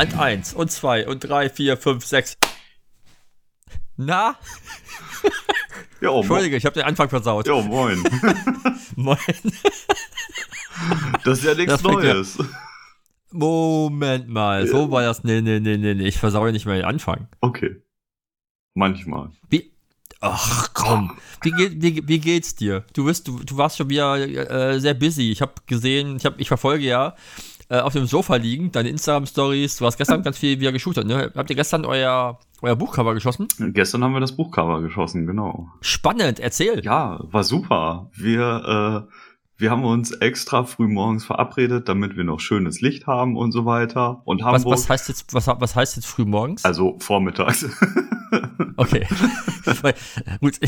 Und eins und zwei und drei, vier, fünf, sechs. Na? Ja, oh, Entschuldige, ich habe den Anfang versaut. Ja, moin. Moin. Das ist ja nichts ja- Neues. Moment mal, so war das. Nee, nee, nee, nee, nee. Ich versaue nicht mehr den Anfang. Okay. Manchmal. Wie? Ach komm. Wie, geht, wie, wie geht's dir? Du bist, du, du warst schon wieder äh, sehr busy. Ich habe gesehen, ich, hab, ich verfolge ja äh, auf dem Sofa liegen, deine Instagram-Stories. Du hast gestern ganz viel wieder geshootet, ne? Habt ihr gestern euer, euer Buchcover geschossen? Gestern haben wir das Buchcover geschossen, genau. Spannend, erzähl. Ja, war super. Wir, äh, wir haben uns extra früh morgens verabredet, damit wir noch schönes Licht haben und so weiter. Und was, Hamburg, was heißt jetzt, was, was heißt jetzt früh morgens? also vormittags. Okay. Gut,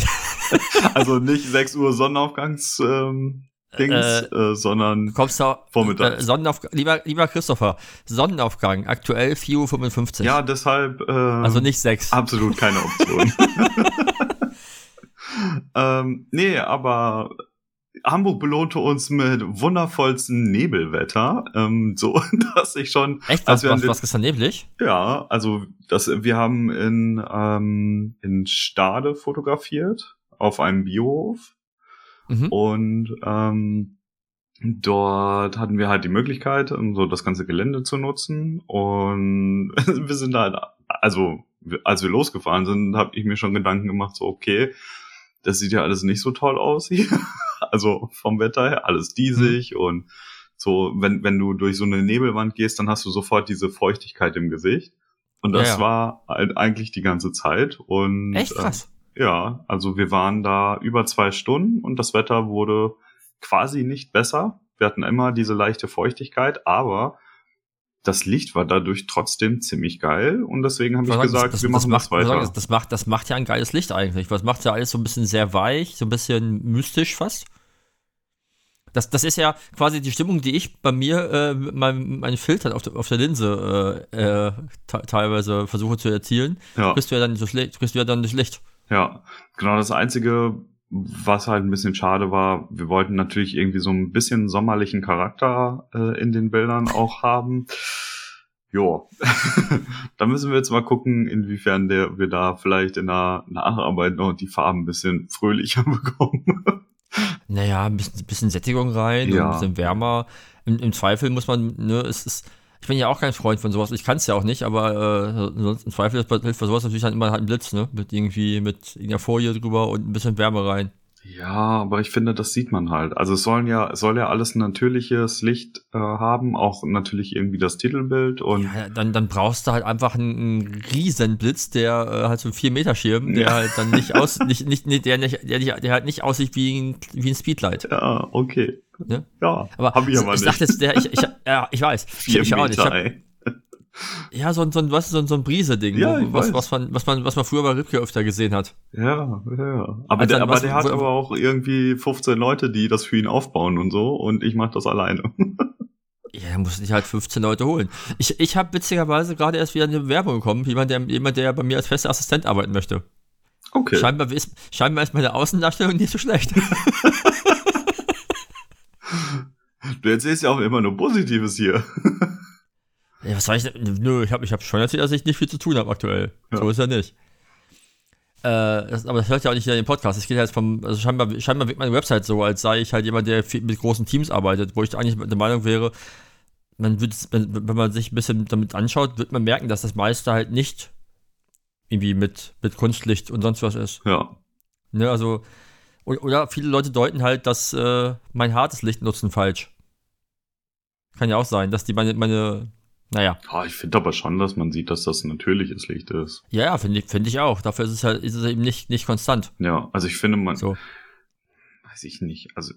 also nicht 6 Uhr Sonnenaufgangs ähm, Dings, Äh, äh, sondern kommst du Vormittags. Äh, Sonnenaufgang, lieber, lieber Christopher, Sonnenaufgang, aktuell 4.55 Uhr. ja, deshalb äh, Also nicht 6. absolut keine Option. ähm, nee, aber Hamburg belohnte uns mit wundervollstem Nebelwetter, ähm, so dass ich schon Echt? Was, wir was, was gestern neblig? Ja, also das, wir haben in, ähm, in Stade fotografiert auf einem Biohof Mhm. und ähm, dort hatten wir halt die Möglichkeit, so das ganze Gelände zu nutzen und wir sind halt, also als wir losgefahren sind, habe ich mir schon Gedanken gemacht, so okay, das sieht ja alles nicht so toll aus hier, also vom Wetter her alles diesig und so, wenn, wenn du durch so eine Nebelwand gehst, dann hast du sofort diese Feuchtigkeit im Gesicht. Und das Ja, ja. war halt eigentlich die ganze Zeit. Und Echt krass. Ja, also wir waren da über zwei Stunden und das Wetter wurde quasi nicht besser. Wir hatten immer diese leichte Feuchtigkeit, aber das Licht war dadurch trotzdem ziemlich geil und deswegen habe ich sagen, gesagt, wir machen macht, das weiter. Das, das, macht, das macht ja ein geiles Licht eigentlich. Was macht ja alles so ein bisschen sehr weich, so ein bisschen mystisch fast. Das, das ist ja quasi die Stimmung, die ich bei mir äh, mit meinem, meinen Filtern auf der, auf der Linse äh, äh, te- teilweise versuche zu erzielen. ja. Kriegst du ja dann durch. Kriegst du ja dann durch Licht. Ja, genau das Einzige, was halt ein bisschen schade war, wir wollten natürlich irgendwie so ein bisschen sommerlichen Charakter äh, in den Bildern auch haben. Jo, da müssen wir jetzt mal gucken, inwiefern der, wir da vielleicht in der Nacharbeit noch die Farben ein bisschen fröhlicher bekommen. Naja, ein bisschen, bisschen Sättigung rein, Ja. ein bisschen wärmer. Im, Im Zweifel muss man, ne, es ist, ich bin ja auch kein Freund von sowas. Ich kann es ja auch nicht, aber äh, sonst im Zweifel hilft bei sowas natürlich dann immer halt ein Blitz, ne? Mit irgendwie, mit irgendeiner Folie drüber und ein bisschen Wärme rein. Ja, aber ich finde, das sieht man halt. Also es sollen ja, es soll ja alles ein natürliches Licht äh, haben, auch natürlich irgendwie das Titelbild und Ja, dann, dann brauchst du halt einfach einen, einen riesen Blitz, der äh, halt so einen 4 Meter Schirm, der Ja. halt dann nicht aus, nicht, nicht, nicht, der nicht, der, nicht, der halt nicht aussieht wie ein, wie ein Speedlight. ja, okay. Ne? Ja, Aber hab ich aber ich nicht. dachte der, ich, ich, ja, ich weiß. Ich, ich auch nicht. Ich Meter, hab, ey. Ja, so ein, so ein, was, so ein, so ein Brise-Ding, Ja, wo- was, was, man, was, man, was man früher bei Ripke öfter gesehen hat. Ja, ja. Aber Also der, dann aber was- der hat wo- aber auch irgendwie 15 Leute, die das für ihn aufbauen und so und ich mache das alleine. Ja, da musste ich halt 15 Leute holen. Ich, ich habe witzigerweise gerade erst wieder eine Bewerbung bekommen, jemand, der, jemand, der bei mir als fester Assistent arbeiten möchte. Okay. Scheinbar, ist, scheinbar ist meine Außendarstellung nicht so schlecht. Du erzählst ja auch immer nur Positives hier. ja, was soll ich denn? Nö, ich habe ich hab schon erzählt, dass ich nicht viel zu tun habe aktuell. Ja. So ist ja nicht. Äh, das, aber das hört ja auch nicht jeder in den Podcast. Es geht ja jetzt vom, also scheinbar, scheinbar wirkt meine Website so, als sei ich halt jemand, der viel, mit großen Teams arbeitet, wo ich eigentlich der Meinung wäre, man wenn, wenn man sich ein bisschen damit anschaut, wird man merken, dass das meiste halt nicht irgendwie mit, mit Kunstlicht und sonst was ist. Ja. Ne, also, oder viele Leute deuten halt, dass äh, mein hartes Licht nutzen falsch. Kann ja auch sein, dass die meine, meine, naja, Ah, ich finde aber schon, dass man sieht, dass das ein natürliches Licht ist. ja, ja, finde ich, finde ich auch. Dafür ist es halt, ist es eben nicht, nicht konstant. Ja, also ich finde, man, So. weiß ich nicht, also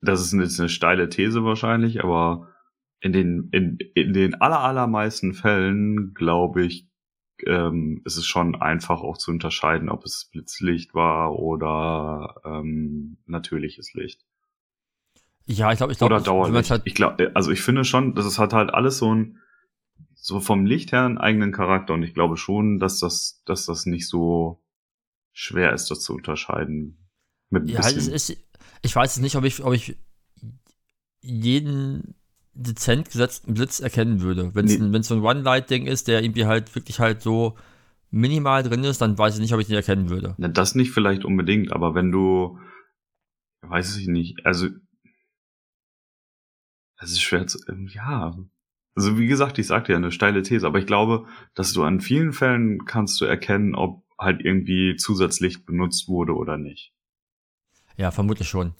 das ist jetzt eine steile These wahrscheinlich, aber in den, in, in den aller, allermeisten Fällen, glaube ich, ähm, ist es schon einfach auch zu unterscheiden, ob es Blitzlicht war oder ähm, natürliches Licht. Ja, ich glaube, ich glaube, oder Dauerlicht. Halt ich glaube, also ich finde schon, dass es hat halt alles so ein so vom Licht her einen eigenen Charakter und ich glaube schon, dass das, dass das nicht so schwer ist, das zu unterscheiden. Mit ja, es ist, ich weiß nicht, ob ich, ob ich jeden dezent gesetzten Blitz erkennen würde. Wenn es nee. ein, so ein One-Light-Ding ist, der irgendwie halt wirklich halt so minimal drin ist, dann weiß ich nicht, ob ich den erkennen würde. Na, das nicht vielleicht unbedingt, aber wenn du, weiß ich nicht, also, es ist schwer zu, ja, also wie gesagt, ich sagte ja eine steile These, aber ich glaube, dass du an vielen Fällen kannst du erkennen, ob halt irgendwie Zusatzlicht benutzt wurde oder nicht. Ja, vermutlich schon.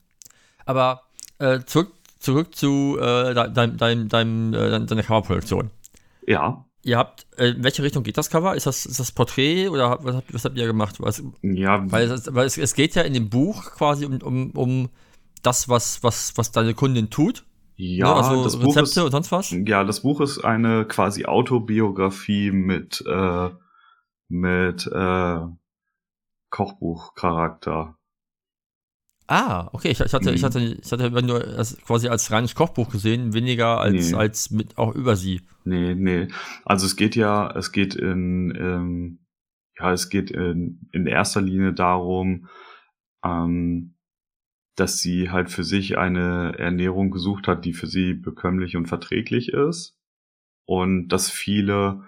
Aber äh, zurück, zurück zu äh, dein, dein, dein, äh, deiner Coverproduktion. Ja. Ihr habt, äh, in welche Richtung geht das Cover? Ist das, ist das Porträt oder was habt, was habt ihr gemacht? Was, ja. Weil, es, weil es, es geht ja in dem Buch quasi um, um, um das, was, was, was deine Kundin tut. Ja, ne? also das Rezepte Buch ist, und sonst was? Ja, das Buch ist eine quasi Autobiografie mit, äh, mit äh, Kochbuchcharakter. Ah, okay. Ich, ich, hatte, mhm. ich hatte, ich hatte nur das quasi als reines Kochbuch gesehen, weniger als, nee. als mit auch über sie. Nee, nee. Also es geht ja, es geht in, ähm, ja, es geht in, in erster Linie darum, ähm, dass sie halt für sich eine Ernährung gesucht hat, die für sie bekömmlich und verträglich ist. Und dass viele,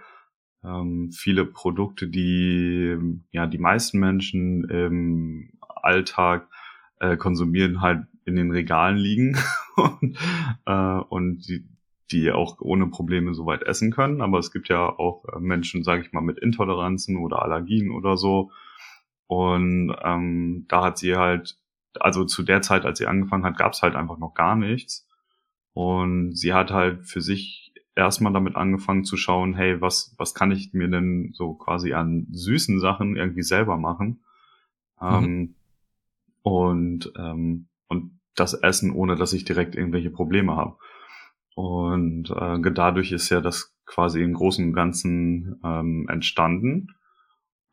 ähm, viele Produkte, die ja die meisten Menschen im Alltag äh, konsumieren, halt in den Regalen liegen und, äh, und die, die auch ohne Probleme soweit essen können. Aber es gibt ja auch äh, Menschen, sage ich mal, mit Intoleranzen oder Allergien oder so. Und ähm, da hat sie halt also zu der Zeit, als sie angefangen hat, gab es halt einfach noch gar nichts. Und sie hat halt für sich erstmal damit angefangen zu schauen, hey, was, was kann ich mir denn so quasi an süßen Sachen irgendwie selber machen? Mhm. Ähm, und, ähm, und das Essen, ohne dass ich direkt irgendwelche Probleme habe. Und äh, dadurch ist ja das quasi im Großen und Ganzen ähm, entstanden.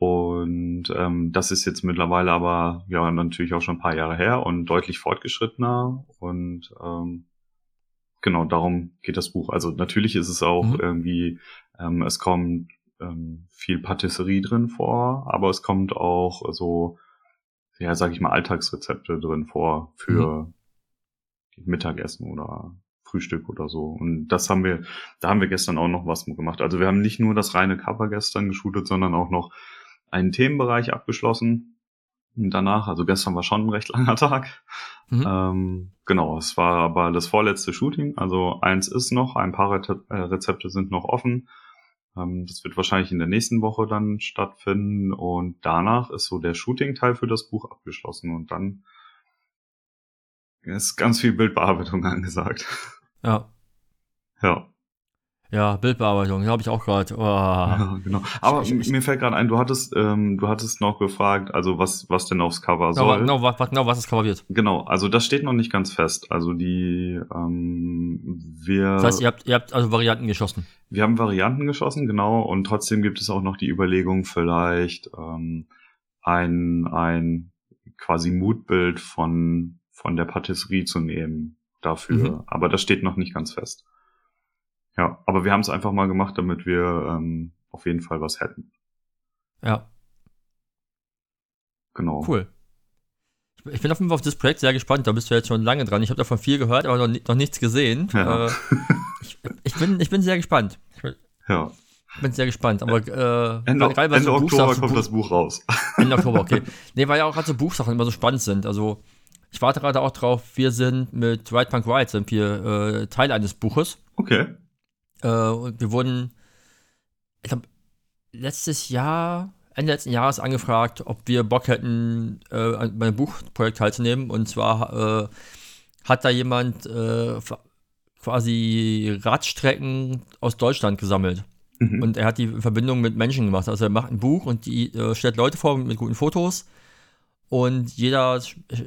Und ähm, das ist jetzt mittlerweile aber ja natürlich auch schon ein paar Jahre her und deutlich fortgeschrittener. Und ähm, genau darum geht das Buch. Also natürlich ist es auch mhm. irgendwie, ähm, es kommt ähm, viel Patisserie drin vor, aber es kommt auch so, ja, sag ich mal, Alltagsrezepte drin vor für mhm. Mittagessen oder Frühstück oder so. Und das haben wir, da haben wir gestern auch noch was gemacht. Also wir haben nicht nur das reine Cover gestern geshootet, sondern auch noch einen Themenbereich abgeschlossen. Und danach, also gestern war schon ein recht langer Tag. Mhm. Ähm, genau, es war aber das vorletzte Shooting. Also eins ist noch, ein paar äh, Rezepte sind noch offen. Ähm, das wird wahrscheinlich in der nächsten Woche dann stattfinden. Und danach ist so der Shooting-Teil für das Buch abgeschlossen. Und dann ist ganz viel Bildbearbeitung angesagt. Ja. Ja. Ja, Bildbearbeitung, habe ich auch gerade. Oh. Ja, genau. Aber ich, ich, mir fällt gerade ein, du hattest, ähm, du hattest noch gefragt, also was, was denn aufs Cover genau, soll. Genau, was, genau, was das Cover wird. Genau, also das steht noch nicht ganz fest. Also die, ähm, wir. Das heißt, ihr habt, ihr habt also Varianten geschossen. Wir haben Varianten geschossen, genau, und trotzdem gibt es auch noch die Überlegung, vielleicht ähm, ein, ein quasi Mutbild von, von der Patisserie zu nehmen dafür. Mhm. Aber das steht noch nicht ganz fest. Ja, aber wir haben es einfach mal gemacht, damit wir ähm, auf jeden Fall was hätten. Ja. Genau. Cool. Ich bin auf jeden Fall auf das Projekt sehr gespannt. Da bist du jetzt schon lange dran. Ich habe davon viel gehört, aber noch, noch nichts gesehen. Ja. Äh, ich, ich, bin, ich bin sehr gespannt. Ich bin, ja. bin sehr gespannt. Aber äh, Ende, Ende so Oktober kommt das Buch raus. Ende Oktober, okay. Nee, weil ja auch gerade so Buchsachen immer so spannend sind. Also ich warte gerade auch drauf. Wir sind mit Right Punk Right sind wir äh, Teil eines Buches. Okay. Äh, wir wurden, ich glaube, letztes Jahr, Ende letzten Jahres angefragt, ob wir Bock hätten, äh, bei einem Buchprojekt teilzunehmen. Und zwar äh, hat da jemand äh, quasi Radstrecken aus Deutschland gesammelt. Mhm. Und er hat die Verbindung mit Menschen gemacht. Also er macht ein Buch und die äh, stellt Leute vor mit guten Fotos. Und jeder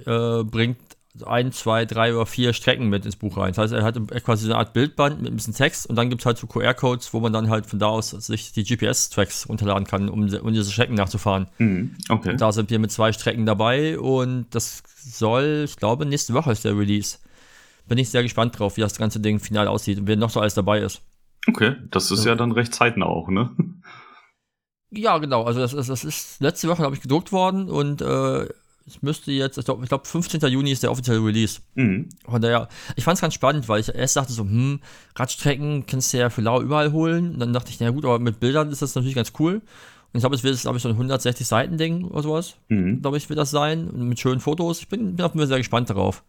äh, bringt ein, zwei, drei oder vier Strecken mit ins Buch rein. Das heißt, er hat quasi eine Art Bildband mit ein bisschen Text und dann gibt es halt so QR-Codes, wo man dann halt von da aus sich die GPS-Tracks runterladen kann, um, um diese Strecken nachzufahren. Mhm. Okay. Da sind wir mit zwei Strecken dabei und das soll, ich glaube, nächste Woche ist der Release. Bin ich sehr gespannt drauf, wie das ganze Ding final aussieht und wer noch so alles dabei ist. Okay, das ist ja, ja dann recht zeitnah auch, ne? Ja, genau. Also das, das, das ist letzte Woche, glaube ich, gedruckt worden und äh, es müsste jetzt, ich glaube, glaub, 15. Juni ist der offizielle Release. Mhm. Von daher, ich fand es ganz spannend, weil ich erst dachte so, hm, Radstrecken kannst du ja für lau überall holen. Und dann dachte ich, na gut, aber mit Bildern ist das natürlich ganz cool. Und ich glaube, es wird, glaube ich, so ein 160 Seiten Ding oder sowas. Mhm. Glaube ich, wird das sein. Und mit schönen Fotos. Ich bin, bin mir sehr gespannt darauf.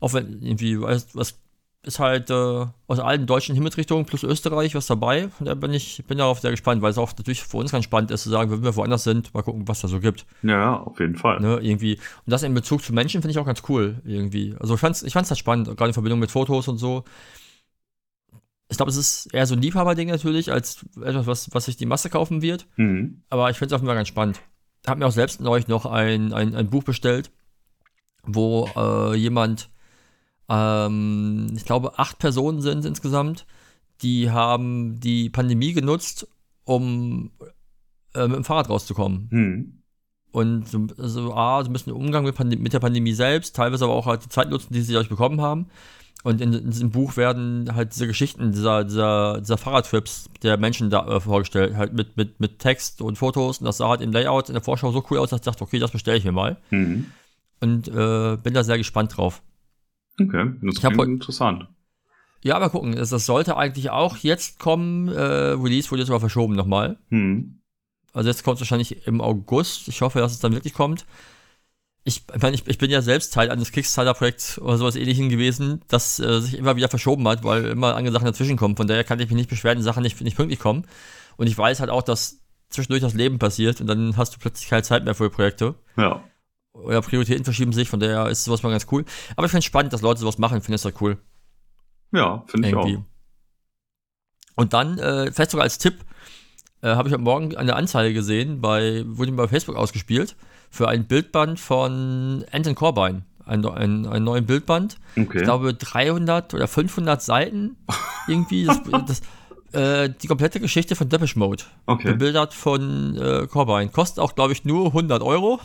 Auch wenn irgendwie, was, was ist halt äh, aus allen deutschen Himmelsrichtungen plus Österreich was dabei. Und da bin ich bin darauf sehr gespannt, weil es auch natürlich für uns ganz spannend ist zu sagen, wenn wir woanders sind, mal gucken, was da so gibt. Ja, auf jeden Fall. Ne, irgendwie. Und das in Bezug zu Menschen finde ich auch ganz cool, irgendwie. Also ich fand's, ich fand's das spannend, gerade in Verbindung mit Fotos und so. Ich glaube, es ist eher so ein Liebhaberding natürlich, als etwas, was, was sich die Masse kaufen wird. Mhm. Aber ich finde es auch immer ganz spannend. Ich habe mir auch selbst neulich noch ein, ein, ein Buch bestellt, wo äh, jemand ähm, ich glaube, acht Personen sind insgesamt, die haben die Pandemie genutzt, um äh, mit dem Fahrrad rauszukommen. Hm. Und so, also, A, so ein bisschen Umgang mit, mit, der Pandemie selbst, teilweise aber auch halt die Zeit nutzen, die sie euch bekommen haben. Und in, in, diesem Buch werden halt diese Geschichten dieser, dieser, dieser Fahrradtrips der Menschen da äh, vorgestellt, halt mit, mit, mit Text und Fotos. Und das sah halt im Layout in der Vorschau so cool aus, dass ich dachte, okay, das bestelle ich mir mal. Hm. Und äh, bin da sehr gespannt drauf. Okay, das klingt interessant. Ja, aber gucken, das, das, sollte eigentlich auch jetzt kommen. Äh, Release wurde jetzt aber verschoben nochmal. Hm. Also jetzt kommt es wahrscheinlich im August. Ich hoffe, dass es dann wirklich kommt. Ich, meine, ich, ich bin ja selbst Teil eines Kickstarter-Projekts oder sowas ähnlichem gewesen, das äh, sich immer wieder verschoben hat, weil immer andere Sachen dazwischen kommen. Von daher kann ich mich nicht beschweren, die Sachen nicht, nicht pünktlich kommen. Und ich weiß halt auch, dass zwischendurch das Leben passiert und dann hast du plötzlich keine Zeit mehr für Projekte. Ja oder Prioritäten verschieben sich, von daher ist sowas mal ganz cool. Aber ich finde es spannend, dass Leute sowas machen, finde es halt cool. Ja, finde ich auch. Und dann, äh, vielleicht sogar als Tipp, äh, habe ich heute Morgen eine Anzeige gesehen, bei, wurde mir bei Facebook ausgespielt, für ein Bildband von Anton Corbijn. Ein, ein, ein neuen Bildband. Okay. Ich glaube 300 oder 500 Seiten irgendwie. Das, das, äh, die komplette Geschichte von Depeche Mode. Okay. Bebildert von äh, Corbijn. Kostet auch, glaube ich, nur 100 Euro.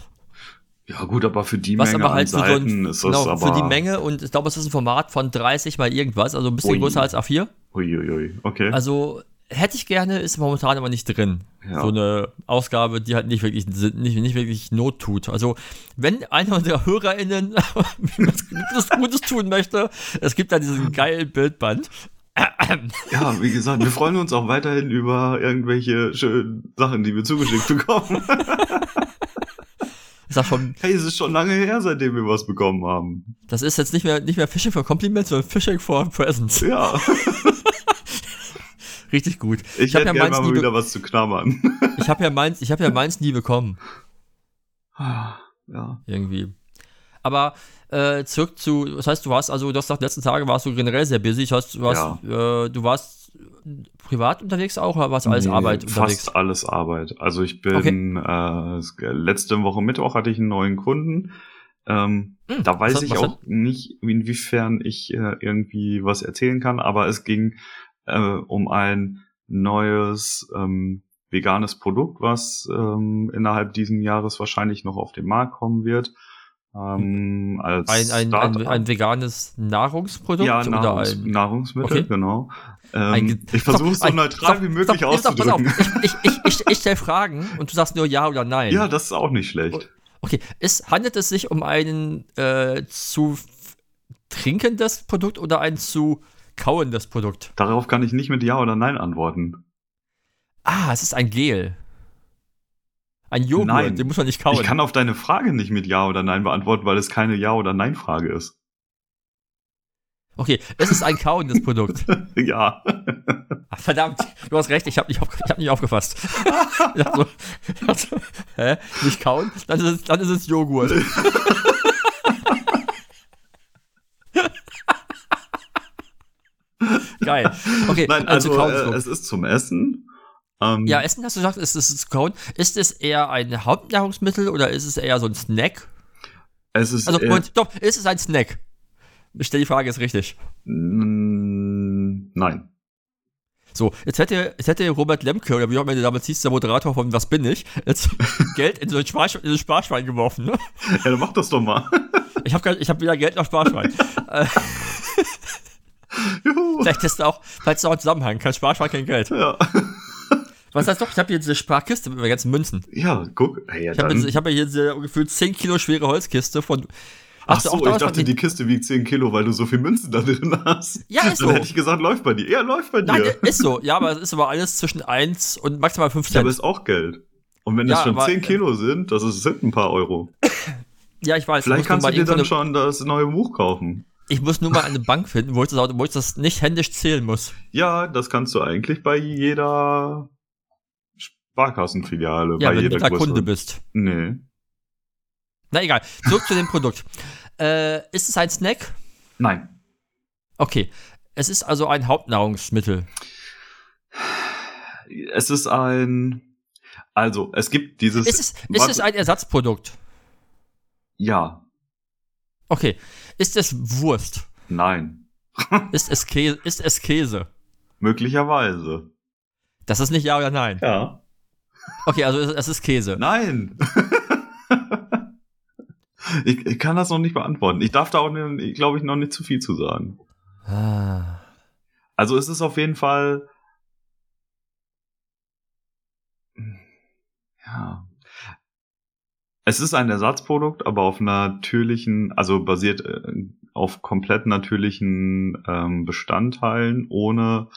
Ja, gut, aber für die Was Menge aber halt Seiten so ein, ist das genau, aber. für die Menge und ich glaube, es ist ein Format von 30 mal irgendwas, also ein bisschen Ui. größer als A4. Uiuiui, okay. Also hätte ich gerne, ist momentan aber nicht drin. Ja. So eine Ausgabe, die halt nicht wirklich, nicht, nicht wirklich Not tut. Also, wenn einer unserer HörerInnen was Gutes tun möchte, es gibt da diesen geilen Bildband. ja, wie gesagt, wir freuen uns auch weiterhin über irgendwelche schönen Sachen, die wir zugeschickt bekommen. Ich sag schon, hey, es ist schon lange her, seitdem wir was bekommen haben. das ist jetzt nicht mehr, nicht mehr Fishing for Compliments, sondern Fishing for Presents. Ja, Richtig gut. ich, hab hätte ja gerne meins mal wieder was zu knabbern. Ich habe ja meins, ich habe ja meins nie bekommen. ja. irgendwie. Aber äh, zurück zu, das heißt, du warst also, du hast gesagt, letzten Tage warst du generell sehr busy. Das heißt, du warst, äh, du warst privat unterwegs auch oder warst alles Nee, Arbeit unterwegs? Fast alles Arbeit. Also ich bin äh, es- letzte Woche Mittwoch hatte ich einen neuen Kunden. Ähm, Hm, da weiß was- ich was auch nicht, inwiefern ich äh, irgendwie was erzählen kann, aber es ging äh, um ein neues ähm, veganes Produkt, was ähm, innerhalb diesen Jahres wahrscheinlich noch auf den Markt kommen wird. Ähm, als Ein, ein, ein, ein veganes Nahrungsprodukt ja, Nahrungs. Nahrungsmittel, Okay. genau. Ähm, ich versuche es so neutral stopp, wie möglich stopp, stopp, pass auf. auszudrücken. Ich, ich, ich, ich, stelle Fragen und du sagst nur ja oder nein. Ja, das ist auch nicht schlecht. Okay, ist, handelt es sich um ein äh, zu trinkendes Produkt oder ein zu kauendes Produkt? Darauf kann ich nicht mit Ja oder Nein antworten. Ah, es ist ein Gel. Ein Joghurt, Nein. den muss man nicht kauen. Ich kann auf deine Frage nicht mit Ja oder Nein beantworten, weil es keine Ja oder Nein Frage ist. Okay, es ist ein kauendes Produkt. ja. Ach, verdammt, du hast recht, ich habe nicht, auf, ich hab nicht aufgefasst. ich dachte so, ich dachte so, hä? Nicht kauen? Dann ist es, dann ist es Joghurt. Geil. Okay, Nein, also, also kauen äh, es ist zum Essen. Ähm, Ja, Essen hast du gesagt, ist es zu kauen. Ist es eher ein Hauptnahrungsmittel oder ist es eher so ein Snack? Es ist. Also, äh, stopp, ist es ein Snack? Ich stelle die Frage jetzt richtig. mm, nein. So, jetzt hätte, jetzt hätte Robert Lemke, oder wie auch immer der damals hieß, der Moderator von Was bin ich, jetzt Geld in so ein, Sparschwein, in so ein Sparschwein geworfen. Ne? Ja, dann mach das doch mal. Ich habe ich hab weder Geld noch Sparschwein. äh, Juhu. vielleicht ist da auch, vielleicht ist da auch ein Zusammenhang. Kein Sparschwein, kein Geld. Ja. Was heißt doch, ich habe hier diese Sparkiste mit meinen ganzen Münzen. Ja, guck. Ja, Ich habe hab hier diese ungefähr 10 Kilo schwere Holzkiste von. Ach du so, ich dachte, die Kiste wiegt 10 Kilo, weil du so viel Münzen da drin hast. Ja, ist Dann so. hätte ich gesagt, läuft bei dir. Ja, läuft bei dir. Nein, ist so. Ja, aber es ist aber alles zwischen 1 und maximal 5 ja, aber Cent. ist auch Geld. Und wenn Ja, das schon aber- 10 Kilo sind, das ist, sind ein paar Euro. Ja, ich weiß. Vielleicht kannst du dir dann schon das neue Buch kaufen. ich muss nur mal eine Bank finden, wo ich, das, wo ich das nicht händisch zählen muss. Ja, das kannst du eigentlich bei jeder Sparkassenfiliale, Ja, bei wenn du jeder da größeren. Kunde bist. Nee. Na egal. Zurück zu dem Produkt. Äh, ist es ein Snack? Nein. Okay. Es ist also ein Hauptnahrungsmittel. Es ist ein. Also, es gibt dieses. Ist es, ist es ein Ersatzprodukt? ja. Okay. Ist es Wurst? Nein. Ist es Käse? Ist es Käse? Möglicherweise. Das ist nicht ja oder nein. Ja. Okay, also es, es ist Käse. Nein. ich, ich kann das noch nicht beantworten. Ich darf da auch, glaube ich, noch nicht zu viel zu sagen. Ah. Also es ist auf jeden Fall. Ja. Es ist ein Ersatzprodukt, aber auf natürlichen, also basiert äh, auf komplett natürlichen ähm, Bestandteilen ohne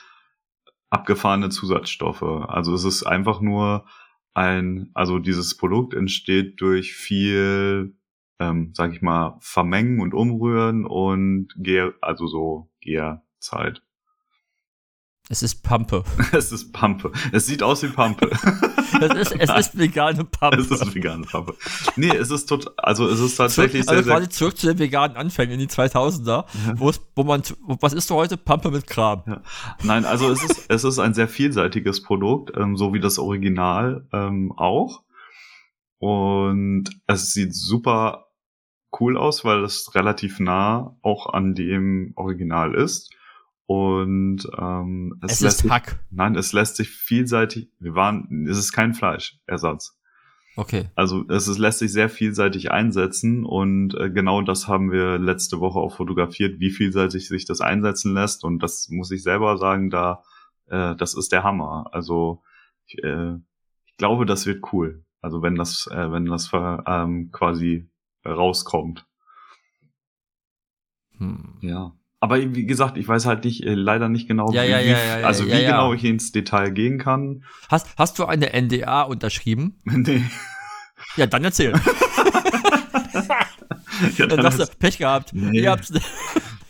abgefahrene Zusatzstoffe. Also es ist einfach nur ein, also dieses Produkt entsteht durch viel, ähm, sag ich mal, Vermengen und Umrühren und Gär, also so Gärzeit. Es ist Pampe. Es ist Pampe. Es sieht aus wie Pampe. Es ist, es ist vegane Pampe. es ist vegane Pampe. Nee, es ist tot, also es ist tatsächlich zurück, also sehr, quasi sehr, zurück zu den veganen Anfängen in die 2000er, Ja. wo es, wo man, was ist du heute? Pampe mit Kram. nein, also es ist, es ist ein sehr vielseitiges Produkt, ähm, so wie das Original ähm, auch. Und es sieht super cool aus, weil es relativ nah auch an dem Original ist. Und ähm, Es, lässt ist sich, Hack. nein, es lässt sich vielseitig. Wir waren, es ist kein Fleischersatz. Okay. Also es ist, lässt sich sehr vielseitig einsetzen und äh, genau das haben wir letzte Woche auch fotografiert, wie vielseitig sich das einsetzen lässt und das muss ich selber sagen, da äh, das ist der Hammer. Also ich, äh, ich glaube, das wird cool. Also wenn das äh, wenn das ähm, quasi rauskommt. Hm. Ja. Aber wie gesagt, ich weiß halt nicht, äh, leider nicht genau, Ja, wie, ja, ja, also wie ja. genau ich ins Detail gehen kann. Hast, hast du eine NDA unterschrieben? nee. Ja, dann erzähl. ja, Dann sagst du, Pech gehabt. Nee. Ihr habt's, nee,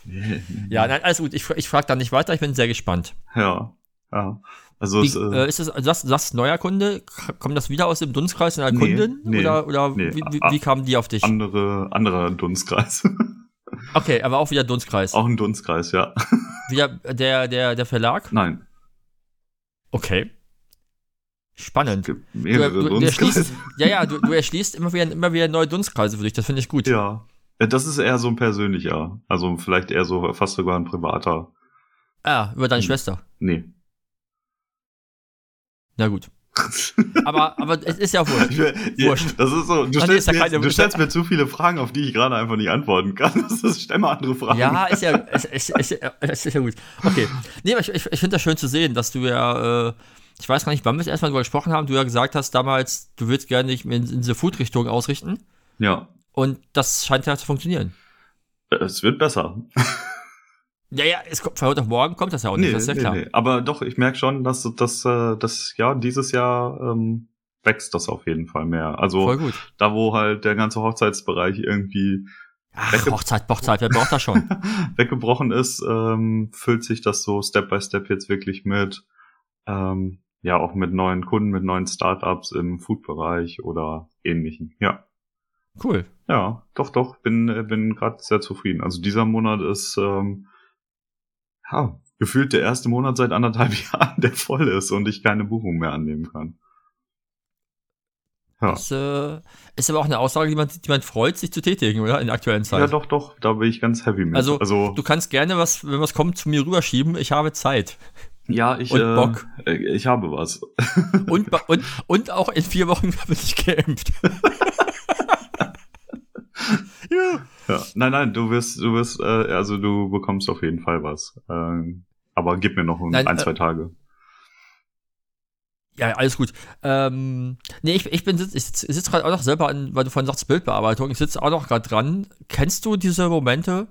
nee. ja, nein, alles gut. Ich, ich frage da nicht weiter. Ich bin sehr gespannt. Ja, ja. Also Wie, es, äh, äh, ist es, sagst, sagst neuer Kunde? Kommt das wieder aus dem Dunstkreis einer Nee, Kundin? nee, oder oder nee. wie, wie, wie kamen die auf dich? andere, anderer Dunstkreis. Okay, aber auch wieder Dunstkreis. Auch ein Dunstkreis, ja. Wieder der, der, der Verlag? Nein, Okay. Spannend. Du, du, du erschließt, ja, ja, du, du erschließt immer wieder, immer wieder neue Dunstkreise für dich. Das finde ich gut. Ja. Ja, Das ist eher so ein persönlicher. Also vielleicht eher so fast sogar ein privater. Ah, über deine Hm. Schwester. Nee. Na gut. Aber, aber es ist ja wurscht. Wurscht. Das ist so, du nee, stellst, ist mir, du stellst mir zu viele Fragen, auf die ich gerade einfach nicht antworten kann. Das ist, stell mal andere Fragen. Ja, ist ja, es, es, es, es ist ja gut. Okay. Nee, aber ich, ich, ich finde das schön zu sehen, dass du ja, äh, ich weiß gar nicht, wann wir das erstmal darüber gesprochen haben, du ja gesagt hast damals, du willst gerne dich in, in diese Food-Richtung ausrichten. Ja. Und das scheint ja zu funktionieren. Es wird besser. Ja, ja, es kommt, von heute auf morgen kommt das ja auch nicht, das ist ja klar. Aber doch, ich merke schon, dass das, äh, das ja dieses Jahr ähm, wächst das auf jeden Fall mehr. Also da, wo halt der ganze Hochzeitsbereich irgendwie Ach, Hochzeit, Hochzeit, wer braucht das schon? weggebrochen ist, ähm, füllt sich das so Step by Step jetzt wirklich mit, ähm, ja, auch mit neuen Kunden, mit neuen Startups im Food-Bereich oder ähnlichen. Ja. Cool. Ja, doch, doch, bin, äh, bin gerade sehr zufrieden. Also dieser Monat ist ähm, ja, gefühlt der erste Monat seit anderthalb Jahren, der voll ist und ich keine Buchung mehr annehmen kann. Ja. Das äh, ist aber auch eine Aussage, die man, die man freut, sich zu tätigen, oder? In der aktuellen Zeit. Ja, doch, doch. Da bin ich ganz happy mit. Also, also du kannst gerne was, wenn was kommt, zu mir rüberschieben. Ich habe Zeit. Ja, ich, und äh, Bock. Äh, ich habe was. Und, und, und auch in vier Wochen bin ich geimpft. ja. Ja. Nein, nein, du wirst, du wirst, äh, also du bekommst auf jeden Fall was. Äh, aber gib mir noch nein, ein, zwei äh, Tage. Ja, alles gut. Ähm, nee, ich, ich bin ich sitze sitz gerade auch noch selber an, weil du vorhin sagst Bildbearbeitung, ich sitze auch noch gerade dran. Kennst du diese Momente?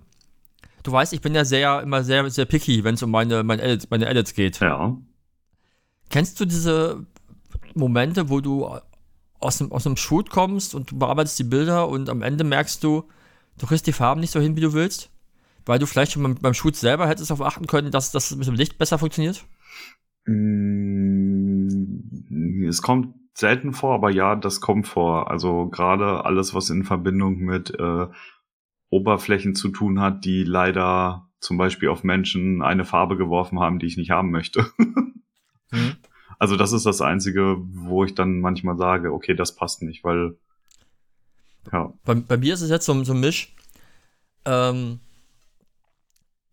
Du weißt, ich bin ja sehr, immer sehr, sehr picky, wenn es um meine, meine, Edits, meine Edits geht. Ja. Kennst du diese Momente, wo du aus einem, aus einem Shoot kommst und du bearbeitest die Bilder und am Ende merkst du, du kriegst die Farben nicht so hin, wie du willst? Weil du vielleicht schon beim, beim Shoot selber hättest darauf achten können, dass das mit dem Licht besser funktioniert? Mm, es kommt selten vor, aber ja, das kommt vor. Also gerade alles, was in Verbindung mit äh, Oberflächen zu tun hat, die leider zum Beispiel auf Menschen eine Farbe geworfen haben, die ich nicht haben möchte. mhm. Also das ist das Einzige, wo ich dann manchmal sage, okay, das passt nicht, weil ja. Bei, bei mir ist es jetzt so, so ein Misch. Ähm,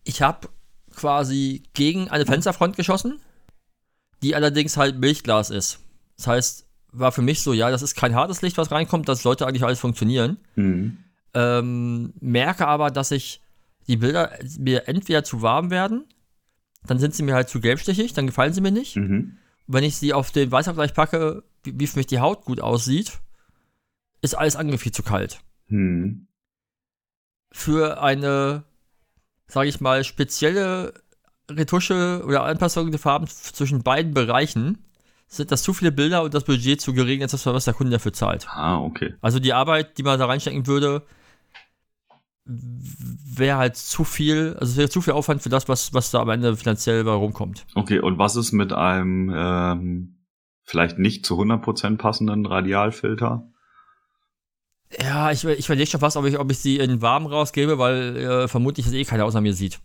ich habe quasi gegen eine Fensterfront geschossen die allerdings halt Milchglas ist. Das heißt, war für mich so, ja, das ist kein hartes Licht, was reinkommt, das sollte eigentlich alles funktionieren. Mhm. Ähm, merke aber, dass ich die Bilder mir entweder zu warm werden, dann sind sie mir halt zu gelbstichig, dann gefallen sie mir nicht. Mhm. Wenn ich sie auf den Weißabgleich packe, wie, wie, für mich die Haut gut aussieht, ist alles irgendwie viel zu kalt. Mhm. Für eine, sage ich mal, spezielle Retusche oder Anpassungen der Farben zwischen beiden Bereichen sind das zu viele Bilder und das Budget zu gering, als das, was der Kunde dafür zahlt. Ah, okay. Also die Arbeit, die man da reinstecken würde, wäre halt zu viel, also es wäre zu viel Aufwand für das, was, was da am Ende finanziell bei rumkommt. Okay, und was ist mit einem ähm, vielleicht nicht zu 100% passenden Radialfilter? Ja, ich, ich überlege schon fast, ob ich, ob ich sie in warm rausgebe, weil äh, vermutlich das eh keiner außer mir sieht.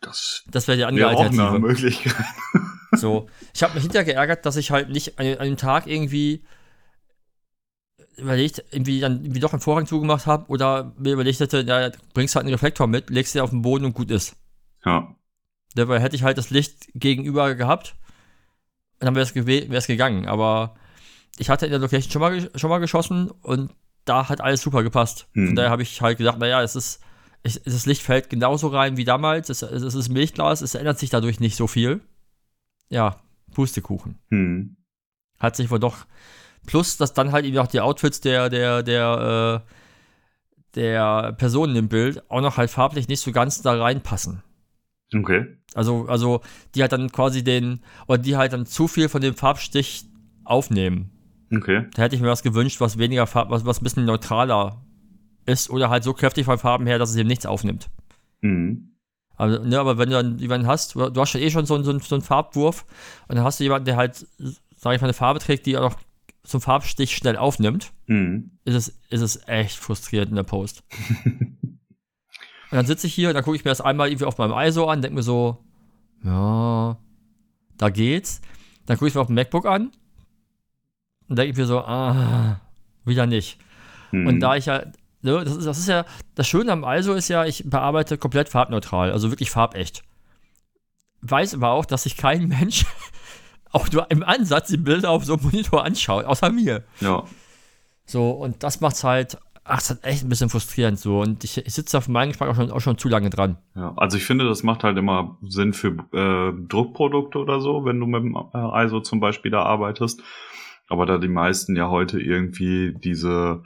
Das, das wäre die andere wär Alternative. Auch eine Möglichkeit. so, ich habe mich hinterher geärgert, dass ich halt nicht an, an dem Tag irgendwie überlegt, irgendwie dann irgendwie doch einen Vorhang zugemacht habe oder mir überlegt hätte, ja, bringst halt einen Reflektor mit, legst den auf den Boden und gut ist. Ja. Dabei hätte ich halt das Licht gegenüber gehabt und dann wäre es gegangen. Aber ich hatte in der Location schon mal, schon mal geschossen und da hat alles super gepasst. Hm. Von daher habe ich halt gedacht, naja, es ist ich, das Licht fällt genauso rein wie damals. Es, es, ist Milchglas, es ändert sich dadurch nicht so viel. Ja, Pustekuchen. Hm. Hat sich wohl doch. Plus, dass dann halt eben auch die Outfits der, der, der, äh, der Personen im Bild auch noch halt farblich nicht so ganz da reinpassen. Okay. Also, also, die halt dann quasi den, oder die halt dann zu viel von dem Farbstich aufnehmen. Okay. Da hätte ich mir was gewünscht, was weniger Farb, was, was ein bisschen neutraler ist oder halt so kräftig von Farben her, dass es eben nichts aufnimmt. Mhm. Also, ne, aber wenn du dann jemanden hast, du hast ja eh schon so, so, so einen Farbwurf und dann hast du jemanden, der halt, sag ich mal, eine Farbe trägt, die auch noch zum Farbstich schnell aufnimmt, mhm. ist, es, ist es echt frustrierend in der Post. und dann sitze ich hier und dann gucke ich mir das einmal irgendwie auf meinem ISO an, denke mir so, ja, da geht's. Dann gucke ich mir auf dem MacBook an und denke mir so, ah, wieder nicht. Mhm. Und da ich ja Ne, das, ist, das ist ja, das Schöne am ISO ist ja, ich bearbeite komplett farbneutral, also wirklich farbecht. Weiß aber auch, dass sich kein Mensch auch nur im Ansatz die Bilder auf so einem Monitor anschaut, außer mir. Ja. So, und das macht's halt, ach, das ist echt ein bisschen frustrierend so. Und ich, ich sitze da für meinen Geschmack auch schon, auch schon zu lange dran. Ja, also ich finde, das macht halt immer Sinn für äh, Druckprodukte oder so, wenn du mit dem äh, ISO zum Beispiel da arbeitest. Aber da die meisten ja heute irgendwie diese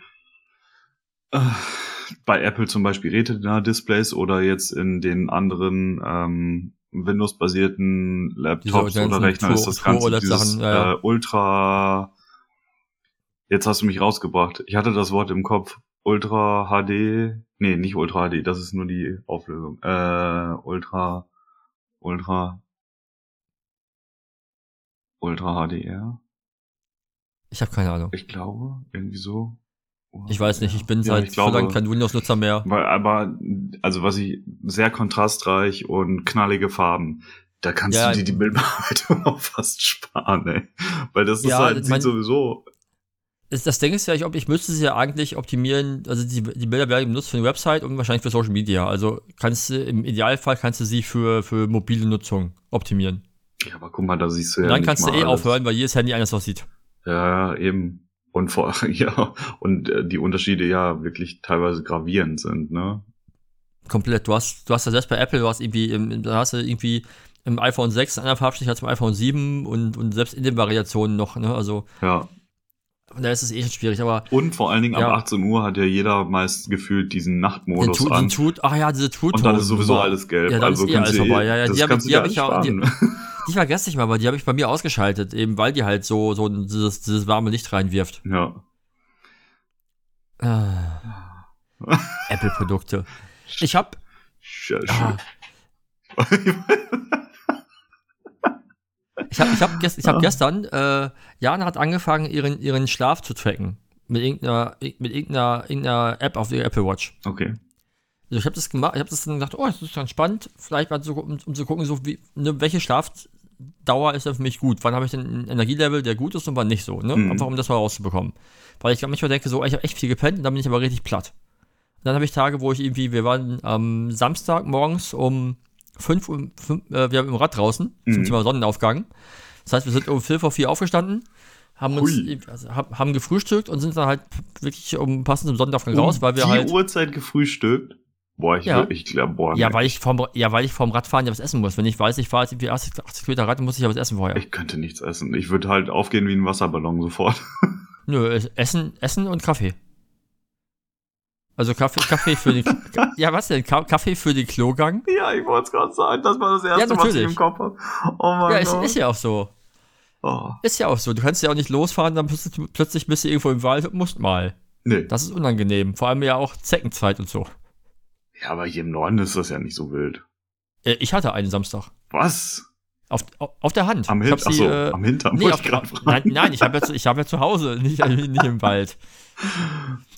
bei Apple zum Beispiel Retina-Displays oder jetzt in den anderen ähm, Windows-basierten Laptops oder Rechner ist das Ganze dieses ja, ja. Äh, Ultra. Jetzt hast du mich rausgebracht. Ich hatte das Wort im Kopf. Ultra HD. Nee, nicht Ultra HD, das ist nur die Auflösung. Äh, Ultra. Ultra. Ultra HDR. Ich habe keine Ahnung. Ich glaube, irgendwie so. Ich weiß nicht, ich bin ja, seit ich glaube, so lange kein Windows-Nutzer mehr. Weil, aber, also was ich, sehr kontrastreich und knallige Farben. Da kannst Ja, du dir die Bildbearbeitung auch fast sparen, ey. Weil das ist Ja, halt sieht mein- sowieso. Das, das Ding ist ja, ich, ich müsste sie ja eigentlich optimieren, also die, die Bilder werden benutzt für eine Website und wahrscheinlich für Social Media. Also kannst du, im Idealfall kannst du sie für, für mobile Nutzung optimieren. Ja, aber guck mal, da siehst du Und ja. dann nicht kannst du eh alles. aufhören, weil jedes Handy anders aussieht. Ja, ja, eben. Und vor, ja, und äh, die Unterschiede ja wirklich teilweise gravierend sind, ne? Komplett. Du hast, du hast ja selbst bei Apple, du hast irgendwie, im, da hast du irgendwie im iPhone 6 einen Farbstich als im iPhone 7 und, und selbst in den Variationen noch, ne? Also, Ja. da ist es eh schon schwierig, aber Und vor allen Dingen Ja. ab 18 Uhr hat ja jeder meist gefühlt diesen den Nachtmodus tut, an. den tut, ach ja, diese tut und dann ist sowieso alles gelb. Ja, dann also ist eh alles vorbei. Ja, ja, das die hab- kannst du die dir hab ich ja- die-. Die vergesse ich mal, aber die habe ich bei mir ausgeschaltet, eben weil die halt so, so dieses, dieses warme Licht reinwirft. ja. Ah, Apple-Produkte. Ich hab, Schön. ah, ich hab, ich hab, gest, ich hab Ah. gestern, äh, Jana hat angefangen, ihren, ihren Schlaf zu tracken. Mit irgendeiner, mit irgendeiner, irgendeiner App auf der Apple Watch. okay. Also ich habe das gemacht, ich habe das dann gedacht, oh, das ist ganz spannend, vielleicht mal so, um, um zu gucken, so wie, ne, welche Schlafdauer ist denn für mich gut? Wann habe ich denn ein Energielevel, der gut ist und wann nicht so, ne? Mhm. Einfach um das mal rauszubekommen. Weil ich manchmal denke, so, ich habe echt viel gepennt und dann bin ich aber richtig platt. Und dann habe ich Tage, wo ich irgendwie, wir waren am Samstag morgens um 5 Uhr, äh, wir haben im Rad draußen, zum Mhm. Thema Sonnenaufgang. Das heißt, wir sind um 4 vor 4 aufgestanden, haben uns, also, haben gefrühstückt und sind dann halt wirklich um passend zum Sonnenaufgang Um raus, weil wir die halt. Uhrzeit gefrühstückt. Boah, ich, Ja. ich glaube, boah, Ja, weil ich vom, ja, weil ich vom Radfahren ja was essen muss. Wenn ich weiß, ich fahre jetzt irgendwie 80, 80 Kilometer Rad, muss ich ja was essen vorher. ich könnte nichts essen. Ich würde halt aufgehen wie ein Wasserballon sofort. Nö, es- Essen, Essen und Kaffee. Also Kaffee, Kaffee für den, ja, was denn? Ka Kaffee für den Klogang? ja, ich wollte es gerade sagen. Das war das Erste, was ich im Kopf habe. Oh mein Ja, ist, Gott. ist ja auch so. oh. Ist ja auch so. Du kannst ja auch nicht losfahren, dann plötzlich, plötzlich bist du irgendwo im Wald und musst mal. Nee. Das ist unangenehm. Vor allem ja auch Zeckenzeit und so. Ja, aber hier im Norden ist das ja nicht so wild. Äh, Ich hatte einen Samstag. Was? Auf, auf, der Hand. Am, Hin sie, Achso, äh, am Hintern Nee, auf, nein, nein, ich habe ja, ich hab ja zu Hause, nicht, nicht im Wald.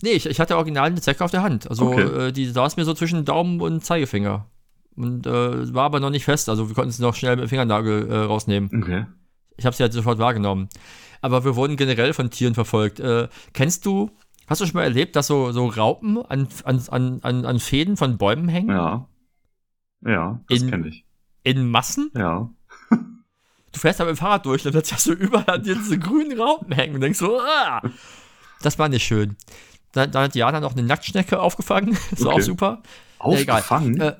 Nee, ich, ich hatte original eine Zecke auf der Hand. Also Okay. äh, die saß mir so zwischen Daumen und Zeigefinger. Und äh, war aber noch nicht fest, also wir konnten sie noch schnell mit dem Fingernagel äh, rausnehmen. Okay. Ich habe sie halt sofort wahrgenommen. Aber wir wurden generell von Tieren verfolgt. Äh, kennst du, hast du schon mal erlebt, dass so, so Raupen an, an, an, an, Fäden von Bäumen hängen? Ja. Ja, das kenne ich. In Massen? Ja. du fährst da mit dem Fahrrad durch und plötzlich hast du überall an dir diese grünen Raupen hängen und denkst so, ah, das war nicht schön. Dann, dann hat Jana noch eine Nacktschnecke aufgefangen, das war Okay. auch super. Aufgefangen? Äh,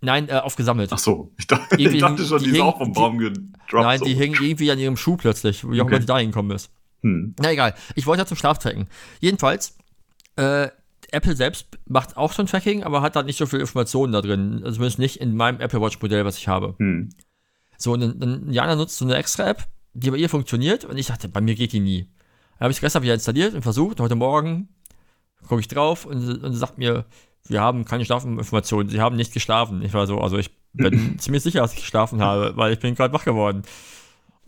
nein, äh, aufgesammelt. Ach so, ich dachte, ich dachte schon, die die, ist hing- auch vom Baum gedroppt. nein, so. die hing irgendwie an ihrem Schuh plötzlich, wie auch Okay. immer die da hingekommen ist. Hm. Na egal, ich wollte ja zum Schlaftracken. Jedenfalls, äh, Apple selbst macht auch schon Tracking, aber hat da nicht so viel Informationen da drin. Also zumindest nicht in meinem Apple Watch Modell, was ich habe. Hm. So, und dann, dann Jana nutzt so eine extra App, die bei ihr funktioniert und ich dachte, bei mir geht die nie. Dann habe ich gestern wieder installiert und versucht und heute Morgen gucke ich drauf und, und sagt mir, wir haben keine Schlafeninformationen, sie haben nicht geschlafen. Ich war so, also ich bin ziemlich sicher, dass ich geschlafen habe, weil ich bin gerade wach geworden.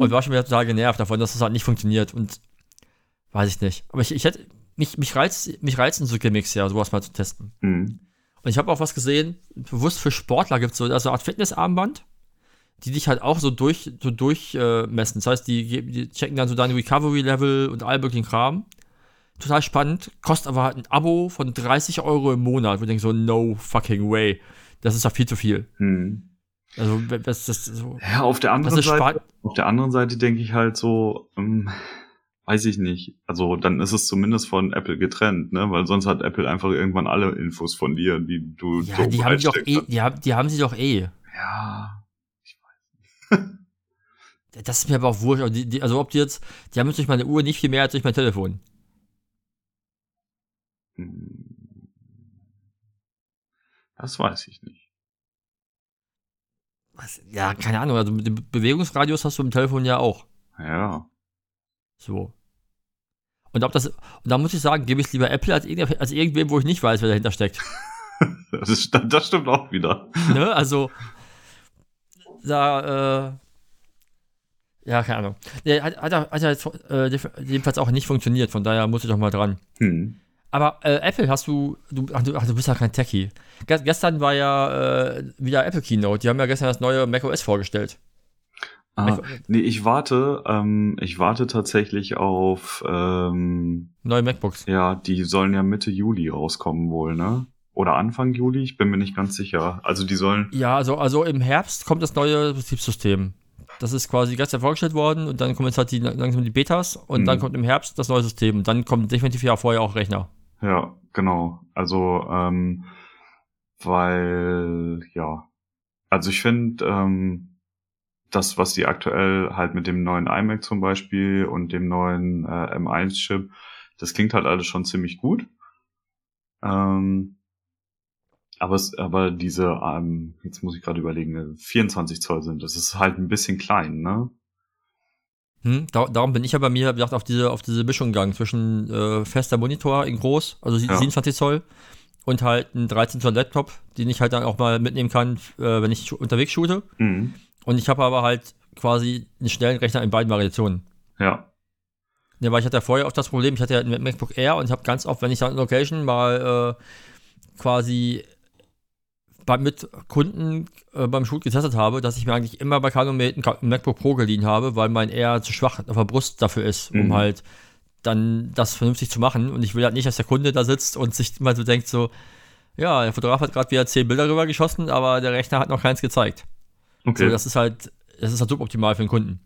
Und war schon wieder total genervt davon, dass das halt nicht funktioniert und weiß ich nicht. Aber ich, ich hätte, mich, mich reizt, mich reizen so Gimmicks ja, sowas mal zu testen. Hm. Und ich habe auch was gesehen, bewusst für Sportler gibt es so also eine Art Fitnessarmband, die dich halt auch so durch, so durchmessen. Äh, das heißt, die, die checken dann so dein Recovery-Level und all möglichen Kram. Total spannend, kostet aber halt ein Abo von 30 Euro im Monat. Wo ich denke so, no fucking way. Das ist ja viel zu viel. Hm. Also, das, das so. Ja, auf der anderen Seite, auf der anderen Seite denke ich halt so, ähm, weiß ich nicht. Also dann ist es zumindest von Apple getrennt, ne? Weil sonst hat Apple einfach irgendwann alle Infos von dir, die du Ja, die haben doch eh, die haben, die haben sie doch eh. Ja. Das ist mir aber auch wurscht. Also, die, die, also ob die jetzt, die haben jetzt durch meine Uhr nicht viel mehr als durch mein Telefon. Hm. Das weiß ich nicht. Was, ja, keine Ahnung. Also mit dem Bewegungsradius hast du im Telefon ja auch. Ja. So. Und ob das, und da muss ich sagen, gebe ich lieber Apple als, als irgendwem, wo ich nicht weiß, wer dahinter steckt. Das, ist, das stimmt auch wieder. ne? Also, da, äh, ja, keine Ahnung. Nee, hat, hat, hat jetzt, äh, jedenfalls auch nicht funktioniert, von daher muss ich doch mal dran. Hm. Aber äh, Apple hast du, du, ach, du, ach, du bist ja kein Techie. Ge gestern war ja äh, wieder Apple Keynote. Die haben ja gestern das neue macOS vorgestellt. Ah, nee, ich warte, ähm, ich warte tatsächlich auf ähm, neue MacBooks. Ja, die sollen ja Mitte Juli rauskommen wohl, ne? Oder Anfang Juli, ich bin mir nicht ganz sicher. Also die sollen. Ja, also, also im Herbst kommt das neue Betriebssystem. Das ist quasi gestern vorgestellt worden und dann kommen jetzt halt die, langsam die Betas und mhm. dann kommt im Herbst das neue System und dann kommt definitiv ja vorher auch Rechner. Ja, genau. Also, ähm, weil, ja. Also ich finde, ähm, das, was die aktuell halt mit dem neuen iMac zum Beispiel und dem neuen äh, M1-Chip, das klingt halt alles schon ziemlich gut. Ähm, aber, es, aber diese, ähm, jetzt muss ich gerade überlegen, 24 äh, Zoll sind, das ist halt ein bisschen klein, ne? Hm, da, darum bin ich ja bei mir gedacht, auf diese, auf diese Mischung gegangen zwischen äh, fester Monitor in groß, also ja. 27 Zoll, und halt ein 13 Zoll Laptop, den ich halt dann auch mal mitnehmen kann, äh, wenn ich unterwegs shoote. Mhm. Und ich habe aber halt quasi einen schnellen Rechner in beiden Variationen. Ja. Ja, weil ich hatte ja vorher auch das Problem, ich hatte ja ein MacBook Air und ich habe ganz oft, wenn ich dann in Location mal äh, quasi bei, mit Kunden äh, beim Shoot getestet habe, dass ich mir eigentlich immer bei Canomate ein MacBook Pro geliehen habe, weil mein eher zu schwach auf der Brust dafür ist, um mhm. halt dann das vernünftig zu machen. Und ich will halt nicht, dass der Kunde da sitzt und sich mal so denkt, so, ja, der Fotograf hat gerade wieder zehn Bilder rüber geschossen, aber der Rechner hat noch keins gezeigt. Okay. So, das ist halt, das ist halt suboptimal für den Kunden.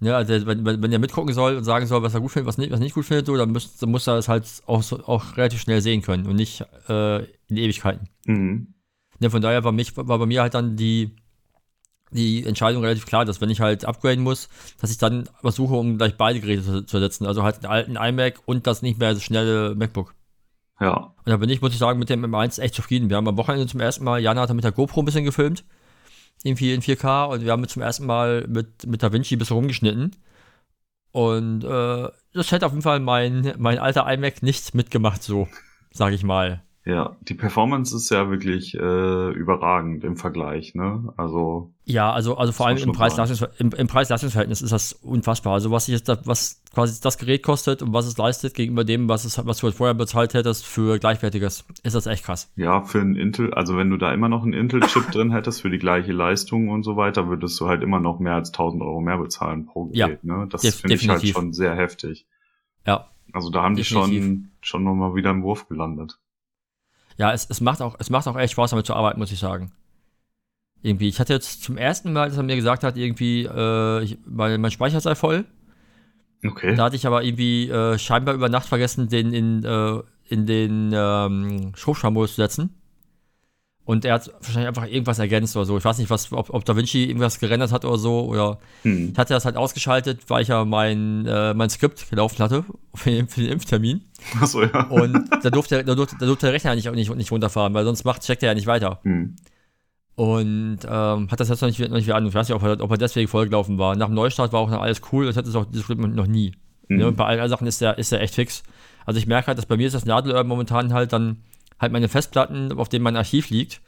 Ja, also wenn, wenn, wenn er mitgucken soll und sagen soll, was er gut findet, was nicht, was nicht gut findet, so, dann, muss, dann muss er es halt auch, auch relativ schnell sehen können und nicht äh, in Ewigkeiten. Mhm. Ja, von daher war, mich, war bei mir halt dann die, die Entscheidung relativ klar, dass wenn ich halt upgraden muss, dass ich dann versuche, um gleich beide Geräte zu, zu ersetzen. Also halt den alten iMac und das nicht mehr so schnelle MacBook. Ja. Und da bin ich, muss ich sagen, mit dem M1 echt zufrieden. Wir haben am Wochenende zum ersten Mal, Jana hat mit der GoPro ein bisschen gefilmt. Irgendwie in 4K und wir haben zum ersten Mal mit, mit DaVinci ein bisschen rumgeschnitten. Und äh, das hätte auf jeden Fall mein, mein alter iMac nicht mitgemacht, so, sag ich mal. Ja, die Performance ist ja wirklich äh, überragend im Vergleich, ne? Also ja, also also vor allem im Preis-Leistungs im, im Preis-Leistungsverhältnis ist das unfassbar. Also was jetzt da, was quasi das Gerät kostet und was es leistet gegenüber dem, was es was du halt vorher bezahlt hättest für gleichwertiges, ist das echt krass. Ja, für ein Intel, also wenn du da immer noch einen Intel-Chip drin hättest für die gleiche Leistung und so weiter, würdest du halt immer noch mehr als 1000 Euro mehr bezahlen pro Gerät, ja, ne? Das finde ich halt schon sehr heftig. Ja. Also da haben definitiv. die schon schon nochmal wieder im Wurf gelandet ja, es, es, macht auch, es macht auch echt Spaß, damit zu arbeiten, muss ich sagen. Irgendwie, ich hatte jetzt zum ersten Mal, dass er mir gesagt hat, irgendwie, äh, ich, mein, mein Speicher sei voll. Okay. Da hatte ich aber irgendwie äh, scheinbar über Nacht vergessen, den in, äh, in den ähm, zu setzen. Und er hat wahrscheinlich einfach irgendwas ergänzt oder so. Ich weiß nicht, was, ob, ob Da Vinci irgendwas gerendert hat oder so. Oder hm. ich hatte das halt ausgeschaltet, weil ich ja mein, äh, mein Skript gelaufen hatte für den, für den Impftermin. Achso, ja. Und da durfte, da durfte, da durfte der Rechner nicht, nicht, nicht runterfahren, weil sonst macht, checkt er ja nicht weiter. Hm. Und ähm, hat das jetzt noch nicht, noch nicht wieder an. Ich weiß nicht, ob er, ob er deswegen vollgelaufen war. Nach dem Neustart war auch noch alles cool. Das hatte es auch dieses Problem noch nie. Mhm. Ne? Und bei allen Sachen ist der, ist der echt fix. Also ich merke halt, dass bei mir ist das Nadelöhr momentan halt dann halt meine Festplatten, auf denen mein Archiv liegt,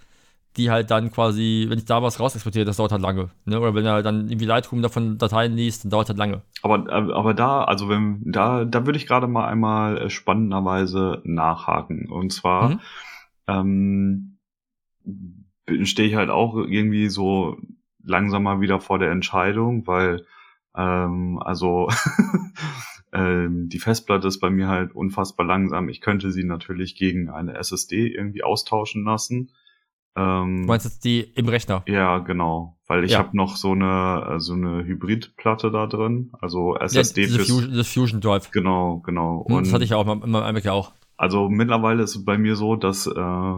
die halt dann quasi, wenn ich da was raus exportiere, das dauert halt lange. Ne? Oder wenn er dann irgendwie Lightroom davon Dateien liest, dann dauert halt lange. Aber, äh, aber da, also wenn, da, da würde ich gerade mal einmal äh, spannenderweise nachhaken. Und zwar mhm. ähm, stehe ich halt auch irgendwie so langsam mal wieder vor der Entscheidung, weil ähm, also ähm, die Festplatte ist bei mir halt unfassbar langsam. Ich könnte sie natürlich gegen eine SSD irgendwie austauschen lassen. Ähm, du meinst jetzt die im Rechner? Ja, genau. Weil ich ja. habe noch so eine so eine Hybridplatte da drin, also SSD ja, Fusion, das Fusion Drive. Genau, genau. Und das hatte ich auch in meinem iMac ja auch. Also mittlerweile ist es bei mir so, dass äh,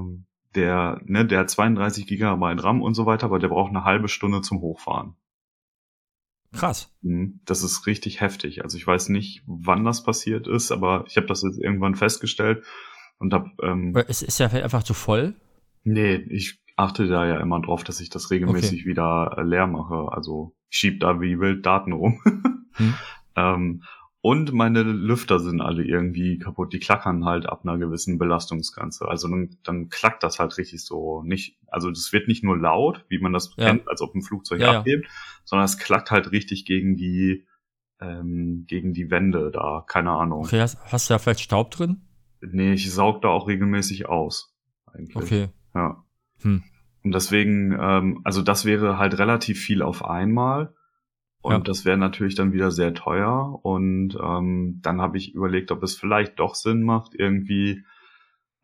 der ne, der hat 32 Gigabyte RAM und so weiter, aber der braucht eine halbe Stunde zum Hochfahren. Krass. Mhm. Das ist richtig heftig. Also ich weiß nicht, wann das passiert ist, aber ich habe das jetzt irgendwann festgestellt und hab, ähm, ist, ist der einfach zu voll? Nee, ich achte da ja immer drauf, dass ich das regelmäßig okay. wieder leer mache. Also ich schieb da wie wild Daten rum. hm. ähm, und meine Lüfter sind alle irgendwie kaputt. Die klackern halt ab einer gewissen Belastungsgrenze. Also dann, dann klackt das halt richtig so. Nicht, also das wird nicht nur laut, wie man das ja. kennt, als ob ein Flugzeug ja, abhebt, ja. sondern es klackt halt richtig gegen die, ähm, gegen die Wände da. Keine Ahnung. Okay, hast, hast du da vielleicht Staub drin? Nee, ich saug da auch regelmäßig aus. Eigentlich. Okay. Ja. Hm. Und deswegen, ähm, also das wäre halt relativ viel auf einmal. Und Ja. das wäre natürlich dann wieder sehr teuer. Und ähm, dann habe ich überlegt, ob es vielleicht doch Sinn macht, irgendwie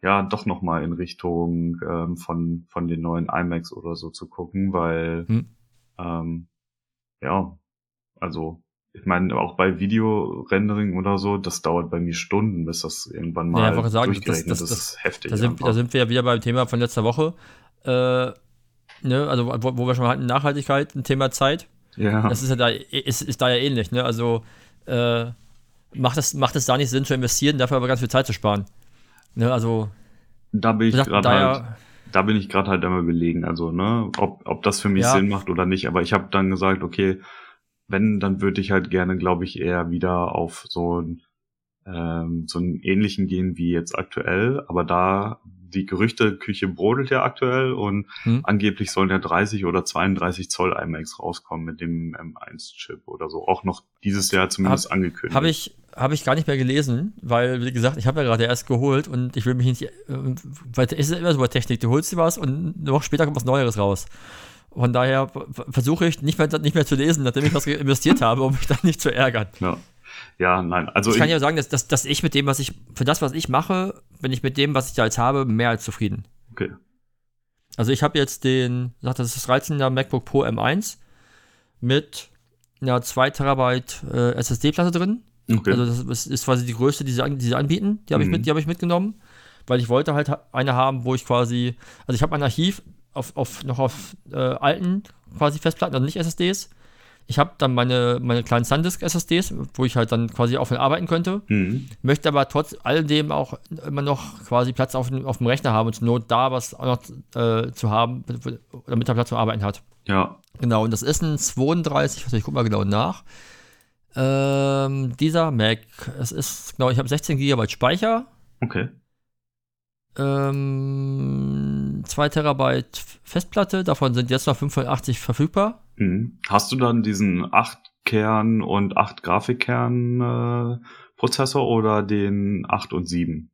ja doch nochmal in Richtung ähm, von, von den neuen iMacs oder so zu gucken, weil Hm. ähm, ja, also ich meine, auch bei Videorendering oder so, das dauert bei mir Stunden, bis das irgendwann mal Ja, wollte sagen, durchgerechnet das- das- ist. Das ist heftig. Da sind, einfach. da sind wir ja wieder beim Thema von letzter Woche. Äh, ne, also wo, wo wir schon hatten, Nachhaltigkeit, ein Thema Zeit. Ja. Das ist ja da, ist, ist da ja ähnlich, ne? Also äh, macht, es, macht es da nicht Sinn zu investieren, dafür aber ganz viel Zeit zu sparen. Ne, also da bin ich gerade da halt, da bin ich gerade halt einmal belegen, also ne, ob, ob das für mich Ja. Sinn macht oder nicht. Aber ich habe dann gesagt, okay, wenn, dann würde ich halt gerne, glaube ich, eher wieder auf so ein ähm, so einen ähnlichen gehen wie jetzt aktuell. Aber da die Gerüchteküche brodelt ja aktuell und Hm. angeblich sollen ja 30 oder 32 Zoll IMAX rauskommen mit dem M1-Chip oder so. Auch noch dieses Jahr zumindest angekündigt. habe ich, hab ich gar nicht mehr gelesen, weil, wie gesagt, ich habe ja gerade erst geholt und ich will mich nicht, äh, weil es ist immer so bei Technik, du holst dir was und eine Woche später kommt was Neueres raus. Von daher versuche ich nicht mehr, nicht mehr zu lesen, nachdem ich was investiert habe, um mich dann nicht zu ärgern. Ja. Ja, nein. Also ich kann ich- ja sagen, dass, dass, dass ich mit dem, was ich, für das, was ich mache, bin ich mit dem, was ich da jetzt habe, mehr als zufrieden. okay. Also ich habe jetzt den, ich sag, das ist das 13er MacBook Pro M1 mit einer 2 Terabyte äh, SSD-Platte drin. Okay. Also das ist, quasi die größte, die sie, an, die sie anbieten. Die habe ich, Mhm. mit, die hab ich mitgenommen, weil ich wollte halt ha- eine haben, wo ich quasi, also ich habe ein Archiv auf, auf, noch auf äh, alten quasi Festplatten, also nicht SSDs. Ich habe dann meine, meine kleinen SanDisk SSDs, wo ich halt dann quasi auch von arbeiten könnte. mhm. Möchte aber trotz alledem auch immer noch quasi Platz auf, dem- auf dem Rechner haben und zur Not da was auch noch äh, zu haben, damit er Platz zum Arbeiten hat. Ja. Genau, und das ist ein 32, warte, ich guck mal genau nach. Ähm, dieser Mac, es ist, genau, ich habe 16 GB Speicher, Okay. Ähm, 2 Terabyte Festplatte, davon sind jetzt noch 580 verfügbar. Mhm. Hast du dann diesen 8-Kern und 8 Grafikkern äh, Prozessor oder den 8 und 7?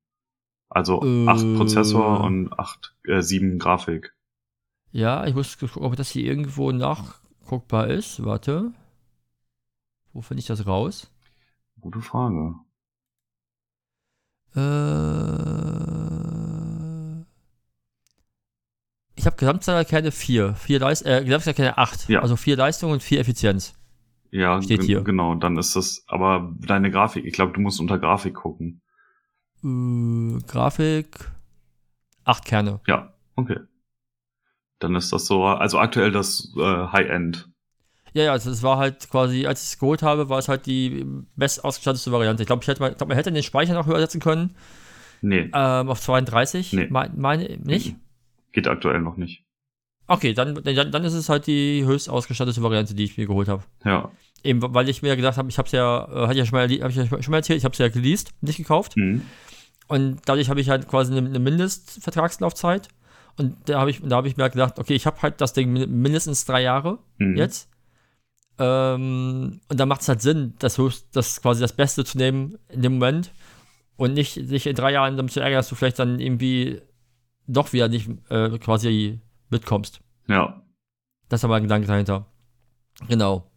Also Äh. 8 Prozessor und 8, äh, 7 Grafik. Ja, ich muss gucken, ob das hier irgendwo nachguckbar ist. Warte. Wo finde ich das raus? Gute Frage. Äh, ich habe Gesamtzahlkerne 4. vier Leist äh, Gesamtzahlkerne 8. Ja. Also 4 Leistung und 4 Effizienz. Ja, Steht hier. genau, dann ist das, aber deine Grafik, ich glaube, du musst unter Grafik gucken. Äh, Grafik 8 Kerne. Ja, okay. Dann ist das so, also aktuell das äh, High-End. Ja, ja, also es war halt quasi, als ich es geholt habe, war es halt die best ausgestattete Variante. Ich glaube, ich hätte mal, ich glaub, man hätte den Speicher noch höher setzen können. Nee, Ähm, auf 32. Nee. Me meine, nicht? Geht aktuell noch nicht. Okay, dann, dann, dann ist es halt die höchst ausgestattete Variante, die ich mir geholt habe. Ja. Eben, weil ich mir gedacht habe, ich habe es ja, äh, hatte ich ja schon mal, hab ich ja schon mal erzählt, ich habe es ja geleast, nicht gekauft. Mhm. Und dadurch habe ich halt quasi eine, eine Mindestvertragslaufzeit. Und da habe ich, da habe ich mir halt gedacht, okay, ich habe halt das Ding min- mindestens drei Jahre Mhm. jetzt. Ähm, und da macht es halt Sinn, das, das quasi das Beste zu nehmen in dem Moment und nicht sich in drei Jahren damit zu ärgern, dass du vielleicht dann irgendwie doch wieder nicht äh, quasi mitkommst. Ja. Das ist aber ein Gedanke dahinter. Genau.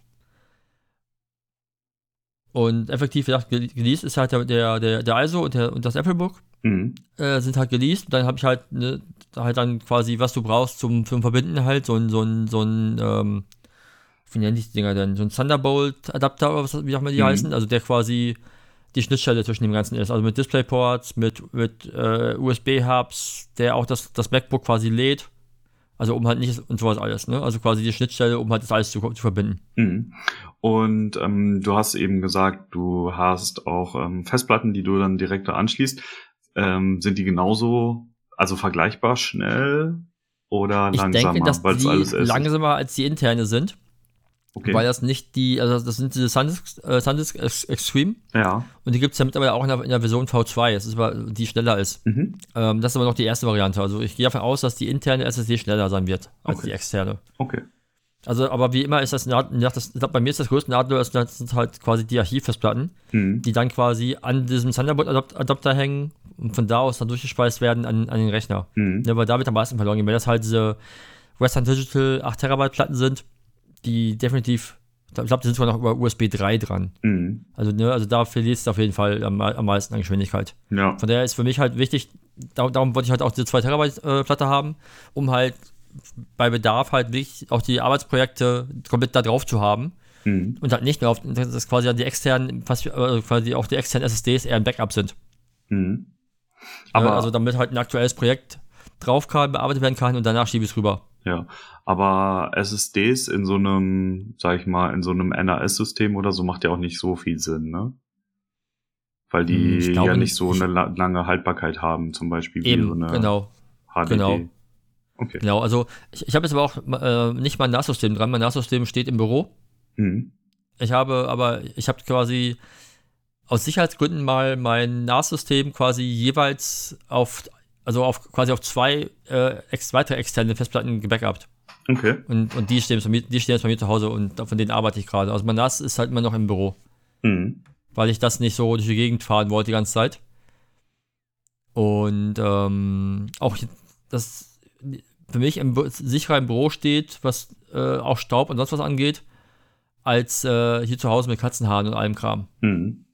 Und effektiv gesagt, gele- geleast ist halt der, der, der, ISO und, der, und das Applebook Mhm. äh, sind halt geleast. Dann habe ich halt, ne, halt dann quasi, was du brauchst zum, zum Verbinden halt, so ein, so ein, so ein, ähm, wie nennen die Dinger denn? So ein Thunderbolt-Adapter oder was, wie auch immer die Mhm. heißen, also der quasi die Schnittstelle zwischen dem Ganzen ist. Also mit Displayports, mit, mit äh, USB-Hubs, der auch das, das MacBook quasi lädt. Also um halt nicht und sowas alles, ne? Also quasi die Schnittstelle, um halt das alles zu, zu verbinden. Mhm. Und ähm, du hast eben gesagt, du hast auch ähm, Festplatten, die du dann direkt da anschließt. Ähm, sind die genauso, also vergleichbar schnell oder Ich langsamer, denke, dass die alles ist? langsamer als die interne sind, okay. weil das nicht die, also das sind diese SanDisk, äh, SanDisk Ex- Extreme ja. und die gibt es ja mittlerweile auch in der, in der Version V2, das ist aber, die schneller ist. Mhm. Ähm, das ist aber noch die erste Variante. Also ich gehe davon aus, dass die interne SSD schneller sein wird als Okay. die externe. Okay. Also, aber wie immer ist das, das bei mir ist das größte Nahtlos, das sind halt quasi die Archivfestplatten, Mhm. die dann quasi an diesem Thunderbolt-Adapter hängen und von da aus dann durchgespeist werden an, an den Rechner. Mhm. Ja, weil da wird am meisten verloren gehen. Wenn das halt diese Western Digital 8 Terabyte Platten sind, die definitiv Ich glaube, die sind sogar noch über USB 3 dran. Mhm. Also, ne, also da verlierst du auf jeden Fall am, am meisten an Geschwindigkeit. Ja. Von daher ist für mich halt wichtig, darum, darum wollte ich halt auch diese 2 Terabyte äh, Platte haben, um halt bei Bedarf halt wirklich auch die Arbeitsprojekte komplett da drauf zu haben Mhm. und halt nicht nur auf, dass quasi die externen, fast, äh, quasi auch die externen SSDs eher ein Backup sind. Mhm. Aber Aber, also damit halt ein aktuelles Projekt drauf kann, bearbeitet werden kann und danach schiebe ich es rüber. Ja. Aber SSDs in so einem, sag ich mal, in so einem NAS-System oder so macht ja auch nicht so viel Sinn, ne? Weil Hm, die ich glaube ja nicht nicht. so eine la lange Haltbarkeit haben, zum Beispiel wie Eben, so eine genau. HDD. genau. Okay. Genau, also ich, ich habe jetzt aber auch äh, nicht mein NAS-System dran. Mein NAS-System steht im Büro. Mhm. Ich habe aber, ich habe quasi aus Sicherheitsgründen mal mein NAS-System quasi jeweils auf, also auf quasi auf zwei äh, ex, weitere externe Festplatten gebackupt. Okay. Und, und die, stehen jetzt bei mir, die stehen jetzt bei mir zu Hause und von denen arbeite ich gerade. Also mein NAS ist halt immer noch im Büro, Mhm. weil ich das nicht so durch die Gegend fahren wollte die ganze Zeit. Und ähm, auch das für mich im, sicherer im Büro steht, was äh, auch Staub und sonst was angeht, als äh, hier zu Hause mit Katzenhaaren und allem Kram. Mhm.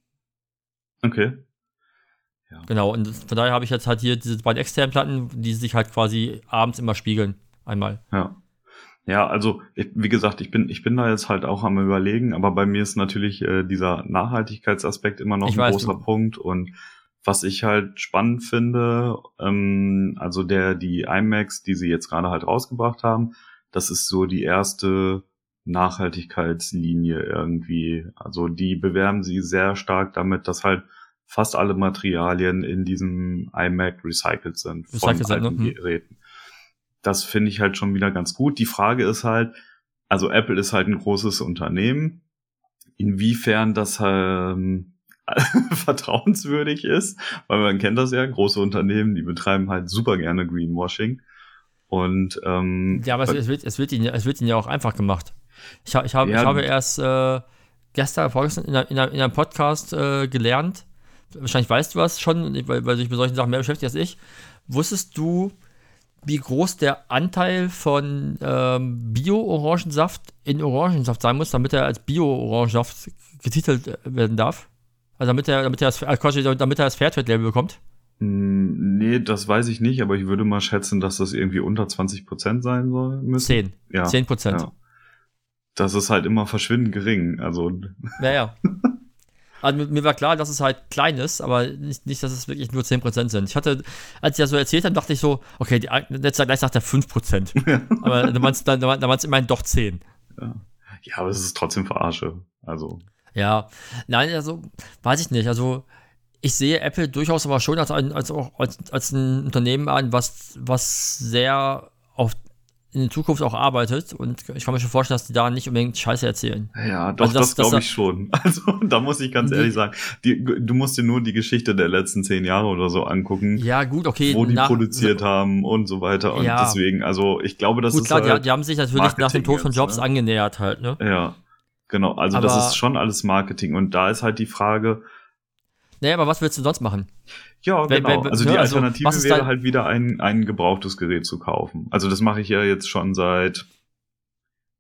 Okay. Genau, und von daher habe ich jetzt halt hier diese beiden externen Platten, die sich halt quasi abends immer spiegeln. Einmal. Ja. Ja, also ich, wie gesagt, ich bin ich bin da jetzt halt auch am überlegen, aber bei mir ist natürlich äh, dieser Nachhaltigkeitsaspekt immer noch Ich ein weiß, großer du- Punkt und was ich halt spannend finde, ähm, also der die iMacs, die sie jetzt gerade halt rausgebracht haben, das ist so die erste Nachhaltigkeitslinie irgendwie. Also die bewerben sie sehr stark damit, dass halt fast alle Materialien in diesem iMac recycelt sind von Recycelt sind, ne? alten Hm. Geräten. Das finde ich halt schon wieder ganz gut. Die Frage ist halt, also Apple ist halt ein großes Unternehmen, inwiefern das ähm, vertrauenswürdig ist, weil man kennt das ja, große Unternehmen, die betreiben halt super gerne Greenwashing. Und ähm, Ja, aber es, es, wird, es, wird ihnen, es wird ihnen ja auch einfach gemacht. Ich, ich, hab, Ja. ich habe erst äh, gestern, vorgestern in, einer- in einem Podcast äh, gelernt, wahrscheinlich weißt du was schon, weil, weil du dich mit solchen Sachen mehr beschäftigt als ich. Wusstest du, wie groß der Anteil von ähm, Bio-Orangensaft in Orangensaft sein muss, damit er als Bio-Orangensaft getitelt äh, werden darf? Also damit er, damit er das, quasi damit er das Fairtrade-Label bekommt? mh, nee, das weiß ich nicht, aber ich würde mal schätzen, dass das irgendwie unter 20 Prozent sein soll. Müssen. 10. Ja. 10 Prozent. Ja. Das ist halt immer verschwindend gering. Also Ja, ja. Also mir, war klar, dass es halt klein ist, aber nicht, nicht dass es wirklich nur 10% sind. Ich hatte, als ich das so erzählt habe, dachte ich so, okay, die, letzter gleich sagt er 5%. aber dann waren es dann, dann immerhin doch 10. ja, aber es ist trotzdem Verarsche. Also Ja, nein, also weiß ich nicht. Also ich sehe Apple durchaus aber schon als ein, als auch als, als ein Unternehmen an, was, was sehr auf in der Zukunft auch arbeitet und ich kann mir schon vorstellen, dass die da nicht unbedingt Scheiße erzählen. Ja, doch, Also das, das- das- glaube ich schon. Also, da muss ich ganz ehrlich sagen, die, du musst dir nur die Geschichte der letzten zehn Jahre oder so angucken, Ja, gut, okay. wo die nach- produziert haben und so weiter. Und Ja. deswegen, also ich glaube, das Gut, ist klar, halt, die, die haben sich natürlich nach dem Marketing Tod von Jobs ne? angenähert halt, ne? ja, genau. Also das Aber- ist schon alles Marketing. Und da ist halt die Frage, Naja, aber was willst du sonst machen? ja, Wenn- genau. wenn- also ne, die also, Alternative ist wäre halt wieder ein, ein gebrauchtes Gerät zu kaufen. Also das mache ich ja jetzt schon seit,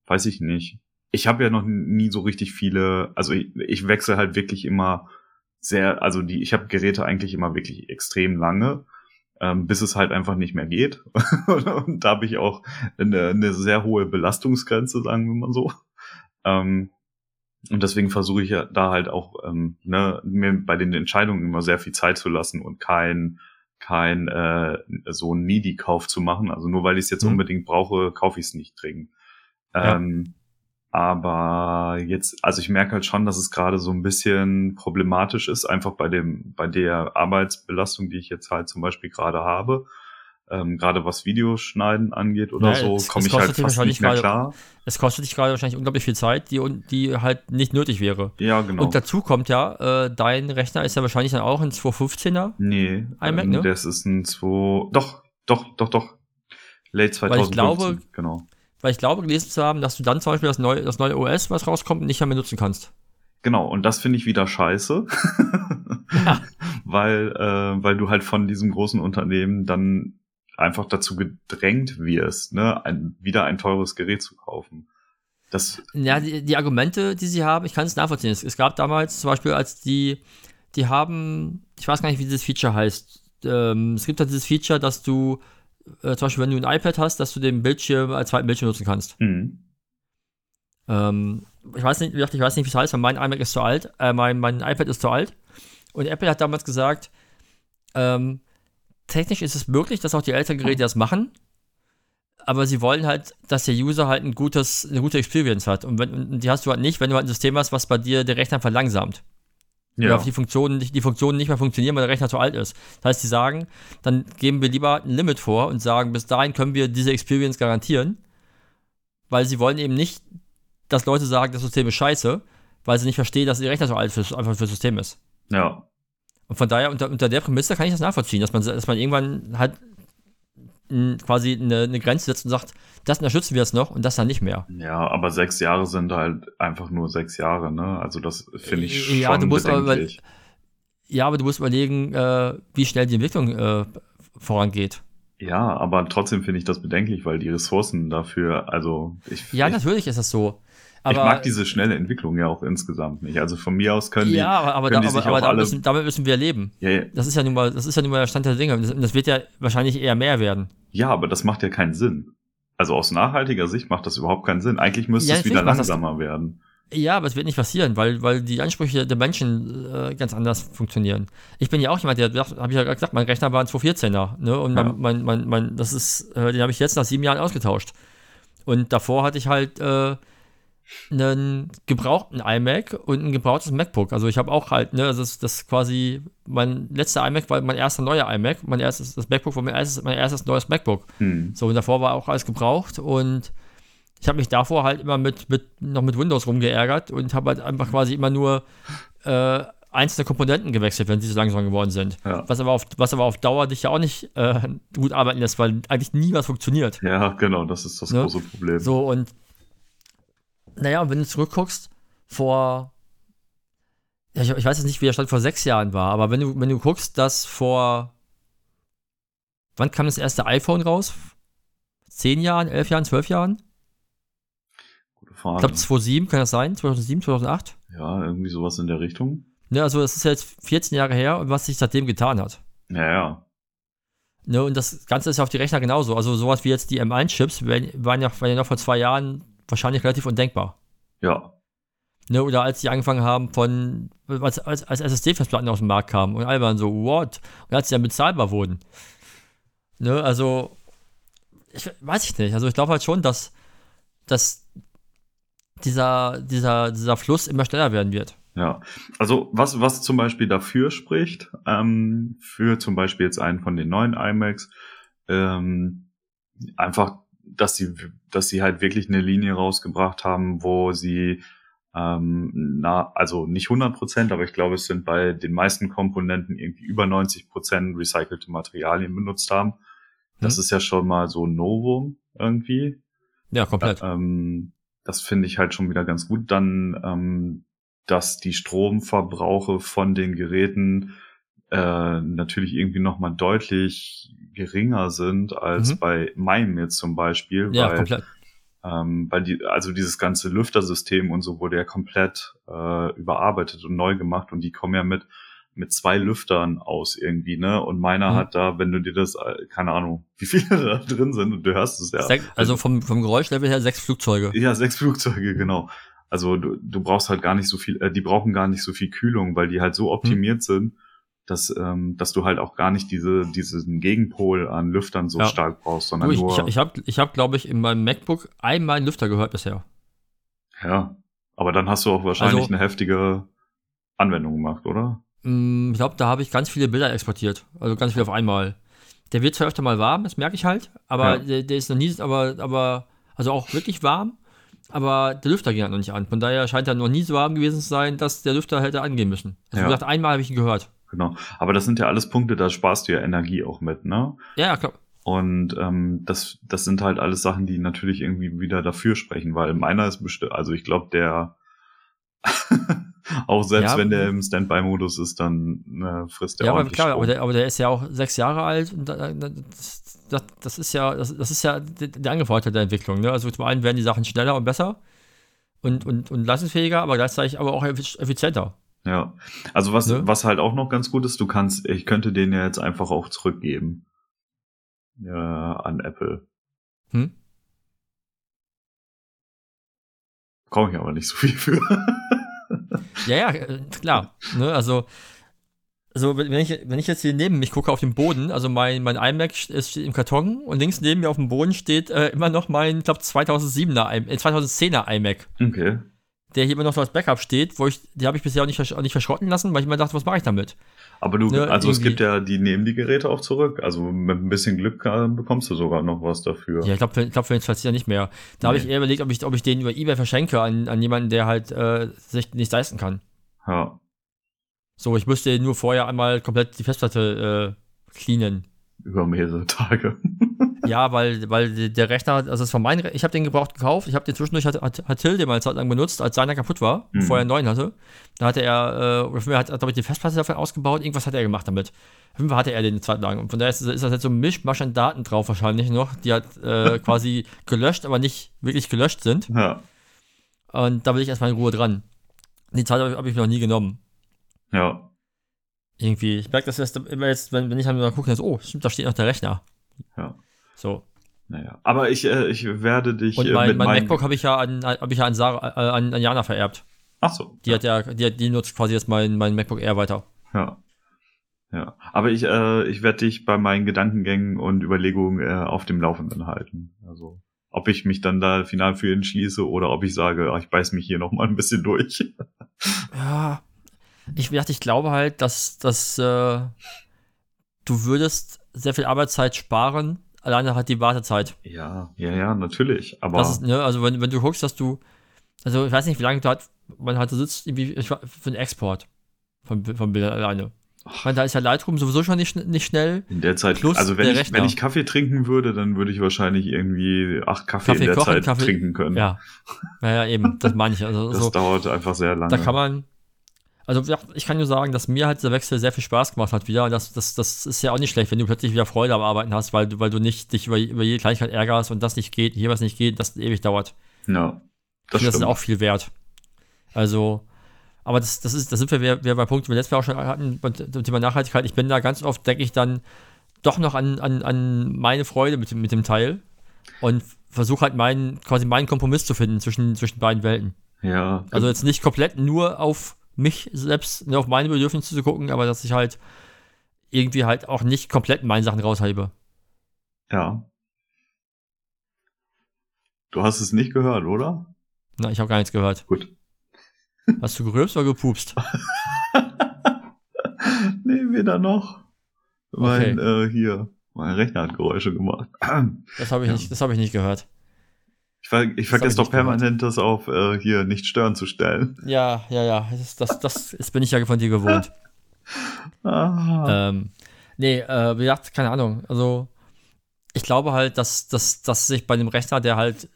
weiß ich nicht. Ich habe ja noch nie so richtig viele, also ich, ich wechsle halt wirklich immer sehr, also die, ich habe Geräte eigentlich immer wirklich extrem lange, ähm, bis es halt einfach nicht mehr geht. und da habe ich auch eine, eine sehr hohe Belastungsgrenze, sagen wir mal so. Ähm, und deswegen versuche ich ja da halt auch ähm, ne, mir bei den Entscheidungen immer sehr viel Zeit zu lassen und kein kein äh, so einen Needy-Kauf zu machen. Also nur weil ich es jetzt Mhm. unbedingt brauche, kaufe ich es nicht dringend. Ja. Ähm, aber jetzt, also ich merke halt schon, dass es gerade so ein bisschen problematisch ist, einfach bei dem, bei der Arbeitsbelastung, die ich jetzt halt zum Beispiel gerade habe. Ähm, gerade was Videoschneiden angeht oder Ja, so, komme ich halt fast nicht mehr klar. Es kostet dich gerade wahrscheinlich unglaublich viel Zeit, die, die halt nicht nötig wäre. Ja, genau. Und dazu kommt ja, äh, dein Rechner ist ja wahrscheinlich dann auch ein 215er. Nee, iMac, ähm, ne? das ist ein 2, doch, doch, doch, doch. Late 2015, Weil ich glaube- genau. Weil ich glaube, gelesen zu haben, dass du dann zum Beispiel das neue, das neue OS, was rauskommt, nicht mehr nutzen kannst. Genau, und das finde ich wieder scheiße, Ja. weil, äh, weil du halt von diesem großen Unternehmen dann einfach dazu gedrängt wirst, ne, ein, wieder ein teures Gerät zu kaufen. Das, Ja, die, die Argumente, die sie haben, ich kann es nachvollziehen. Es, es gab damals zum Beispiel, als die, die haben, ich weiß gar nicht, wie dieses Feature heißt. Ähm, es gibt halt dieses Feature, dass du, äh, zum Beispiel, wenn du ein iPad hast, dass du den Bildschirm als zweiten Bildschirm nutzen kannst. hm. Ähm, ich weiß nicht, ich weiß nicht, wie es heißt, weil mein iMac ist zu alt, äh, mein, mein iPad ist zu alt. Und Apple hat damals gesagt, ähm, technisch ist es möglich, dass auch die älteren Geräte das machen, aber sie wollen halt, dass der User halt ein gutes, eine gute Experience hat. Und, wenn, und die hast du halt nicht, wenn du halt ein System hast, was bei dir den Rechner verlangsamt. Oder Ja. auf die Funktionen, nicht- die Funktionen nicht mehr funktionieren, weil der Rechner zu alt ist. Das heißt, die sagen, dann geben wir lieber ein Limit vor und sagen, bis dahin können wir diese Experience garantieren, weil sie wollen eben nicht, dass Leute sagen, das System ist scheiße, weil sie nicht verstehen, dass ihr Rechner so alt für, einfach für das System ist. ja. Und von daher, unter, unter der Prämisse kann ich das nachvollziehen, dass man, dass man irgendwann halt quasi eine, eine Grenze setzt und sagt, das unterstützen wir jetzt noch und das dann nicht mehr. Ja, aber sechs Jahre sind halt einfach nur sechs Jahre, ne? Also das finde ich Ja, schon du musst aber- bedenklich. Ja, aber du musst überlegen, äh, wie schnell die Entwicklung äh, vorangeht. Ja, aber trotzdem finde ich das bedenklich, weil die Ressourcen dafür, also ich, Ja, ich, natürlich ist das so. Ich Aber, mag diese schnelle Entwicklung ja auch insgesamt nicht. Also von mir aus können die, ja, aber, da, aber, aber alle, müssen, damit müssen wir leben. ja, ja, Das ist ja nun mal, das ist ja nun mal der Stand der Dinge. Und das, das wird ja wahrscheinlich eher mehr werden. ja, aber das macht ja keinen Sinn. Also aus nachhaltiger Sicht macht das überhaupt keinen Sinn. Eigentlich müsste Ja, es wieder macht das- langsamer werden. Ja, aber es wird nicht passieren, weil, weil die Ansprüche der Menschen äh, ganz anders funktionieren. Ich bin ja auch jemand, der, habe ich ja gerade gesagt, mein Rechner war ein 214er, ne? Und Ja. mein, mein, mein, mein, das ist, äh, den habe ich jetzt nach sieben Jahren ausgetauscht. Und davor hatte ich halt äh, einen gebrauchten iMac und ein gebrauchtes MacBook. Also ich habe auch halt, ne, das ist das quasi mein letzter iMac war mein erster neuer iMac, mein erstes das MacBook war mein erstes mein erstes neues MacBook. Hm. So, und davor war auch alles gebraucht und ich habe mich davor halt immer mit, mit, noch mit Windows rumgeärgert und habe halt einfach quasi immer nur äh, einzelne Komponenten gewechselt, wenn sie so langsam geworden sind. Ja. Was, aber auf, was aber auf Dauer dich ja auch nicht äh, gut arbeiten lässt, weil eigentlich nie was funktioniert. ja, genau, das ist das Ne? große Problem. So, und naja, wenn du zurückguckst, vor, ja, ich, ich weiß jetzt nicht, wie der Stand vor sechs Jahren war, aber wenn du, wenn du guckst, dass vor, wann kam das erste iPhone raus? Zehn Jahren, elf Jahren, zwölf Jahren? Gute Ich Frage. glaube 2007, kann das sein? 2007, 2008? ja, irgendwie sowas in der Richtung. Ne, also das ist jetzt 14 Jahre her und was sich seitdem getan hat. Ja, ja. Ne, und das Ganze ist ja auf die Rechner genauso. Also sowas wie jetzt die M1-Chips waren, waren, ja, waren ja noch vor zwei Jahren wahrscheinlich relativ undenkbar. Ja, Ne, oder als die angefangen haben von, als, als, als SSD-Festplatten aus dem Markt kamen und alle waren so, what? Und als sie dann bezahlbar wurden. Ne, also, ich weiß ich nicht. Also ich glaube halt schon, dass, dass dieser, dieser, dieser Fluss immer schneller werden wird. Ja, also was, was zum Beispiel dafür spricht, ähm, für zum Beispiel jetzt einen von den neuen iMacs, ähm, einfach, dass sie, dass sie halt wirklich eine Linie rausgebracht haben, wo sie ähm, na, also nicht 100 Prozent, aber ich glaube, es sind bei den meisten Komponenten irgendwie über 90 Prozent recycelte Materialien benutzt haben. Das Hm. ist ja schon mal so ein Novum irgendwie. Ja, komplett. Ähm, das finde ich halt schon wieder ganz gut. Dann, ähm, dass die Stromverbrauche von den Geräten äh, natürlich irgendwie nochmal deutlich geringer sind als Mhm. bei meinem jetzt zum Beispiel. ja, weil, komplett. ähm, weil die, also dieses ganze Lüftersystem und so wurde ja komplett äh, überarbeitet und neu gemacht und die kommen ja mit mit zwei Lüftern aus irgendwie, ne? Und meiner Mhm. hat da, wenn du dir das, äh, keine Ahnung, wie viele da drin sind und du hörst es ja. Sech, also vom, vom Geräuschlevel her sechs Flugzeuge. Ja, sechs Flugzeuge, genau. Also du, du brauchst halt gar nicht so viel, äh, die brauchen gar nicht so viel Kühlung, weil die halt so optimiert sind, dass, ähm, dass du halt auch gar nicht diese, diesen Gegenpol an Lüftern so Ja. stark brauchst, sondern Du, ich nur. ich, ich habe, ich hab, glaube ich, in meinem MacBook einmal einen Lüfter gehört bisher. ja. Aber dann hast du auch wahrscheinlich Also- eine heftige Anwendung gemacht, oder? Mm, Ich glaube, da habe ich ganz viele Bilder exportiert. Also ganz viel auf einmal. Der wird zwar öfter mal warm, das merke ich halt, aber Ja. der, der ist noch nie, aber, aber, also auch wirklich warm, aber der Lüfter ging halt noch nicht an. Von daher scheint er noch nie so warm gewesen zu sein, dass der Lüfter hätte angehen müssen. Also Ja. wie gesagt, einmal habe ich ihn gehört. Genau. Aber das sind ja alles Punkte, da sparst du ja Energie auch mit, ne? Ja, klar. Und ähm, das, das sind halt alles Sachen, die natürlich irgendwie wieder dafür sprechen, weil meiner ist bestimmt, also ich glaube, der auch selbst Ja. wenn der im Standby-Modus ist, dann äh, frisst der Ja, aber klar, aber der, aber der ist ja auch sechs Jahre alt und da, da, das, das, ist ja, das, das ist ja der, Angeforderung der Entwicklung. Ne? Also zum einen werden die Sachen schneller und besser und, und, und leistungsfähiger, aber gleichzeitig aber auch effizienter. Ja. Also was, Ne? was halt auch noch ganz gut ist, du kannst, ich könnte den ja jetzt einfach auch zurückgeben. Ja, an Apple. Hm? Brauche ich aber nicht so viel für. Ja, ja, äh, klar. Ne, also, also wenn ich, wenn ich jetzt hier neben mich gucke auf den Boden, also mein, mein iMac ist im Karton und links neben mir auf dem Boden steht äh, immer noch mein, ich glaube, 2007er, im- äh, 2010er iMac, Okay. Der hier immer noch so als Backup steht, wo ich, die habe ich bisher auch nicht, auch nicht verschrotten lassen, weil ich immer dachte, was mache ich damit? Aber du, Ne, also es irgendwie. gibt ja, die nehmen die Geräte auch zurück. Also mit ein bisschen Glück äh, bekommst du sogar noch was dafür. Ja, ich glaube, ich glaub, für den 20er nicht mehr. Da habe Nee. ich eher überlegt, ob ich, ob ich den über Ebay verschenke an, an jemanden, der halt äh, sich nicht leisten kann. Ja. So, ich müsste nur vorher einmal komplett die Festplatte äh, cleanen. Über mehrere Tage. Ja, weil, weil der Rechner, also das war mein, Re ich habe den gebraucht gekauft, ich habe den zwischendurch, hat, hat, hat Till den mal eine Zeit lang benutzt, als seiner kaputt war, Mhm. bevor er einen neuen hatte. Da hatte er, äh, oder für mich hat, hat glaube ich, die Festplatte davon ausgebaut, irgendwas hat er gemacht damit. Auf Fall hatte er den eine Zeit lang. Und von daher ist, ist das jetzt so ein Mischmasch an Daten drauf wahrscheinlich noch, die halt äh, quasi gelöscht, aber nicht wirklich gelöscht sind. ja. Und da will ich erstmal in Ruhe dran. Die Zeit habe ich, hab ich mir noch nie genommen. Ja. Irgendwie. Ich merke das erst immer jetzt, wenn, wenn ich dann gucke, so, oh, stimmt, da steht noch der Rechner. Ja. So. Naja. Aber ich, äh, ich werde dich Und äh, mein, mit mein MacBook habe ich ja an, habe ich ja an, Sarah, äh, an, an Jana vererbt. Ach so. Die hat ja, die, hat, die nutzt quasi jetzt mein, mein MacBook Air weiter. Ja. Ja. Aber ich, äh, ich werde dich bei meinen Gedankengängen und Überlegungen äh, auf dem Laufenden halten. Also, ob ich mich dann da final für entschließe oder ob ich sage, ach, ich beiß mich hier noch mal ein bisschen durch. Ja. Ich dachte, ich glaube halt, dass, dass äh, du würdest sehr viel Arbeitszeit sparen, alleine halt die Wartezeit. Ja, ja, ja, natürlich. Aber ist, ne, also wenn, wenn du guckst, dass du, also ich weiß nicht, wie lange du halt, man halt sitzt, irgendwie, für den Export von, von Bildern alleine. Ich meine, da ist ja Lightroom sowieso schon nicht, nicht schnell. in der Zeit, Plus also wenn ich, Rechner. wenn ich Kaffee trinken würde, dann würde ich wahrscheinlich irgendwie acht Kaffee, Kaffee in der kochen, Zeit Kaffee- trinken können. Ja. Ja, ja, eben, das meine ich. Also, Das so, dauert einfach sehr lange. da kann man, also ich kann nur sagen, dass mir halt der Wechsel sehr viel Spaß gemacht hat wieder. Das, das, das ist ja auch nicht schlecht, wenn du plötzlich wieder Freude am Arbeiten hast, weil du, weil du nicht dich über, über jede Kleinigkeit ärgerst und das nicht geht, hier was nicht geht, das ewig dauert. ja, das das ist auch viel wert. Also, aber das, das ist, da sind wir wieder, bei Punkten, die wir letztes Mal auch schon hatten, beim Thema Nachhaltigkeit. Ich bin da ganz oft, denke ich dann doch noch an, an, an meine Freude mit dem, mit dem Teil und versuche halt meinen, quasi meinen Kompromiss zu finden zwischen, zwischen beiden Welten. ja, Also jetzt nicht komplett nur auf mich selbst, nur auf meine Bedürfnisse zu gucken, aber dass ich halt irgendwie halt auch nicht komplett meine Sachen raushebe. ja. Du hast es nicht gehört, oder? Na, ich habe gar nichts gehört. Gut. Hast du gerülpst oder gepupst? nee, weder noch. Mein, äh, hier, mein Rechner hat Geräusche gemacht. Das habe ich, Ja. nicht, das hab ich nicht gehört. Ich, ver ich vergesse doch permanent, das auf äh, hier nicht stören zu stellen. Ja, ja, ja. Das, das, das, das bin ich ja von dir gewohnt. Ah. ähm, nee, äh, wie gesagt, keine Ahnung. Also, ich glaube halt, dass, dass, dass sich bei einem Rechner, der halt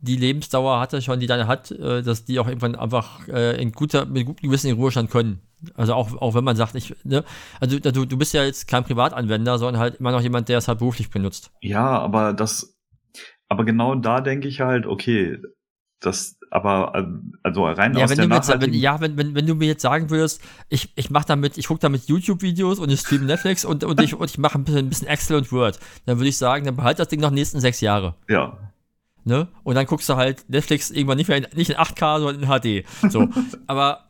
die Lebensdauer hatte schon, die deine hat, äh, dass die auch irgendwann einfach äh, in guter, mit gutem Gewissen in Ruhestand können. Also auch, auch wenn man sagt, ich, ne, also du, du bist ja jetzt kein Privatanwender, sondern halt immer noch jemand, der es halt beruflich benutzt. Ja, aber das, aber genau da denke ich halt, okay, das, aber äh, also rein Ja, aus wenn der du jetzt, wenn, nachhaltigen, ja, wenn, wenn, wenn du mir jetzt sagen würdest, ich, ich mache damit, ich gucke damit YouTube-Videos und ich streame Netflix und, und ich, und ich mache ein bisschen, ein bisschen Excel und Word, dann würde ich sagen, dann behalt das Ding noch nächsten sechs Jahre. ja, Ne? Und dann guckst du halt Netflix irgendwann nicht mehr in, nicht in 8K, sondern in HD. So. Aber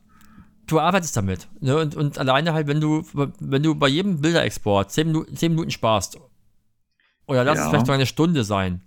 du arbeitest damit. Ne? Und, und alleine halt, wenn du, wenn du bei jedem Bilderexport 10 Minuten, 10 Minuten sparst, oder lass es Ja. vielleicht sogar eine Stunde sein.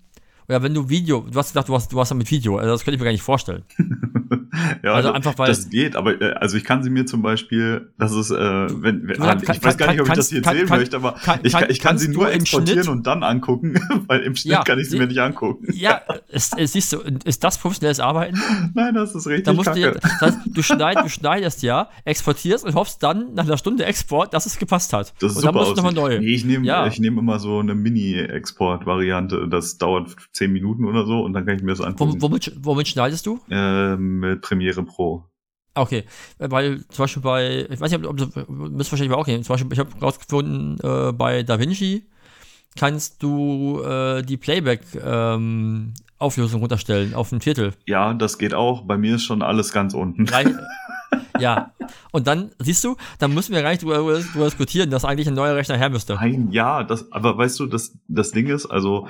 Oder wenn du Video, du hast gesagt, du hast, du hast damit Video, also das könnte ich mir gar nicht vorstellen. ja, Also das, einfach, weil- das geht, aber äh, also ich kann sie mir zum Beispiel, das ist, äh, wenn, wenn du kannst- ich weiß gar nicht, ob ich kann- das hier kann- erzählen kann- möchte, aber kann- ich, kann, kann- ich kann sie nur du exportieren Schnitt- und dann angucken, weil im Schnitt Ja, kann ich sie mir nicht angucken. Ja, es, es, siehst du, ist das professionelles Arbeiten? Nein, das ist richtig Da musst du, kacke. das heißt, du, schneid, du schneidest ja, exportierst und hoffst dann nach einer Stunde Export, dass es gepasst hat. Das ist und dann musst du nochmal neu. Nee, ich nehme Ja. ich nehm immer so eine Mini-Export-Variante. Das dauert zehn Minuten oder so und dann kann ich mir das angucken. Wom- Womit, womit schneidest du? Äh, mit Premiere Pro. Okay, weil zum Beispiel bei, ich weiß nicht, ob, ob du müsst wahrscheinlich auch gehen. Zum Beispiel, ich habe rausgefunden, äh, bei DaVinci kannst du äh, die Playback-Auflösung ähm, runterstellen auf den Titel. Ja, das geht auch. Bei mir ist schon alles ganz unten. Drei, ja, und dann, siehst du, dann müssen wir gar nicht drüber, drüber diskutieren, dass eigentlich ein neuer Rechner her müsste. Nein, ja, das, aber weißt du, das, das Ding ist, also,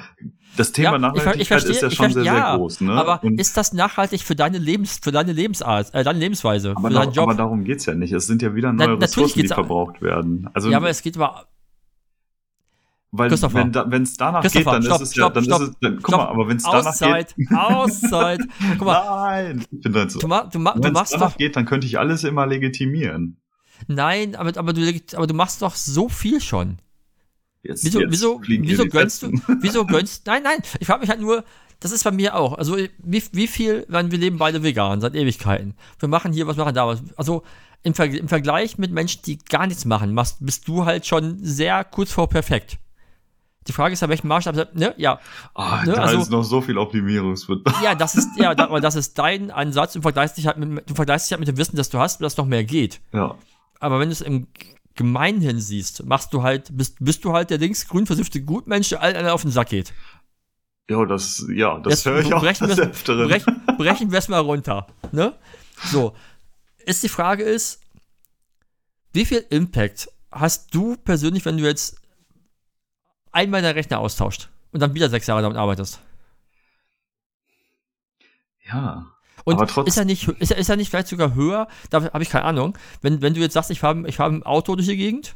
das Thema ja, Nachhaltigkeit ich, ich verstehe, ist ja schon sehr, ja, sehr groß, ne? Aber und ist das nachhaltig für deine Lebens, für deine Lebensart, äh, deine Lebensweise, aber, für deinen Job? aber darum geht's ja nicht. Es sind ja wieder neue Na, Ressourcen, die verbraucht werden. Also, ja, aber es geht über, weil wenn da, es danach geht, dann stopp, ist es ja, dann stopp, ist es, dann, guck mal, aber wenn es danach geht. Auszeit, guck mal. Nein, ich bin dann so. Du, ma, du, ma, du machst danach doch, geht, dann könnte ich alles immer legitimieren. Nein, aber, aber, du, aber du machst doch so viel schon. Jetzt, wieso, jetzt wieso, wieso gönnst du, wieso gönnst, nein, nein, ich frage mich halt nur, das ist bei mir auch, also wie, wie viel, weil wir leben beide vegan, seit Ewigkeiten. Wir machen hier was, machen da was. Also im, Ver im Vergleich mit Menschen, die gar nichts machen, machst, bist du halt schon sehr kurz vor perfekt. Die Frage ist ja, welchen Maßstab, ne? Ja. Oh, ne? Da also, ist noch so viel Optimierungsbedarf. Ja, das ist, ja, da, das ist dein Ansatz. Du vergleichst dich halt mit, du vergleichst dich halt mit dem Wissen, das du hast, dass noch mehr geht. Ja. Aber wenn du es im Gemeinhin siehst, machst du halt, bist, bist du halt der linksgrün versiffte Gutmensch, der allen auf den Sack geht. Ja, das, ja, das höre ich auch brechen des Öfteren. Brech, brechen wir es mal runter, ne? So. Ist die Frage ist, wie viel Impact hast du persönlich, wenn du jetzt einmal deinen Rechner austauscht und dann wieder sechs Jahre damit arbeitest. Ja. Und aber trotzdem. ist er nicht, ist er, ist er nicht vielleicht sogar höher? Da habe ich keine Ahnung. Wenn, wenn du jetzt sagst, ich fahre ich fahr ein Auto durch die Gegend,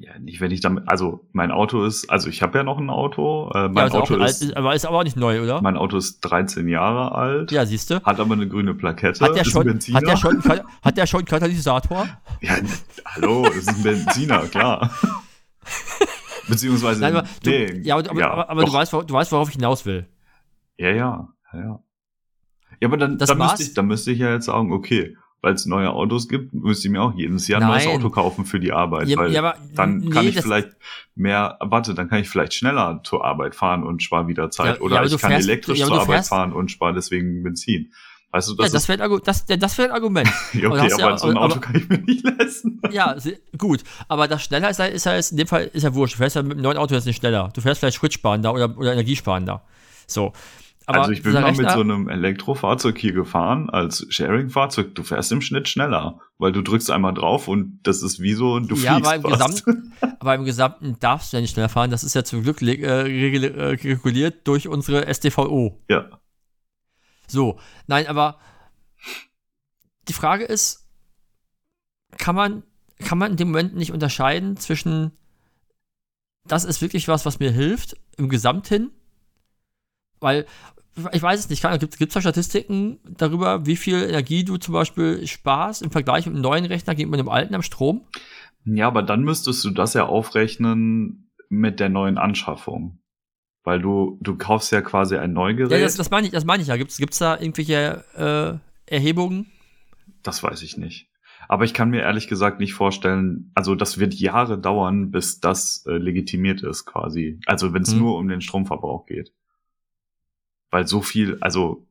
ja, nicht, wenn ich damit, also mein Auto ist, also ich habe ja noch ein Auto. Äh, mein ja, Auto ist, alt, aber ist aber auch nicht neu, oder? Mein Auto ist 13 Jahre alt. Ja, siehst du. Hat aber eine grüne Plakette. Hat der schon, hat der schon, hat der schon einen Katalysator? Ja, hallo, ist ein Benziner, klar. Beziehungsweise, Nein, aber du, nee, ja, aber, ja, aber, aber du, weißt, du weißt, worauf ich hinaus will. Ja, ja, ja. Ja, aber dann, dann, müsste ich, dann müsste ich ja jetzt sagen, okay, weil es neue Autos gibt, müsste ich mir auch jedes Jahr ein neues Auto kaufen für die Arbeit. Ja, weil ja, aber, dann kann nee, ich vielleicht mehr, warte, dann kann ich vielleicht schneller zur Arbeit fahren und spare wieder Zeit. Ja, oder ich kann fährst, elektrisch zur Arbeit fahren und spare deswegen Benzin. Weißt du, das, ja, das wäre ein, das, das wär ein Argument. ja, okay, aber, aber so ein Auto aber, kann ich mir nicht leisten. ja, gut. Aber das schneller ist, ist ja in dem Fall ist ja wurscht. Du fährst ja mit einem neuen Auto jetzt nicht schneller. Du fährst vielleicht spritzsparender oder, oder energiesparender. So. Aber also ich bin mal mit so einem Elektrofahrzeug hier gefahren als Sharing-Fahrzeug. Du fährst im Schnitt schneller, weil du drückst einmal drauf und das ist wie so, du ja, fliegst aber im, Gesamten, aber im Gesamten darfst du ja nicht schneller fahren. Das ist ja zum Glück äh, reguliert durch unsere STVO. Ja. So, nein, aber die Frage ist, kann man, kann man in dem Moment nicht unterscheiden zwischen, das ist wirklich was, was mir hilft, im Gesamthin? Weil, ich weiß es nicht, gibt es da Statistiken darüber, wie viel Energie du zum Beispiel sparst im Vergleich mit einem neuen Rechner gegenüber einem alten am Strom? Ja, aber dann müsstest du das ja aufrechnen mit der neuen Anschaffung. Weil du, du kaufst ja quasi ein Neugerät. Ja, das, das meine ich, das meine ich ja. Gibt's, gibt's da irgendwelche äh, Erhebungen? Das weiß ich nicht. Aber ich kann mir ehrlich gesagt nicht vorstellen, also das wird Jahre dauern, bis das äh, legitimiert ist quasi. Also wenn es hm. nur um den Stromverbrauch geht. Weil so viel, also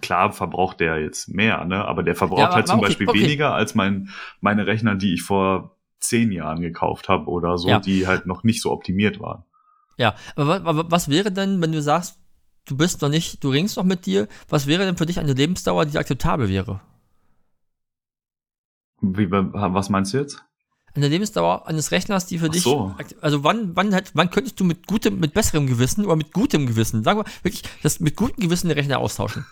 klar verbraucht der jetzt mehr, ne? Aber der verbraucht ja, aber, halt zum okay, Beispiel okay. weniger als mein, meine Rechner, die ich vor zehn Jahren gekauft habe oder so, ja. die halt noch nicht so optimiert waren. Ja, aber was wäre denn, wenn du sagst, du bist noch nicht, du ringst noch mit dir, was wäre denn für dich eine Lebensdauer, die akzeptabel wäre? Wie, was meinst du jetzt? Eine Lebensdauer eines Rechners, die für dich, so. also wann, wann, halt, wann könntest du mit gutem, mit besserem Gewissen oder mit gutem Gewissen, sagen wir wirklich, das mit gutem Gewissen den Rechner austauschen?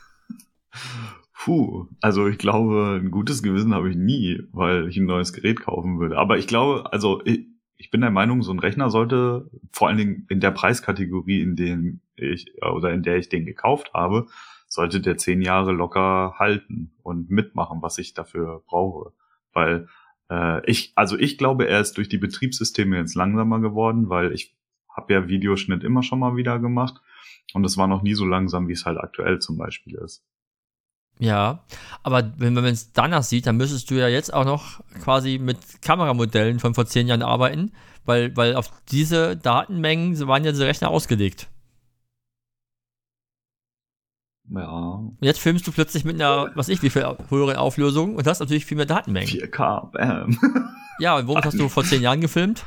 Puh, also ich glaube, ein gutes Gewissen habe ich nie, weil ich ein neues Gerät kaufen würde. Aber ich glaube, also ich, ich bin der Meinung, so ein Rechner sollte vor allen Dingen in der Preiskategorie, in dem ich oder in der ich den gekauft habe, sollte der zehn Jahre locker halten und mitmachen, was ich dafür brauche. Weil äh, ich, also ich glaube, er ist durch die Betriebssysteme jetzt langsamer geworden, weil ich habe ja Videoschnitt immer schon mal wieder gemacht und es war noch nie so langsam, wie es halt aktuell zum Beispiel ist. Ja, aber wenn man es danach sieht, dann müsstest du ja jetzt auch noch quasi mit Kameramodellen von vor zehn Jahren arbeiten, weil, weil auf diese Datenmengen waren ja diese Rechner ausgelegt. Ja. Und jetzt filmst du plötzlich mit einer, was ich, wie viel höhere Auflösung und hast natürlich viel mehr Datenmengen. 4K, bam. Ja, und womit hast du vor zehn Jahren gefilmt?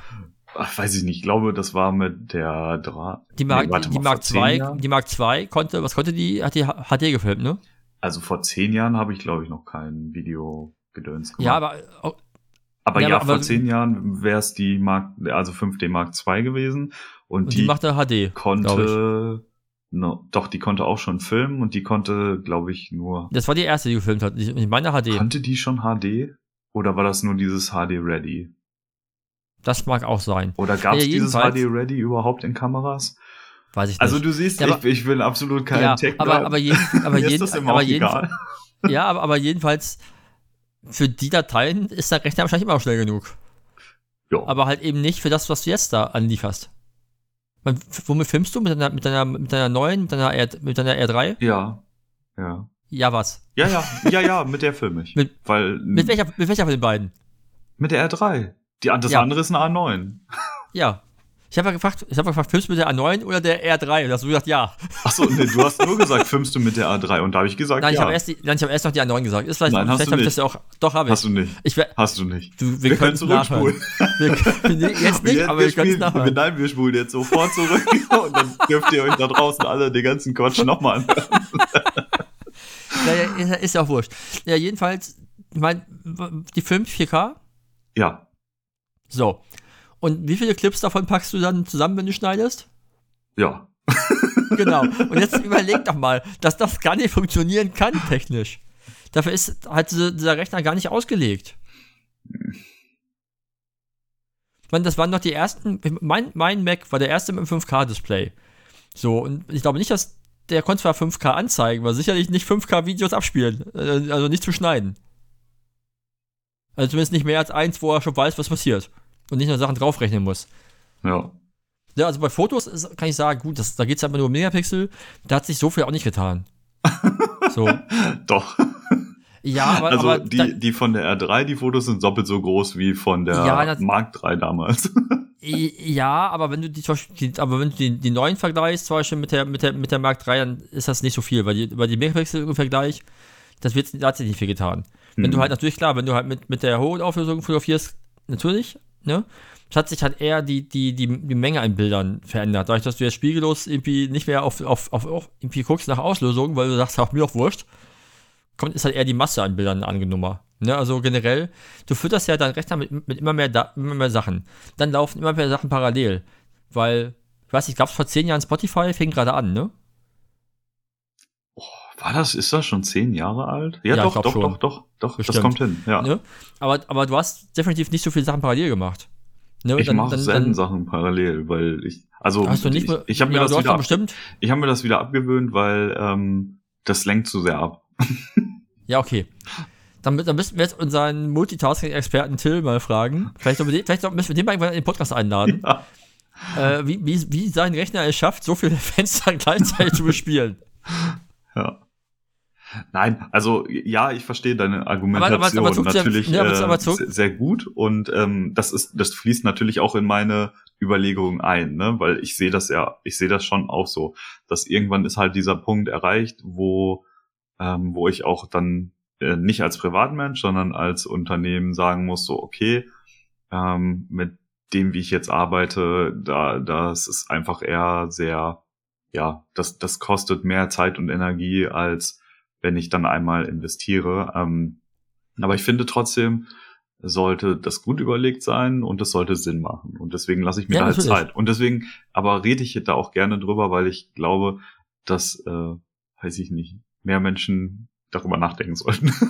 ach, weiß ich nicht, ich glaube, das war mit der Dra Die Mark, Nee, warte die mal, Mark vor zehn 2, Jahren? die Mark 2 konnte, was konnte die? Hat die HD gefilmt, ne? Also vor zehn Jahren habe ich, glaube ich, noch kein Video-Gedöns gemacht. Ja, aber oh, aber ja, ja, aber- vor aber- zehn Jahren wäre es die Mark, also 5D Mark II gewesen. Und, und die, die machte HD. konnte, no, doch, die konnte auch schon filmen und die konnte, glaube ich, nur, Das war die erste, die gefilmt hat. Ich, meine HD. konnte die schon HD? Oder war das nur dieses HD Ready? Das mag auch sein. Oder gab es Ja, dieses HD Ready überhaupt in Kameras? Weiß ich nicht. Also du siehst, Ja, ich, aber- ich bin absolut kein ja, Tech. aber, aber, jeden, aber, Mir ist jeden, das immer aber, jeden, ja, aber, aber jedenfalls für die Dateien ist der Rechner wahrscheinlich immer schnell genug. Ja. Aber halt eben nicht für das, was du jetzt da anlieferst. Man, womit filmst du? Mit deiner, mit deiner, mit deiner neuen, mit deiner, R, mit deiner R3? ja. Ja. Ja, was? Ja, ja, ja, ja, mit der film ich. Mit- Weil, Mit welcher, mit welcher von den beiden? mit der R3. Die, das Ja. andere ist eine A9. Ja. Ich habe ja gefragt, ich habe gefragt, filmst du mit der A9 oder der R3? Und hast du gesagt, ja. Achso, nee, du hast nur gesagt, filmst du mit der A3 und da habe ich gesagt, Nein, ich ja. habe erst, die- nein, ich habe erst noch die A9 gesagt. Ist vielleicht, Nein, hast vielleicht du habe ich nicht. das ja auch. Doch, habe ich. hast du nicht. Ich Hast du nicht. du, wir, können zurückspulen. Wir jetzt nicht, Wir- aber wir wir können nachhören. Nein, wir spulen jetzt sofort zurück und dann dürft ihr euch da draußen alle den ganzen Quatsch nochmal anhören. Ja, ja, ist, ja auch wurscht. Ja, jedenfalls, ich meine, die filmt 4K. Ja. So. Und wie viele Clips davon packst du dann zusammen, wenn du schneidest? Ja. Genau. Und jetzt überleg doch mal, dass das gar nicht funktionieren kann, technisch. Dafür ist halt diese- dieser Rechner gar nicht ausgelegt. Ich meine, das waren noch die ersten, mein, mein Mac war der erste mit einem 5K-Display. So, und ich glaube nicht, dass der konnte zwar 5K anzeigen, aber sicherlich nicht 5K-Videos abspielen. Äh, Also nicht zu schneiden. Also zumindest nicht mehr als eins, wo er schon weiß, was passiert. Und nicht nur Sachen draufrechnen muss. Ja. Ja, also bei Fotos ist, kann ich sagen, gut, das, da geht es einfach nur um Megapixel. Da hat sich so viel auch nicht getan. So. Doch. Ja, aber, also aber die, da, die von der R3, die Fotos sind doppelt so groß wie von der Ja, das- Mark 3 damals. ja, aber wenn du die, aber wenn du die, die neuen vergleichst, zum Beispiel mit der, mit der, mit der Mark 3, dann ist das nicht so viel, weil die, weil die Megapixel im Vergleich, das wird, da hat sich nicht viel getan. Wenn du Hm. halt natürlich, klar, wenn du halt mit, mit der hohen Auflösung fotografierst, natürlich, ne? Es hat sich halt eher die, die, die, die Menge an Bildern verändert. Dadurch, dass du jetzt spiegellos irgendwie nicht mehr auf, auf, auf, auf irgendwie guckst nach Auslösung, weil du sagst, auch mir doch wurscht, kommt, ist halt eher die Masse an Bildern eine angenehmer. Ne? Also generell, du fütterst ja deinen Rechner mit, mit immer, mehr da immer mehr Sachen. Dann laufen immer mehr Sachen parallel. Weil, ich weiß nicht, gab es vor zehn Jahren Spotify, fing gerade an, ne? War das, ist das schon zehn Jahre alt? Ja, Ja, doch, doch, doch, doch, doch, das Bestimmt. kommt hin. Ja. ne? Aber, aber du hast definitiv nicht so viele Sachen parallel gemacht. Ne? Ich mache selten Sachen parallel, weil ich, also Hast du nicht ich, ich habe mir ja, das wieder, bestimmt. ich habe mir das wieder abgewöhnt, weil ähm, das lenkt zu sehr ab. Ja, okay. Dann, dann müssten wir jetzt unseren Multitasking-Experten Till mal fragen. Vielleicht, den- vielleicht müssen wir den mal irgendwann in den Podcast einladen. Ja. Äh, wie, wie, wie sein Rechner es schafft, so viele Fenster gleichzeitig zu bespielen. Ja. Nein, also ja, ich verstehe deine Argumentation aber zu der- natürlich ja, aber- äh, aber sehr gut und ähm, das ist, das fließt natürlich auch in meine Überlegungen ein, ne? Weil ich sehe das ja, ich sehe das schon auch so, dass irgendwann ist halt dieser Punkt erreicht, wo ähm, wo ich auch dann äh, nicht als Privatmensch, sondern als Unternehmen sagen muss, so okay, ähm, mit dem, wie ich jetzt arbeite, da das ist einfach eher sehr, ja, das das kostet mehr Zeit und Energie als wenn ich dann einmal investiere. Ähm, aber ich finde trotzdem, sollte das gut überlegt sein und es sollte Sinn machen. Und deswegen lasse ich mir Ja, da halt. Zeit. Und deswegen, aber rede ich da auch gerne drüber, weil ich glaube, dass, äh, weiß ich nicht, mehr Menschen darüber nachdenken sollten.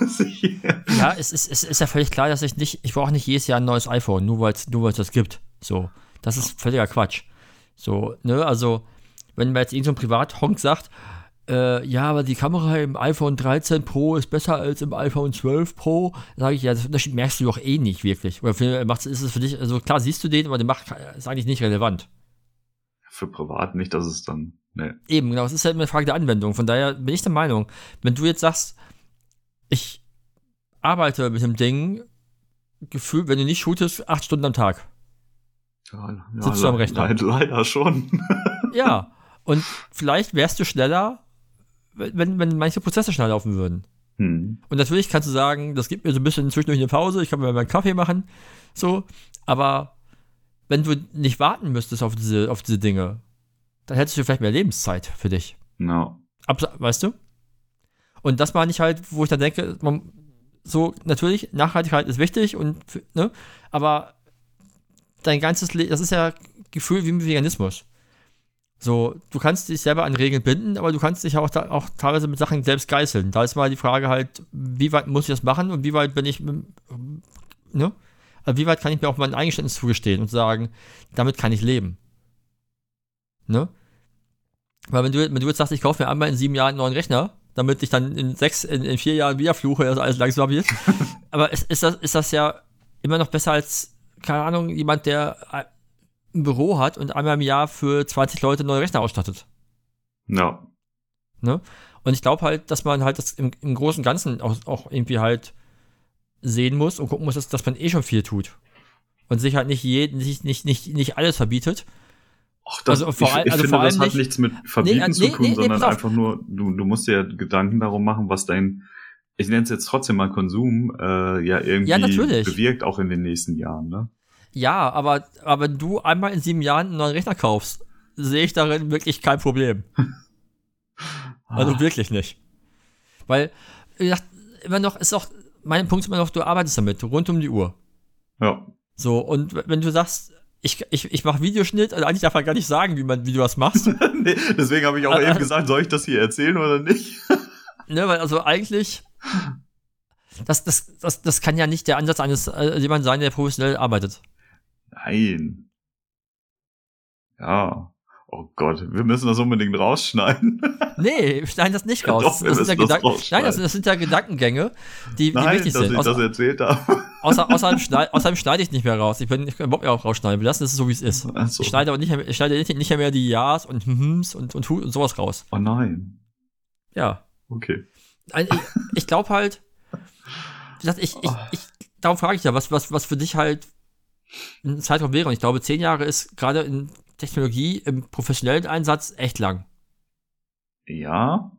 Ja, es ist, es ist ja völlig klar, dass ich nicht, ich brauche nicht jedes Jahr ein neues iPhone, nur weil es nur weil's das gibt. So, das ist völliger Quatsch. So, ne, also, wenn mir jetzt irgendein so Privathonk sagt, äh, ja, aber die Kamera im iPhone 13 Pro ist besser als im iPhone 12 Pro, sage ich, ja, das Unterschied merkst du doch eh nicht wirklich. Oder für, macht's, ist es für dich, also klar siehst du den, aber der macht, ist eigentlich nicht relevant. Für privat nicht, dass es dann, ne. Eben, genau, es ist halt immer eine Frage der Anwendung. Von daher bin ich der Meinung, wenn du jetzt sagst, ich arbeite mit dem Ding, gefühlt, wenn du nicht shootest, acht Stunden am Tag. Ja, ja, Sitzt du am Rechner? Leider, leider schon. Ja, und vielleicht wärst du schneller, wenn, wenn manche Prozesse schneller laufen würden. hm. Und natürlich kannst du sagen, das gibt mir so ein bisschen zwischendurch eine Pause, ich kann mir meinen Kaffee machen, so, aber wenn du nicht warten müsstest auf diese, auf diese Dinge, dann hättest du vielleicht mehr Lebenszeit für dich. No. Abs weißt du? Und das meine ich halt, wo ich dann denke, man, so, natürlich, Nachhaltigkeit ist wichtig und, ne, aber dein ganzes Leben, das ist ja Gefühl wie im Veganismus. So, du kannst dich selber an Regeln binden, aber du kannst dich auch, da, auch teilweise mit Sachen selbst geißeln. Da ist mal die Frage halt, wie weit muss ich das machen und wie weit bin ich, ne? Also wie weit kann ich mir auch mein Eingeständnis zugestehen und sagen, damit kann ich leben. Ne? Weil wenn du, wenn du jetzt sagst, ich kaufe mir einmal in sieben Jahren einen neuen Rechner, damit ich dann in sechs, in, in vier Jahren wieder fluche, dass alles langsam wird. Aber ist, ist, das, ist das ja immer noch besser als, keine Ahnung, jemand, der ein Büro hat und einmal im Jahr für 20 Leute neue Rechner ausstattet. Ja. Ne? Und ich glaube halt, dass man halt das im, im Großen und Ganzen auch, auch irgendwie halt sehen muss und gucken muss, dass, dass man eh schon viel tut. Und sich halt nicht, je, nicht, nicht, nicht, nicht alles verbietet. Ach, das, also vor, ich, ich also finde, das hat nicht, nichts mit Verbieten nee, zu tun, nee, sondern einfach nur, du, du musst dir Gedanken darum machen, was dein, ich nenne es jetzt trotzdem mal Konsum, äh, ja irgendwie ja, bewirkt, auch in den nächsten Jahren, ne? Ja, aber, aber wenn du einmal in sieben Jahren einen neuen Rechner kaufst, sehe ich darin wirklich kein Problem. also ah. wirklich nicht. Weil, wie gesagt, immer noch ist auch, mein Punkt ist immer noch, du arbeitest damit, rund um die Uhr. Ja. So, und wenn du sagst, ich, ich, ich mache Videoschnitt, also eigentlich darf man gar nicht sagen, wie, man, wie du das machst. nee, deswegen habe ich auch also, eben gesagt, soll ich das hier erzählen oder nicht? ne, weil also eigentlich, das, das, das, das kann ja nicht der Ansatz eines äh, jemand sein, der professionell arbeitet. Nein. Ja. Oh Gott, wir müssen das unbedingt rausschneiden. nee, wir schneiden das nicht raus. Doch, das, sind ja das Nein, das, das, sind ja Gedankengänge, die, Nein, die wichtig dass sind. Ich Außer, das erzählt habe. Außer, außerdem, schneid, außerdem schneide ich nicht mehr raus. Ich bin ich kann Bock mehr auch rausschneiden. Wir lassen es so, wie es ist. So. Ich schneide aber nicht, mehr, ich schneide nicht, mehr die Ja's und Hms und, und, und sowas raus. Oh nein. Ja. Okay. Ich, ich glaube halt, ich, ich, ich, darum frage ich ja, was, was, was für dich halt ein Zeitraum wäre. Und ich glaube, zehn Jahre ist gerade in Technologie im professionellen Einsatz echt lang. Ja.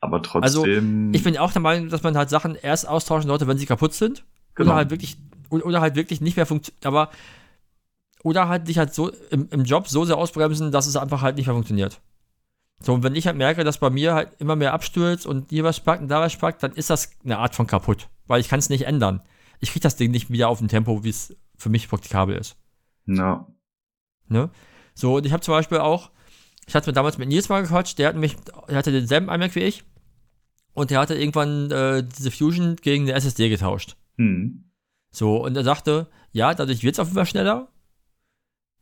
Aber trotzdem. Also, ich bin auch der Meinung, dass man halt Sachen erst austauschen sollte, wenn sie kaputt sind. Genau. Oder halt wirklich, oder halt wirklich nicht mehr funktioniert. Aber, oder halt dich halt so im, im Job so sehr ausbremsen, dass es einfach halt nicht mehr funktioniert. So, und wenn ich halt merke, dass bei mir halt immer mehr abstürzt und hier was spackt und da was spackt, dann ist das eine Art von kaputt. Weil ich kann es nicht ändern. Ich kriege das Ding nicht wieder auf ein Tempo, wie es für mich praktikabel ist. No. Ne? So, und ich habe zum Beispiel auch, ich hatte mir damals mit Nils mal gequatscht, der hat mich, der hatte denselben iMac wie ich und der hatte irgendwann äh, diese Fusion gegen eine SSD getauscht. Hm. So, und er sagte, ja, dadurch wird es auf jeden Fall schneller,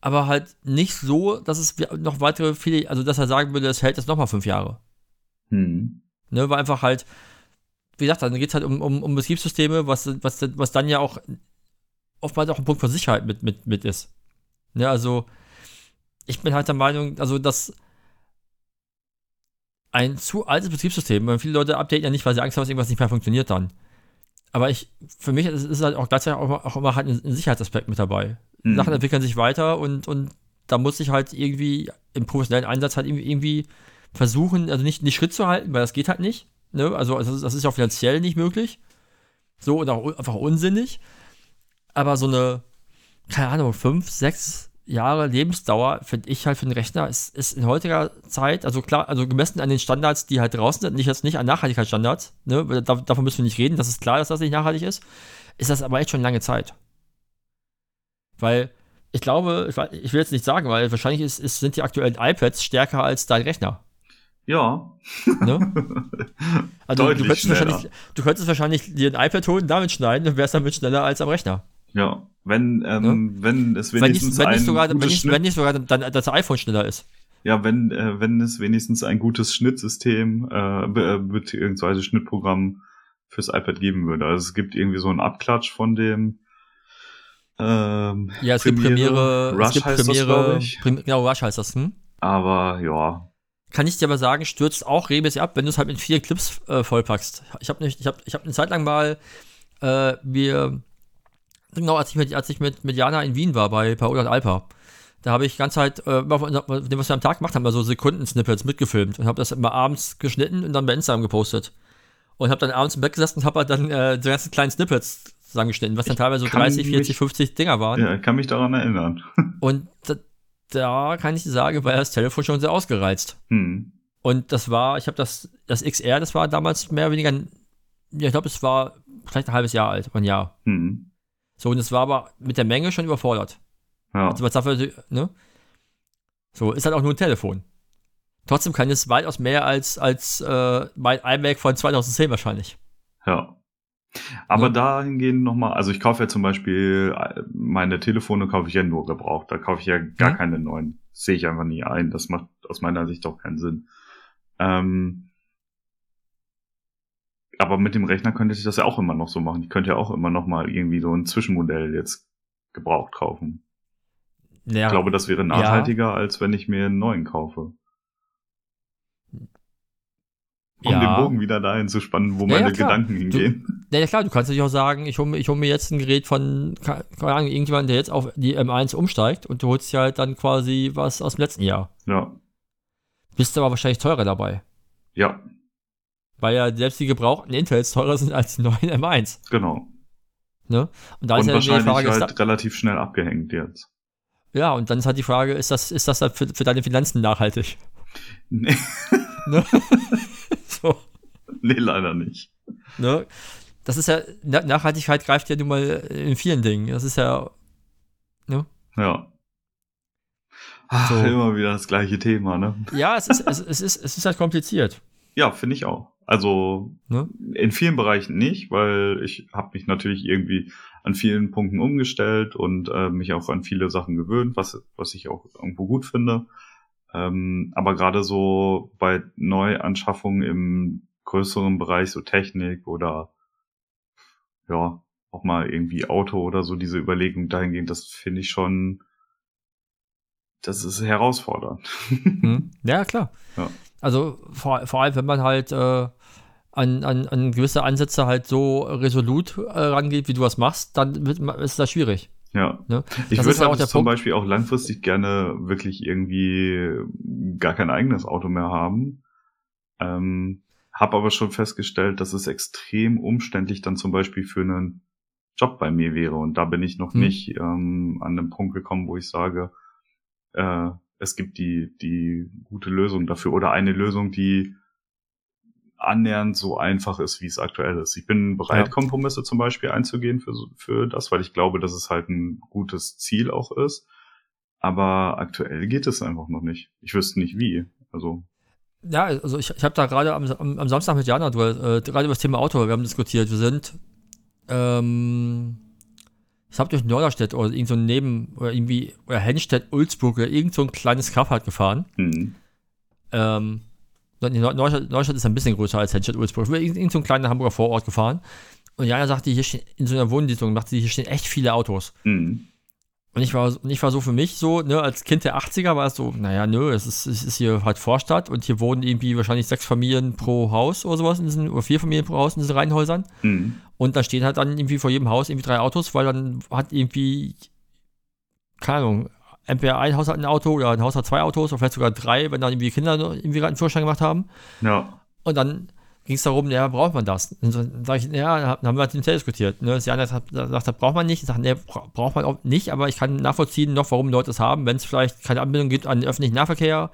aber halt nicht so, dass es noch weitere viele, also dass er sagen würde, es hält jetzt nochmal fünf Jahre. Hm. Ne, weil einfach halt, wie gesagt, dann geht es halt um, um, um Betriebssysteme, was, was, was dann ja auch oftmals auch ein Punkt von Sicherheit mit, mit, mit ist. Ja, also ich bin halt der Meinung, also dass ein zu altes Betriebssystem, weil viele Leute updaten ja nicht, weil sie Angst haben, dass irgendwas nicht mehr funktioniert dann. Aber ich, für mich ist es halt auch gleichzeitig auch, auch immer halt ein, ein Sicherheitsaspekt mit dabei. Mhm. Sachen entwickeln sich weiter und, und da muss ich halt irgendwie im professionellen Einsatz halt irgendwie, irgendwie versuchen, also nicht, nicht Schritt zu halten, weil das geht halt nicht. Ne? Also, das ist ja finanziell nicht möglich. So und auch einfach unsinnig. Aber so eine, keine Ahnung, fünf, sechs Jahre Lebensdauer, finde ich halt für den Rechner, ist, ist in heutiger Zeit, also klar, also gemessen an den Standards, die halt draußen sind, nicht jetzt nicht an Nachhaltigkeitsstandards, ne, da, davon müssen wir nicht reden, das ist klar, dass das nicht nachhaltig ist, ist das aber echt schon lange Zeit. Weil, ich glaube, ich, ich will jetzt nicht sagen, weil wahrscheinlich ist, ist, sind die aktuellen iPads stärker als dein Rechner. Ja. Ne? Also du könntest, wahrscheinlich, du könntest wahrscheinlich dir ein iPad holen, damit schneiden und wärst damit schneller als am Rechner. Ja, wenn, ähm, ja? wenn es wenigstens wenn nicht, wenn nicht sogar, wenn nicht, wenn nicht sogar dann das iPhone schneller ist. Ja, wenn, äh, wenn es wenigstens ein gutes Schnittsystem äh, be beziehungsweise Schnittprogramm fürs iPad geben würde. Also es gibt irgendwie so einen Abklatsch von dem ähm, Ja, es Premiere, gibt Premiere, Rush es gibt heißt Premiere, das. Prim genau, Rush heißt das, hm? Aber ja, kann ich dir aber sagen, stürzt auch regelmäßig ab, wenn du es halt mit vier Clips äh, vollpackst. Ich habe nicht, ich habe, ich habe eine Zeit lang mal äh, wir genau als ich mit, als ich mit, mit Jana in Wien war bei Paola und Alpa, da habe ich ganz halt, äh, was wir am Tag gemacht haben, mal so Sekunden-Snippets mitgefilmt und habe das immer abends geschnitten und dann bei Instagram gepostet. Und habe dann abends im Bett gesessen und habe halt dann äh, die ganzen kleinen Snippets zusammengeschnitten, was dann teilweise so Kann 30, 40, mich- 50 Dinger waren. Ja, ich kann mich daran erinnern. Und da, da kann ich dir sagen, war das Telefon schon sehr ausgereizt. Hm. Und das war, ich habe das, das XR, das war damals mehr oder weniger, ja, ich glaube, es war vielleicht ein halbes Jahr alt, ein Jahr. Hm. So, und es war aber mit der Menge schon überfordert. Ja. Also was dafür, ne? So, ist halt auch nur ein Telefon. Trotzdem kann es weitaus mehr als, als äh, mein iMac von 2010 wahrscheinlich. Ja. Aber Ja. dahingehend nochmal, also ich kaufe ja zum Beispiel äh, meine Telefone kaufe ich ja nur gebraucht. Da kaufe ich ja gar Mhm. keine neuen. Sehe ich einfach nie ein. Das macht aus meiner Sicht auch keinen Sinn. Ähm, aber mit dem Rechner könnte ich das ja auch immer noch so machen. Ich könnte ja auch immer noch mal irgendwie so ein Zwischenmodell jetzt gebraucht kaufen. Ja, Ich glaube, das wäre nachhaltiger, als wenn ich mir einen neuen kaufe. Um Ja. den Bogen wieder dahin zu spannen, wo Ja, ja, meine klar. Gedanken hingehen. Ja, ja, klar, du kannst natürlich auch sagen, ich hole hol mir jetzt ein Gerät von, keine Ahnung, irgendjemand, der jetzt auf die M1 umsteigt und du holst dir halt dann quasi was aus dem letzten Jahr. Ja. Bist aber wahrscheinlich teurer dabei. Ja, Weil ja selbst die gebrauchten Intels teurer sind als die neuen M1. genau. Ne? Und da Und ist ja die wahrscheinlich Frage, ist halt relativ schnell abgehängt jetzt. ja, und dann ist halt die Frage, ist das, ist das halt für, für deine Finanzen nachhaltig? Nee, Ne? nee leider nicht. ne? Das ist ja, Na- Nachhaltigkeit greift ja nun mal in vielen Dingen. Das ist ja, Ja. Ach, So. immer wieder das gleiche Thema, ne? ja, es ist, es, es ist, es ist halt kompliziert. Ja, finde ich auch. Also Ne? in vielen Bereichen nicht, weil ich habe mich natürlich irgendwie an vielen Punkten umgestellt und äh, mich auch an viele Sachen gewöhnt, was, was ich auch irgendwo gut finde. Ähm, aber gerade so bei Neuanschaffungen im größeren Bereich, so Technik oder ja, auch mal irgendwie Auto oder so, diese Überlegung dahingehend, das finde ich schon, das ist herausfordernd. Hm? Ja, klar. Ja. Also vor, vor allem, wenn man halt äh, an, an, an gewisse Ansätze halt so resolut äh, rangeht, wie du das machst, dann wird, ist das schwierig. Ja. Ne? Ich Das würde ja halt der zum Punkt. Beispiel auch langfristig gerne wirklich irgendwie gar kein eigenes Auto mehr haben. Ähm, hab aber schon festgestellt, dass es extrem umständlich dann zum Beispiel für einen Job bei mir wäre. Und da bin ich noch Hm. nicht ähm, an den Punkt gekommen, wo ich sage, äh, es gibt die, die gute Lösung dafür oder eine Lösung, die annähernd so einfach ist, wie es aktuell ist. Ich bin bereit, Ja. Kompromisse zum Beispiel einzugehen für, für das, weil ich glaube, dass es halt ein gutes Ziel auch ist. Aber aktuell geht es einfach noch nicht. Ich wüsste nicht wie. Also, Ja, also ich, ich habe da gerade am, am, am Samstag mit Jana drüber, äh, gerade über das Thema Auto, wir haben diskutiert. Wir sind, ähm, ich habe durch Norderstedt oder irgend so ein Neben, oder irgendwie, oder Hennstedt-Ulzburg oder irgend so ein kleines Kaff halt gefahren. hm, Ähm, Neustadt, Neustadt ist ein bisschen größer als Hennstedt-Ulzburg. Wir sind irgend irgend so ein kleiner Hamburger Vorort gefahren. Und Jana sagte, hier stehen, in so einer Wohnsiedlung, sagte sie, hier stehen echt viele Autos. hm, Und ich war, und ich war so für mich so, ne, als Kind der 80er war es so, naja, nö, es ist, es ist hier halt Vorstadt und hier wohnen irgendwie wahrscheinlich sechs Familien pro Haus oder sowas in diesen, oder vier Familien pro Haus in diesen Reihenhäusern. hm, Und da stehen halt dann irgendwie vor jedem Haus irgendwie drei Autos, weil dann hat irgendwie, keine Ahnung, entweder ein Haus hat ein Auto oder ein Haus hat zwei Autos oder vielleicht sogar drei, wenn dann irgendwie Kinder irgendwie gerade einen Führerschein gemacht haben. ja, Und dann ging es darum, ja, braucht man das? Und dann sag ich, ja, dann haben wir halt hinterher diskutiert. Ne? Jana hat gesagt, das braucht man nicht. Ich sage, nee, bra- braucht man auch nicht, aber ich kann nachvollziehen noch, warum Leute es haben, wenn es vielleicht keine Anbindung gibt an den öffentlichen Nahverkehr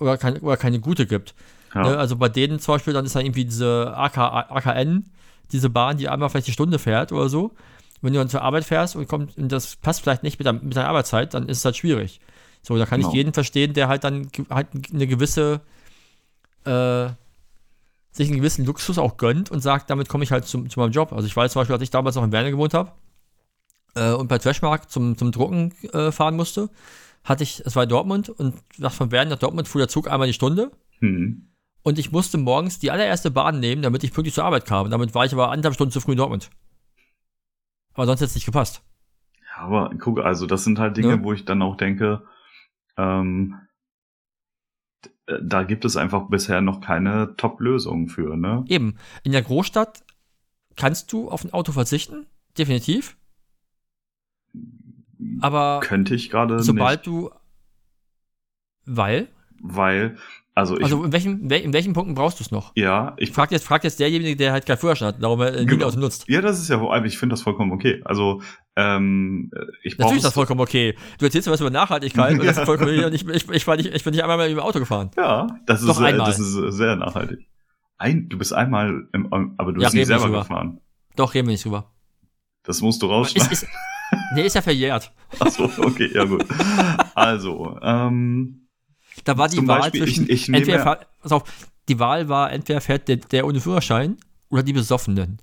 oder, kein, oder keine gute gibt. ja, Ne? Also bei denen zum Beispiel, dann ist dann irgendwie diese AK, AKN, diese Bahn, die einmal vielleicht die Stunde fährt oder so. Wenn du dann zur Arbeit fährst und, kommt, und das passt vielleicht nicht mit, dein, mit deiner Arbeitszeit, dann ist es halt schwierig. So, da kann Genau. ich jeden verstehen, der halt dann halt eine gewisse, äh, sich einen gewissen Luxus auch gönnt und sagt, damit komme ich halt zum, zu meinem Job. Also ich weiß zum Beispiel, als ich damals noch in Werner gewohnt habe äh, und bei Trashmark zum, zum Drucken äh, fahren musste, hatte ich, es war in Dortmund und nach von Werner nach Dortmund fuhr der Zug einmal die Stunde hm, und ich musste morgens die allererste Bahn nehmen, damit ich pünktlich zur Arbeit kam. Damit war ich aber anderthalb Stunden zu früh in Dortmund. Aber sonst hätte es nicht gepasst. Ja, aber guck, also das sind halt Dinge, Ne? wo ich dann auch denke, ähm, da gibt es einfach bisher noch keine Top-Lösung für, ne? Eben, in der Großstadt kannst du auf ein Auto verzichten, definitiv. Aber Könnte ich gerade nicht. sobald du. Weil? weil, Also, ich, Also in welchen, wel- in welchen Punkten brauchst du es noch? ja, ich Fragt jetzt, fragt jetzt derjenige, der halt keinen Führerschein hat, darum er nie Genau. nutzt. Ja, das ist ja ich finde das vollkommen okay. Also, ähm, ich brauche Natürlich ist das vollkommen okay. Du erzählst mir was über Nachhaltigkeit und das ist vollkommen okay. Ich, ich, ich, war nicht, ich bin nicht einmal mehr im Auto gefahren. Ja, das Doch ist, einmal. das ist sehr nachhaltig. Ein, du bist einmal, im, aber du Ja, bist nicht selber drüber. gefahren. Doch, reden wir nicht drüber. Das musst du Ist, rausschneiden. ist, nee, ist ja verjährt. Achso, okay, ja gut. Also, ähm, Da war die Zum Wahl Beispiel, zwischen ich- ich nehme- entweder fahr- pass auf, die Wahl war entweder fährt der, der ohne Führerschein oder die Besoffenen.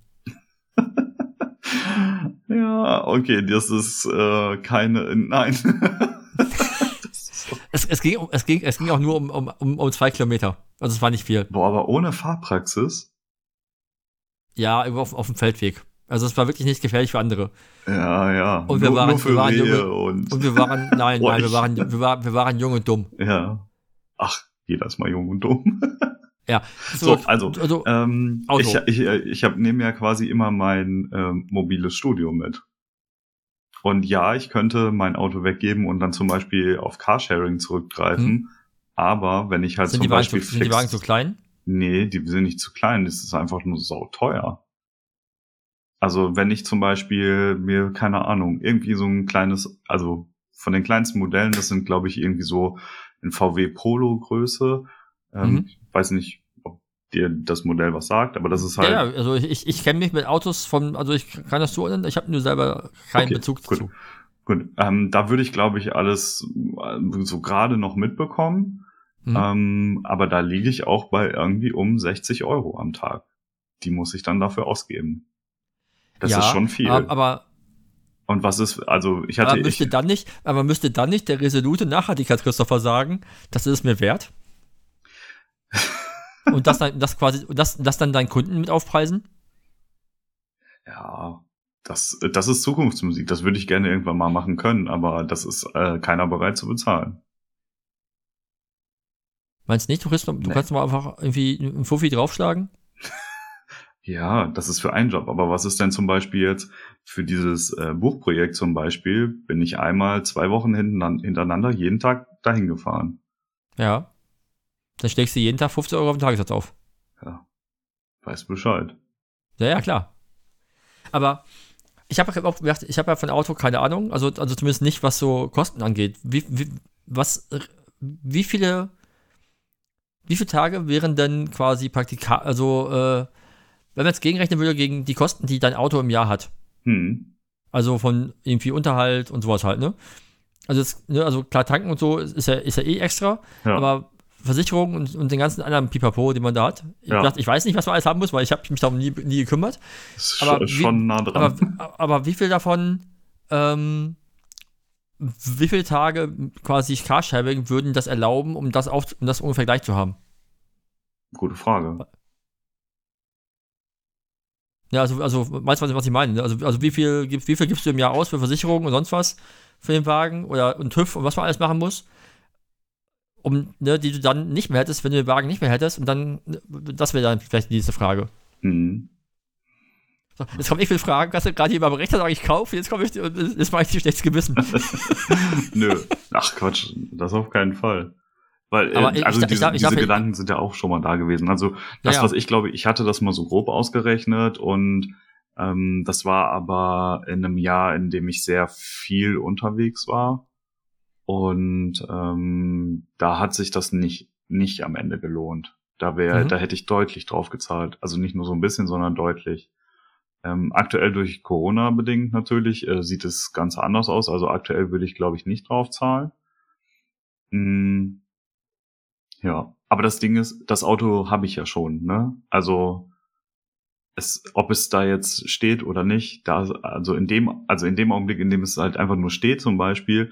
ja, okay, das ist äh, keine, nein. Es, es, ging, es, ging, es ging auch nur um, um, um, um zwei Kilometer. Also es war nicht viel. Boah, aber ohne Fahrpraxis? Ja, auf, auf dem Feldweg. Also es war wirklich nicht gefährlich für andere. Ja, ja. Und wir nur, waren- nur für wir waren junge- und, Und wir waren, nein, nein, wir waren, wir waren, wir waren jung und dumm. ja. Ach, jeder ist mal jung und dumm. Ja. So, also, also Ähm, ich ich, ich habe nehme ja quasi immer mein ähm, mobiles Studio mit. Und ja, ich könnte mein Auto weggeben und dann zum Beispiel auf Carsharing zurückgreifen. Aber wenn ich halt Hm. sind, zum die Wagen zu, Beispiel sind die Wagen zu klein? Nee, die sind nicht zu klein, das ist einfach nur sauteuer. Also wenn ich zum Beispiel mir, keine Ahnung, irgendwie so ein kleines, also von den kleinsten Modellen, das sind glaube ich irgendwie so in VW Polo Größe. Ähm, Mhm. Ich weiß nicht, ob dir das Modell was sagt, aber das ist halt. Ja, also ich, ich, ich kenne mich mit Autos von, also ich kann das zuordnen, ich habe nur selber keinen Okay, Bezug gut. dazu. Gut, ähm, da würde ich, glaube ich, alles äh, so gerade noch mitbekommen. Mhm. Ähm, aber da liege ich auch bei irgendwie um 60 Euro am Tag. Die muss ich dann dafür ausgeben. Das ja, ist schon viel. ab- Aber, Und was ist, also ich hatte aber ich, müsste dann nicht, aber müsste dann nicht der resolute Nachhaltigkeits-Christopher sagen, das ist es mir wert? und das dann, das quasi, das, das dann deinen Kunden mit aufpreisen? ja, das, das ist Zukunftsmusik. Das würde ich gerne irgendwann mal machen können, aber das ist äh, keiner bereit zu bezahlen. Meinst du nicht? Du, kriegst, du Nee. kannst mal einfach irgendwie einen Fuffi draufschlagen? Ja, das ist für einen Job. Aber was ist denn zum Beispiel jetzt für dieses äh, Buchprojekt zum Beispiel? Bin ich einmal zwei Wochen hintereinander, hintereinander jeden Tag dahin gefahren. Ja. Dann schlägst du jeden Tag 50 Euro auf den Tagessatz auf. Ja, weiß Bescheid. Ja, ja, klar. Aber ich habe auch gesagt, ich habe ja von Auto keine Ahnung, also, also zumindest nicht, was so Kosten angeht. Wie, wie, was, wie viele, wie viele Tage wären denn quasi Praktika, also, äh, wenn man jetzt gegenrechnen würde gegen die Kosten, die dein Auto im Jahr hat. Hm. Also von irgendwie Unterhalt und sowas halt, ne? Also, jetzt, ne, also klar, tanken und so ist ja, ist ja eh extra, Ja. aber Versicherung und, und den ganzen anderen Pipapo, den man da hat. Ich, Ja. dachte, ich weiß nicht, was man alles haben muss, weil ich habe mich darum nie, nie gekümmert. ist aber schon, wie- schon nah dran. Aber, aber wie viel davon, ähm, wie viele Tage quasi Carsharing würden das erlauben, um das, auf, um das ungefähr gleich zu haben? Gute Frage. Ja, also, also weißt du, was, ich meine? ne? Also, also wie, viel, wie viel gibst du im Jahr aus für Versicherungen und sonst was für den Wagen oder und TÜV und was man alles machen muss? Um, ne, die du dann nicht mehr hättest, wenn du den Wagen nicht mehr hättest und dann, das wäre dann vielleicht die nächste Frage. Hm. So, jetzt kommen nicht viele Fragen, kannst du gerade hier beim Rechner sagen, ich kaufe, jetzt komme ich, jetzt mache ich dir schlechtes Gewissen. Nö. Ach Quatsch, das auf keinen Fall. Weil, äh, ich- also ich- diese, ich diese Gedanken sind ja auch schon mal da gewesen. Also das, Ja, ja. was ich glaube, ich hatte das mal so grob ausgerechnet und ähm, das war aber in einem Jahr, in dem ich sehr viel unterwegs war. Und ähm, da hat sich das nicht, nicht am Ende gelohnt. Da wäre, Mhm. da hätte ich deutlich drauf gezahlt. Also nicht nur so ein bisschen, sondern deutlich. Ähm, aktuell durch Corona bedingt natürlich äh, sieht es ganz anders aus. Also aktuell würde ich, glaube ich, nicht drauf zahlen. Mm, ja, aber das Ding ist, das Auto habe ich ja schon, ne? Also es, ob es da jetzt steht oder nicht, da also in dem, also in dem Augenblick, in dem es halt einfach nur steht, zum Beispiel,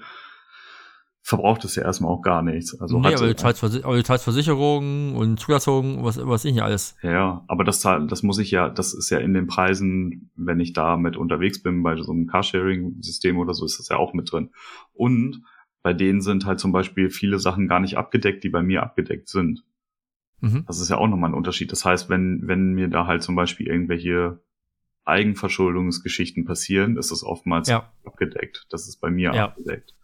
verbraucht es ja erstmal auch gar nichts. Also nee, aber du zahlst, aber du zahlst Versicherungen und Zulassung, was, was ich nicht alles. Ja, aber das, das muss ich ja, das ist ja in den Preisen, wenn ich da mit unterwegs bin, bei so einem Carsharing-System oder so, ist das ja auch mit drin. Und bei denen sind halt zum Beispiel viele Sachen gar nicht abgedeckt, die bei mir abgedeckt sind. Mhm. Das ist ja auch nochmal ein Unterschied. Das heißt, wenn, wenn mir da halt zum Beispiel irgendwelche Eigenverschuldungsgeschichten passieren, ist das oftmals Ja. abgedeckt. Das ist bei mir Ja. abgedeckt.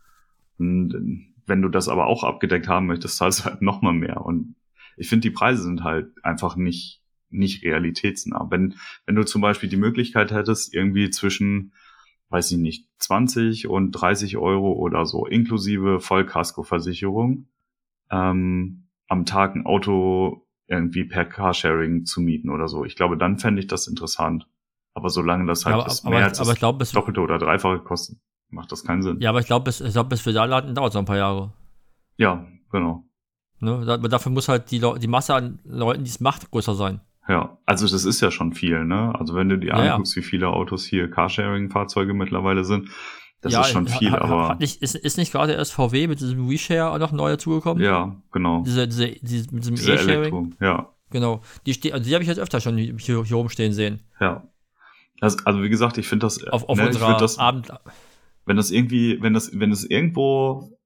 Und äh, wenn du das aber auch abgedeckt haben möchtest, zahlst du halt nochmal mehr. Und ich finde, die Preise sind halt einfach nicht, nicht realitätsnah. Wenn, wenn du zum Beispiel die Möglichkeit hättest, irgendwie zwischen, weiß ich nicht, 20 und 30 Euro oder so, inklusive Vollkaskoversicherung, ähm, am Tag ein Auto irgendwie per Carsharing zu mieten oder so. Ich glaube, dann fände ich das interessant. Aber solange das halt Ja, das aber, mehr aber, als aber ich glaube, bis, Doppelte oder Dreifache kostet, macht das keinen Sinn. ja, aber ich glaube, bis, ich glaub, bis wir da landen, dauert es noch ein paar Jahre. Ja, genau. Ne? Da, aber dafür muss halt die, die Masse an Leuten, die es macht, größer sein. Ja, also das ist ja schon viel, ne? Also wenn du dir Ja, ja. anguckst, wie viele Autos hier Carsharing-Fahrzeuge mittlerweile sind, das ja, ist schon viel, ha- aber Hat nicht, ist, ist nicht gerade erst VW mit diesem WeShare auch noch neu dazugekommen? ja, genau. Diese, diese, diese, mit diesem Diese E-Sharing? Elektro, ja, Genau. Die, ste also die habe ich jetzt öfter schon hier, hier rumstehen sehen. ja. Das, also wie gesagt, ich finde das, Auf, auf ne, unserer find das, Abend. wenn das irgendwie, wenn das, wenn es irgendwo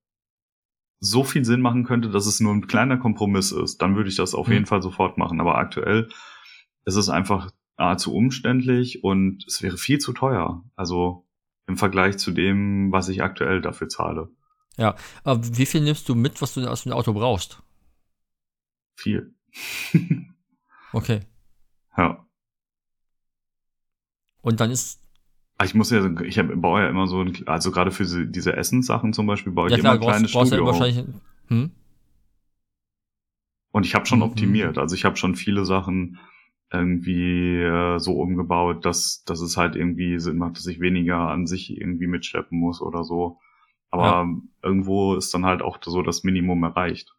so viel Sinn machen könnte, dass es nur ein kleiner Kompromiss ist, dann würde ich das auf Hm. jeden Fall sofort machen. Aber aktuell ist es einfach ah, zu umständlich und es wäre viel zu teuer. Also im Vergleich zu dem, was ich aktuell dafür zahle. Aber wie viel nimmst du mit, was du aus dem Auto brauchst? Viel. Okay. ja. Und dann ist, Ich muss ja, ich hab, baue ja immer so, ein, also gerade für diese, diese Essenssachen zum Beispiel, baue ich ja klar, immer ein brauchst, kleines brauchst ja Studio auf. wahrscheinlich. Hm? Und ich habe schon Mhm. optimiert. Also ich habe schon viele Sachen irgendwie äh, so umgebaut, dass, dass es halt irgendwie Sinn macht, dass ich weniger an sich irgendwie mitschleppen muss oder so. Aber Ja. irgendwo ist dann halt auch so das Minimum erreicht.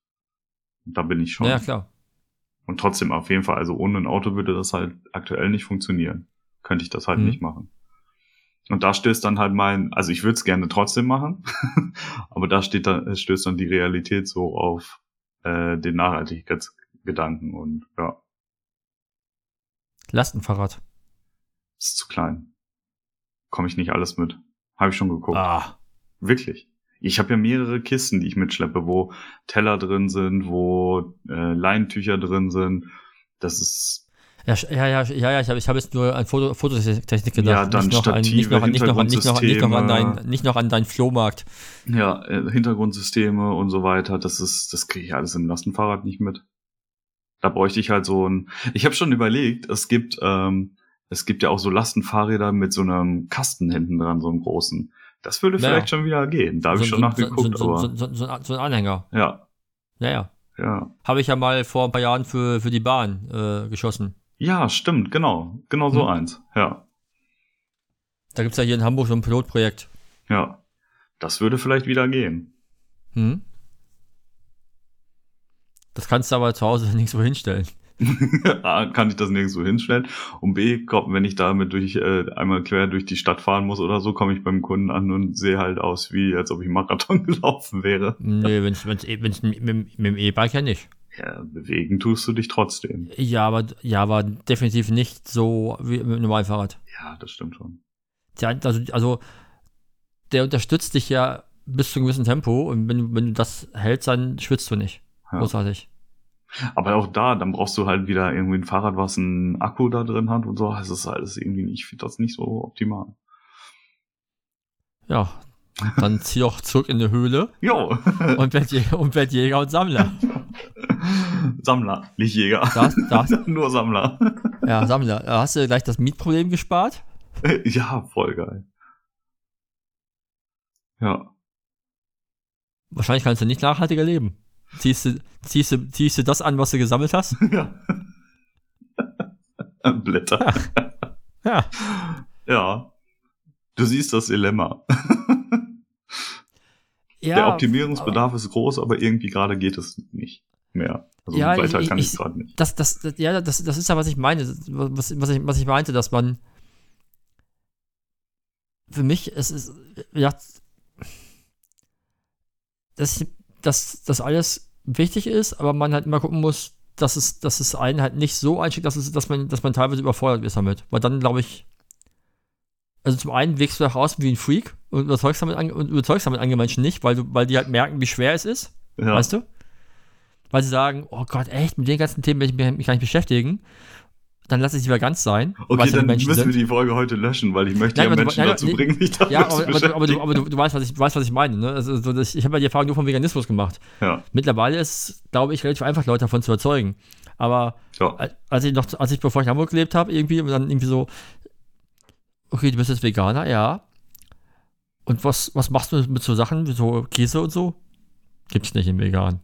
Da bin ich schon. Ja, klar. Und trotzdem auf jeden Fall, also ohne ein Auto würde das halt aktuell nicht funktionieren. Könnte ich das halt Mhm. nicht machen. Und da stößt dann halt mein, also ich würde es gerne trotzdem machen, aber da steht dann, stößt dann die Realität so auf äh, den Nachhaltigkeitsgedanken und ja, Lastenfahrrad. ist zu klein. Komme ich nicht alles mit. Habe ich schon geguckt. Ah. Wirklich. Ich habe ja mehrere Kisten, die ich mitschleppe, wo Teller drin sind, wo äh, Leintücher drin sind. Das ist Ja, ja, ja, ja, ich habe ich hab jetzt nur an Foto, Fototechnik gedacht. Ja, dann nicht noch an, nicht Stative, noch an, nicht noch an, nicht noch an, nicht noch an Hintergrundsysteme. dein, nicht noch an dein Flohmarkt. Ja, äh, Hintergrundsysteme und so weiter, das ist, das kriege ich alles im Lastenfahrrad nicht mit. Da bräuchte ich halt so ein. Ich habe schon überlegt, es gibt, ähm, es gibt ja auch so Lastenfahrräder mit so einem Kasten hinten dran, so einem großen. Das würde Ja. vielleicht schon wieder gehen. Da habe ich schon nachgeguckt, so, aber so, so, so, so ein Anhänger. ja, Ja, ja. ja. Habe ich ja mal vor ein paar Jahren für, für die Bahn äh, geschossen. Ja, stimmt, genau. Genau so Hm. eins. Ja, Da gibt's ja hier in Hamburg so ein Pilotprojekt. ja. Das würde vielleicht wieder gehen. Hm? Das kannst du aber zu Hause nirgendwo hinstellen. A, kann ich das nirgendwo hinstellen. Und B, komm, wenn ich damit durch äh, einmal quer durch die Stadt fahren muss oder so, komme ich beim Kunden an und sehe halt aus, wie als ob ich Marathon gelaufen wäre. Nee, wenn's, wenn's, eh- wenn's mit, mit, mit dem E-Bike ja nicht. Ja, bewegen tust du dich trotzdem. Ja, aber, ja, aber definitiv nicht so wie mit normalen Fahrrad. Ja, das stimmt schon. Der, also, also, der unterstützt dich ja bis zu einem gewissen Tempo und wenn, du- wenn du das hältst, dann schwitzt du nicht. Ja. Großartig. Aber auch da, dann brauchst du halt wieder irgendwie ein Fahrrad, was einen Akku da drin hat und so. Das ist alles irgendwie nicht, ich finde das nicht so optimal. Ja. Dann zieh doch zurück in die Höhle Jo, und werd, Jä- und werd Jäger und Sammler. Sammler, nicht Jäger. Das, das, Nur Sammler. ja, Sammler. Hast du gleich das Mietproblem gespart. ja, voll geil. Ja. Wahrscheinlich kannst du nicht nachhaltiger leben. Ziehst du, ziehst du, ziehst du das an, was du gesammelt hast? Ja. Blätter. Ja. Ja. Du siehst das Dilemma. Ja Der Optimierungsbedarf ist groß, aber irgendwie gerade geht es nicht mehr. Also Ja, weiter ich- kann ich ich- gerade nicht. das, das, das, ja, das, das ist ja, was ich meine, was, was, ich, was ich meinte, dass man für mich, es ist, ja, dass, dass das alles wichtig ist, aber man halt immer gucken muss, dass es, dass es einen halt nicht so einschickt, dass, es, dass, man, dass man teilweise überfordert ist damit. Weil dann, glaube ich, also zum einen wächst du nach außen wie ein Freak und überzeugst damit, an, und überzeugst damit andere Menschen nicht, weil, du, weil die halt merken, wie schwer es ist. Ja. Weißt du? Weil sie sagen, oh Gott, echt, mit den ganzen Themen will ich mich, mich gar nicht beschäftigen. dann lasse ich lieber ganz sein. Okay, dann müssen sind. wir die Folge heute löschen, weil ich möchte nein, ja Menschen nein, dazu nein, bringen, mich damit Ja, aber, aber, du, aber, du, aber du, du, weißt, was ich, weißt, was ich meine. Ne? Also, so, ich habe ja die Erfahrung nur vom Veganismus gemacht. Ja. Mittlerweile ist, glaube ich, relativ einfach, Leute davon zu überzeugen. Aber ja. als ich noch, als ich bevor ich in Hamburg gelebt habe, irgendwie und dann irgendwie so, okay, du bist jetzt Veganer, ja. Und was, was machst du mit so Sachen wie so Käse und so? Gibt's nicht in Vegan.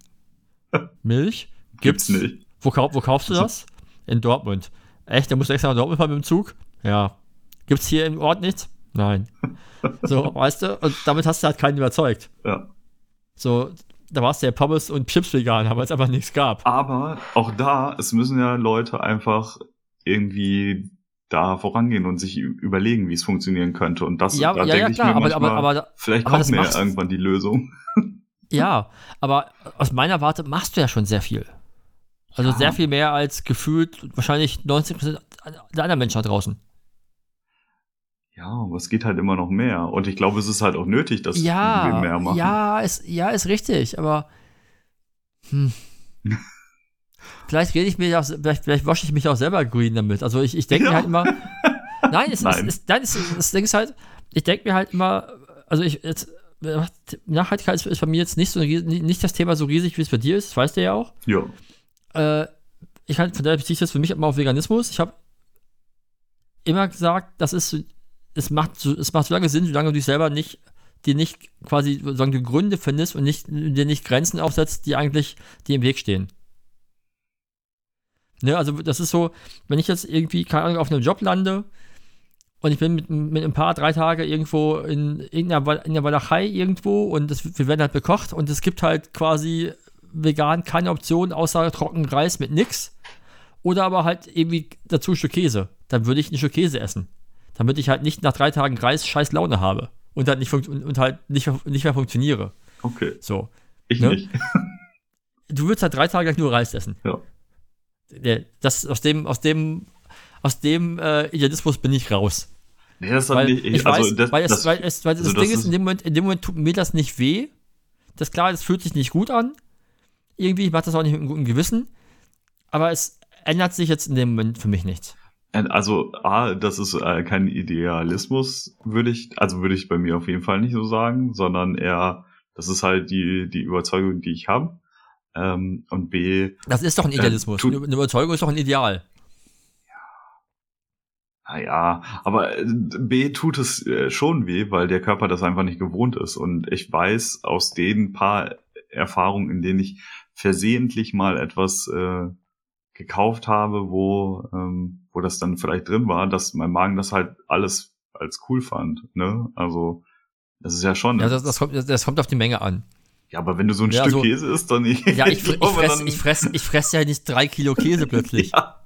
Milch? Gibt's, Gibt's nicht. Wo, wo kaufst du das? In Dortmund. Echt? Da musst du extra nach Dortmund fahren mit dem Zug? Ja. Gibt's hier im Ort nichts? Nein. So, weißt du? Und damit hast du halt keinen überzeugt. Ja. So, da warst du ja Pommes und Chips vegan, weil es einfach nichts gab. Aber auch da, es müssen ja Leute einfach irgendwie da vorangehen und sich überlegen, wie es funktionieren könnte. Und das, ja, da ja, denke ja, ich klar, mir manchmal, aber, aber, vielleicht aber kommt mir ja irgendwann die Lösung. Ja, aber aus meiner Warte machst du ja schon sehr viel. Also ja. sehr viel mehr als gefühlt wahrscheinlich 90% der anderen Menschen da draußen. Ja, aber es geht halt immer noch mehr. Und ich glaube, es ist halt auch nötig, dass ja, wir mehr machen. Ja, ist, ja, ist richtig, aber hm. vielleicht rede ich mir auch, vielleicht, vielleicht wasche ich mich auch selber green damit. Also ich, ich denke ja. mir halt immer, nein, es, nein. Ist, es, nein, es, das Ding ist halt, ich denke mir halt immer, also ich, jetzt, Nachhaltigkeit ist, bei mir jetzt nicht so nicht das Thema so riesig, wie es bei dir ist, das weißt du ja auch. Ja. Äh, ich halt, von daher beziehe ich das für mich immer auf Veganismus. Ich habe immer gesagt, das ist, es macht, so, es macht so lange Sinn, solange du dich selber nicht, dir nicht quasi, solange du Gründe findest und nicht, dir nicht Grenzen aufsetzt, die eigentlich dir im Weg stehen. Ne, also das ist so, wenn ich jetzt irgendwie, keine Ahnung, auf einem Job lande und ich bin mit, mit ein paar, drei Tage irgendwo in irgendeiner in der Walachei irgendwo und das, wir werden halt bekocht und es gibt halt quasi vegan keine Option außer trockenen Reis mit nix. Oder aber halt irgendwie dazu ein Stück Käse. Dann würde ich ein Stück Käse essen. Damit ich halt nicht nach drei Tagen Reis scheiß Laune habe. Und halt nicht, und halt nicht, nicht mehr funktioniere. Okay. So. Ich ne? nicht. Du würdest halt drei Tage lang nur Reis essen. Ja. Das, aus dem, aus dem, aus dem äh, Idealismus bin ich raus. Nee, das ist nicht, ich, also weiß, das, weil, es, das, weil, es, weil also das Ding ist, in dem, Moment, in dem Moment tut mir das nicht weh. Das ist klar, das fühlt sich nicht gut an irgendwie, ich mache das auch nicht mit einem guten Gewissen, aber es ändert sich jetzt in dem Moment für mich nichts. Also, A, das ist äh, kein Idealismus, würde ich, also würde ich bei mir auf jeden Fall nicht so sagen, sondern eher, das ist halt die, die Überzeugung, die ich habe. Ähm, und B. Das ist doch ein äh, Idealismus. Äh, Eine Überzeugung ist doch ein Ideal. Naja, aber äh, B tut es äh, schon weh, weil der Körper das einfach nicht gewohnt ist. Und ich weiß aus den paar Erfahrungen, in denen ich versehentlich mal etwas äh, gekauft habe, wo, ähm, wo das dann vielleicht drin war, dass mein Magen das halt alles als cool fand. Ne? Also das ist ja schon. Ja, das, das, kommt, das kommt auf die Menge an. Ja, aber wenn du so ein ja, Stück also, Käse isst, dann nicht. Ja, ich, ich, fress, ich, fress, ich fress ja nicht drei Kilo Käse plötzlich. ja,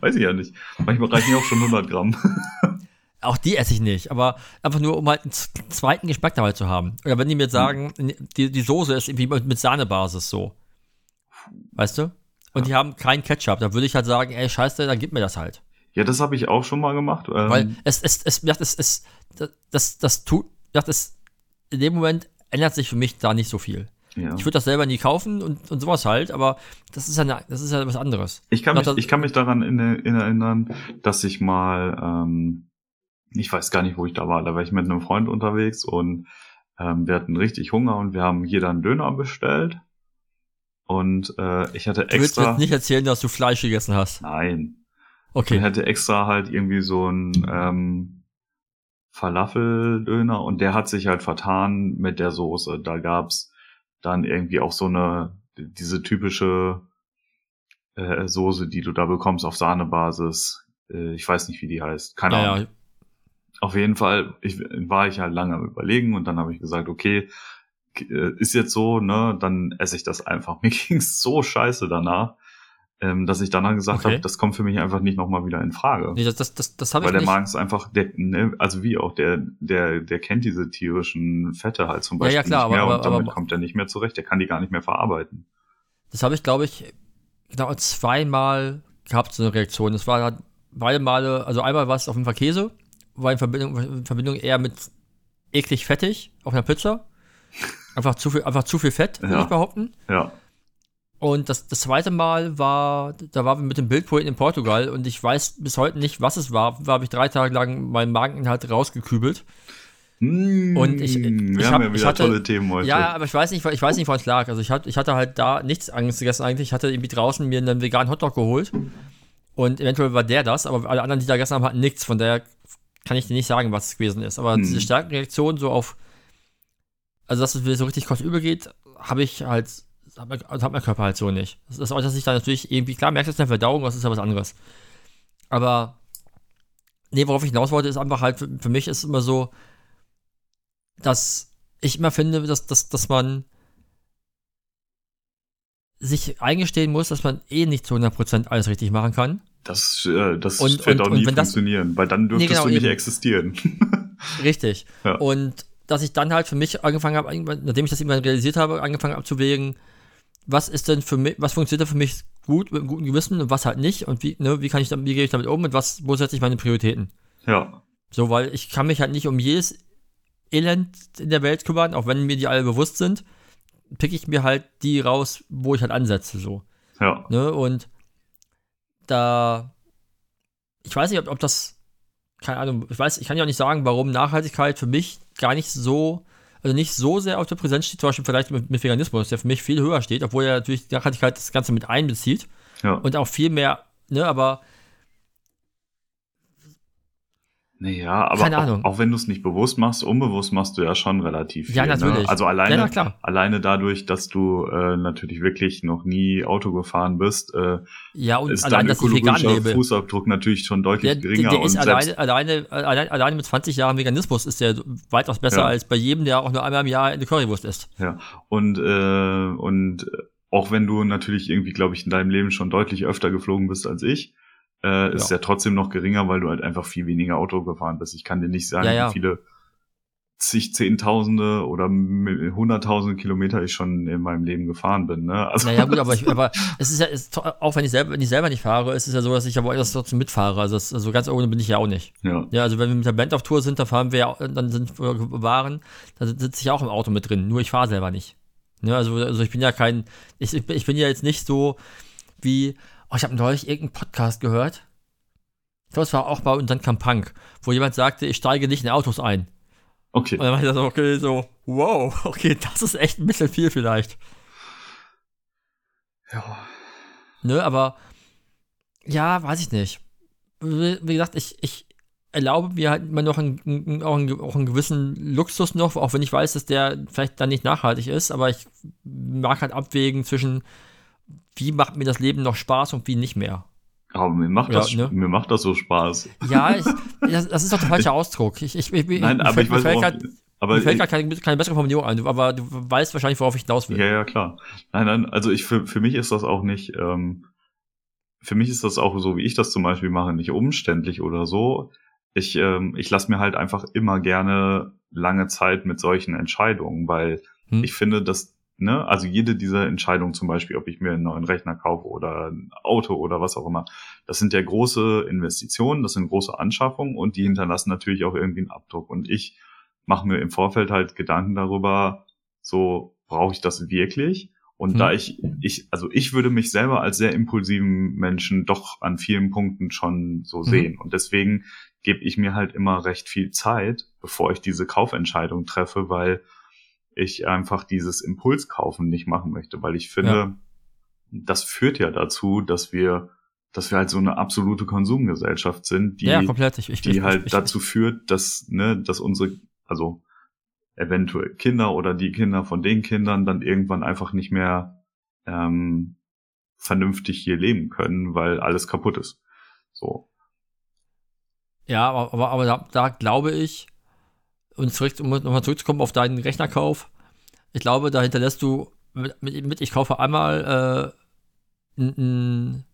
weiß ich ja nicht. Manchmal reichen ja auch schon 100 Gramm. Auch die esse ich nicht, aber einfach nur, um halt einen zweiten Geschmack dabei zu haben. Oder wenn die mir sagen, die, die Soße ist irgendwie mit Sahnebasis so. Weißt du? Und ja. die haben keinen Ketchup. Da würde ich halt sagen, ey, scheiße, dann gib mir das halt. Ja, das habe ich auch schon mal gemacht. Ähm Weil es, es, es, es, es, es, das, das tut, das, in dem Moment ändert sich für mich da nicht so viel. Ja. Ich würde das selber nie kaufen und, und sowas halt, aber das ist ja, eine, das ist ja was anderes. Ich kann, mich, ich kann mich daran in, in erinnern, dass ich mal, ähm, ich weiß gar nicht, wo ich da war, da war ich mit einem Freund unterwegs und ähm, wir hatten richtig Hunger und wir haben jeder einen Döner bestellt und äh, ich hatte extra. Du willst jetzt nicht erzählen, dass du Fleisch gegessen hast. Nein. Okay. Ich hatte extra halt irgendwie so ein ähm, Falafeldöner und der hat sich halt vertan mit der Soße. Da gab's dann irgendwie auch so eine, diese typische äh, Soße, die du da bekommst auf Sahnebasis. Äh, ich weiß nicht, wie die heißt. Keine. Ahnung. Auf jeden Fall ich, war ich halt lange am überlegen und dann habe ich gesagt, okay, äh, ist jetzt so, ne, dann esse ich das einfach. Mir ging's so scheiße danach, ähm, dass ich danach gesagt okay. habe, das kommt für mich einfach nicht nochmal wieder in Frage. Nee, das, das, das, das habe ich Weil der Magen ist einfach, der, ne, also wie auch, der, der, der kennt diese tierischen Fette halt zum Beispiel ja, ja, klar, nicht mehr aber, und damit aber, kommt er nicht mehr zurecht. Der kann die gar nicht mehr verarbeiten. Das habe ich, glaube ich, genau zweimal gehabt, so eine Reaktion. Das war beide Male, also einmal war es auf jeden Fall Käse, war in Verbindung, in Verbindung eher mit eklig fettig auf einer Pizza. Einfach zu viel, einfach zu viel Fett, würde ja. ich behaupten. Ja. Und das, das zweite Mal war, da waren wir mit dem Bildpoeten in Portugal und ich weiß bis heute nicht, was es war. Da habe ich drei Tage lang meinen Mageninhalt rausgekübelt. Mm, Und ich- ich wir hab- haben ja ich wieder hatte- tolle Themen heute. Ja, aber ich weiß nicht, ich weiß nicht, woran es lag. Also ich hatte, ich hatte halt da nichts Angst gegessen eigentlich. Ich hatte irgendwie draußen mir einen veganen Hotdog geholt. Und eventuell war der das, aber alle anderen, die da gegessen haben, hatten nichts. Von daher kann ich dir nicht sagen, was es gewesen ist. Aber Hm. diese starken Reaktionen so auf, also dass es mir so richtig kostenübel geht, habe ich halt, hat mein, also hat mein Körper halt so nicht. Das ist auch, dass ich da natürlich irgendwie, klar, merkst du es in der Verdauung, das ist ja was anderes. Aber, nee, worauf ich hinaus wollte, ist einfach halt, für, für mich ist immer so, dass ich immer finde, dass, dass, dass man sich eingestehen muss, dass man eh nicht zu 100% alles richtig machen kann. Das, äh, das Und- wird und- auch nie wenn das- funktionieren, weil dann dürftest genau, du nicht eben. existieren. Richtig. Ja. Und dass ich dann halt für mich angefangen habe, nachdem ich das irgendwann realisiert habe, angefangen abzuwägen, was ist denn für mich, was funktioniert denn für mich gut, mit einem guten Gewissen und was halt nicht und wie, ne, wie kann ich damit, wie gehe ich damit um und was, wo setze ich meine Prioritäten? ja. So, weil ich kann mich halt nicht um jedes Elend in der Welt kümmern, auch wenn mir die alle bewusst sind, pick ich mir halt die raus, wo ich halt ansetze, so. Ja. Ne? Und da, ich weiß nicht, ob, ob das, keine Ahnung, ich weiß, ich kann ja auch nicht sagen, warum Nachhaltigkeit für mich gar nicht so, also nicht so sehr auf der Präsenz steht, zum Beispiel vielleicht mit, mit Veganismus, der für mich viel höher steht, obwohl ja natürlich die Nachhaltigkeit das Ganze mit einbezieht Ja. und auch viel mehr, ne, aber Naja, aber Keine Ahnung. Auch, auch wenn du es nicht bewusst machst, unbewusst machst du ja schon relativ viel. Ja, natürlich. Ne? Also alleine, Ja, alleine dadurch, dass du äh, natürlich wirklich noch nie Auto gefahren bist, äh, ja, und ist allein, dein ökologischer. Fußabdruck natürlich schon deutlich Der, der, geringer. der ist und selbst, alleine, alleine, alleine, alleine mit 20 Jahren Veganismus ist der weitaus besser Ja. als bei jedem, der auch nur einmal im Jahr eine Currywurst isst. ja. Und, äh, und auch wenn du natürlich irgendwie, glaube ich, in deinem Leben schon deutlich öfter geflogen bist als ich, äh, ist Ja. ja trotzdem noch geringer, weil du halt einfach viel weniger Auto gefahren bist. Ich kann dir nicht sagen, Ja, ja. wie viele zig Zehntausende oder Hunderttausende Kilometer ich schon in meinem Leben gefahren bin. Ne? Also, Naja, gut, aber, ich, aber es ist ja, ist, auch wenn ich, selber, wenn ich selber nicht fahre, ist es ja so, dass ich aber das trotzdem mitfahre. Also, das, also ganz ohne bin ich ja auch nicht. ja. Ja, also wenn wir mit der Band auf Tour sind, dann fahren wir ja, dann sind wir waren, dann sitze ich auch im Auto mit drin, nur ich fahre selber nicht. Ne, also, also ich bin ja kein, ich, ich bin ja jetzt nicht so wie, oh, ich habe neulich irgendeinen Podcast gehört. Ich glaube, es war auch bei unseren Punk, wo jemand sagte, ich steige nicht in Autos ein. Okay. Und dann war ich so, okay, so, wow, okay, das ist echt ein bisschen viel vielleicht. Ja. Ne, aber ja, weiß ich nicht. Wie, gesagt, ich, ich erlaube mir halt immer noch einen, auch, einen, auch einen gewissen Luxus noch, auch wenn ich weiß, dass der vielleicht dann nicht nachhaltig ist, aber ich mag halt abwägen zwischen, wie macht mir das Leben noch Spaß und wie nicht mehr. Aber mir macht, Ja, das, ne? mir macht das so Spaß. Ja, ich, das, das ist doch der falsche Ausdruck. Ich, ich, ich, Nein, aber fällt- ich weiß, mir fällt worauf, grad- aber mir fällt ich, gerade keine, keine bessere Formulierung ein, aber du weißt wahrscheinlich, worauf ich hinaus will. Ja, ja, klar. Nein, nein, also ich für, für mich ist das auch nicht, ähm, für mich ist das auch so, wie ich das zum Beispiel mache, nicht umständlich oder so. Ich, ähm, ich lasse mir halt einfach immer gerne lange Zeit mit solchen Entscheidungen, weil Hm. ich finde, dass, ne, also jede dieser Entscheidungen zum Beispiel, ob ich mir einen neuen Rechner kaufe oder ein Auto oder was auch immer, das sind ja große Investitionen, das sind große Anschaffungen und die hinterlassen natürlich auch irgendwie einen Abdruck. Und ich mache mir im Vorfeld halt Gedanken darüber, so brauche ich das wirklich? Und Hm. da ich, ich, also ich würde mich selber als sehr impulsiven Menschen doch an vielen Punkten schon so Mhm. sehen. Und deswegen gebe ich mir halt immer recht viel Zeit, bevor ich diese Kaufentscheidung treffe, weil ich einfach dieses Impulskaufen nicht machen möchte, weil ich finde, Ja. das führt ja dazu, dass wir, dass wir halt so eine absolute Konsumgesellschaft sind, die, ja, komplett. Ich, ich, die ich, halt dazu führt, dass, ne, dass unsere, also eventuell Kinder oder die Kinder von den Kindern dann irgendwann einfach nicht mehr ähm, vernünftig hier leben können, weil alles kaputt ist. So. Ja, aber, aber, aber da, da glaube ich, und zurück, um nochmal zurückzukommen auf deinen Rechnerkauf, ich glaube, da hinterlässt du mit, mit, mit ich kaufe einmal äh, einen, einen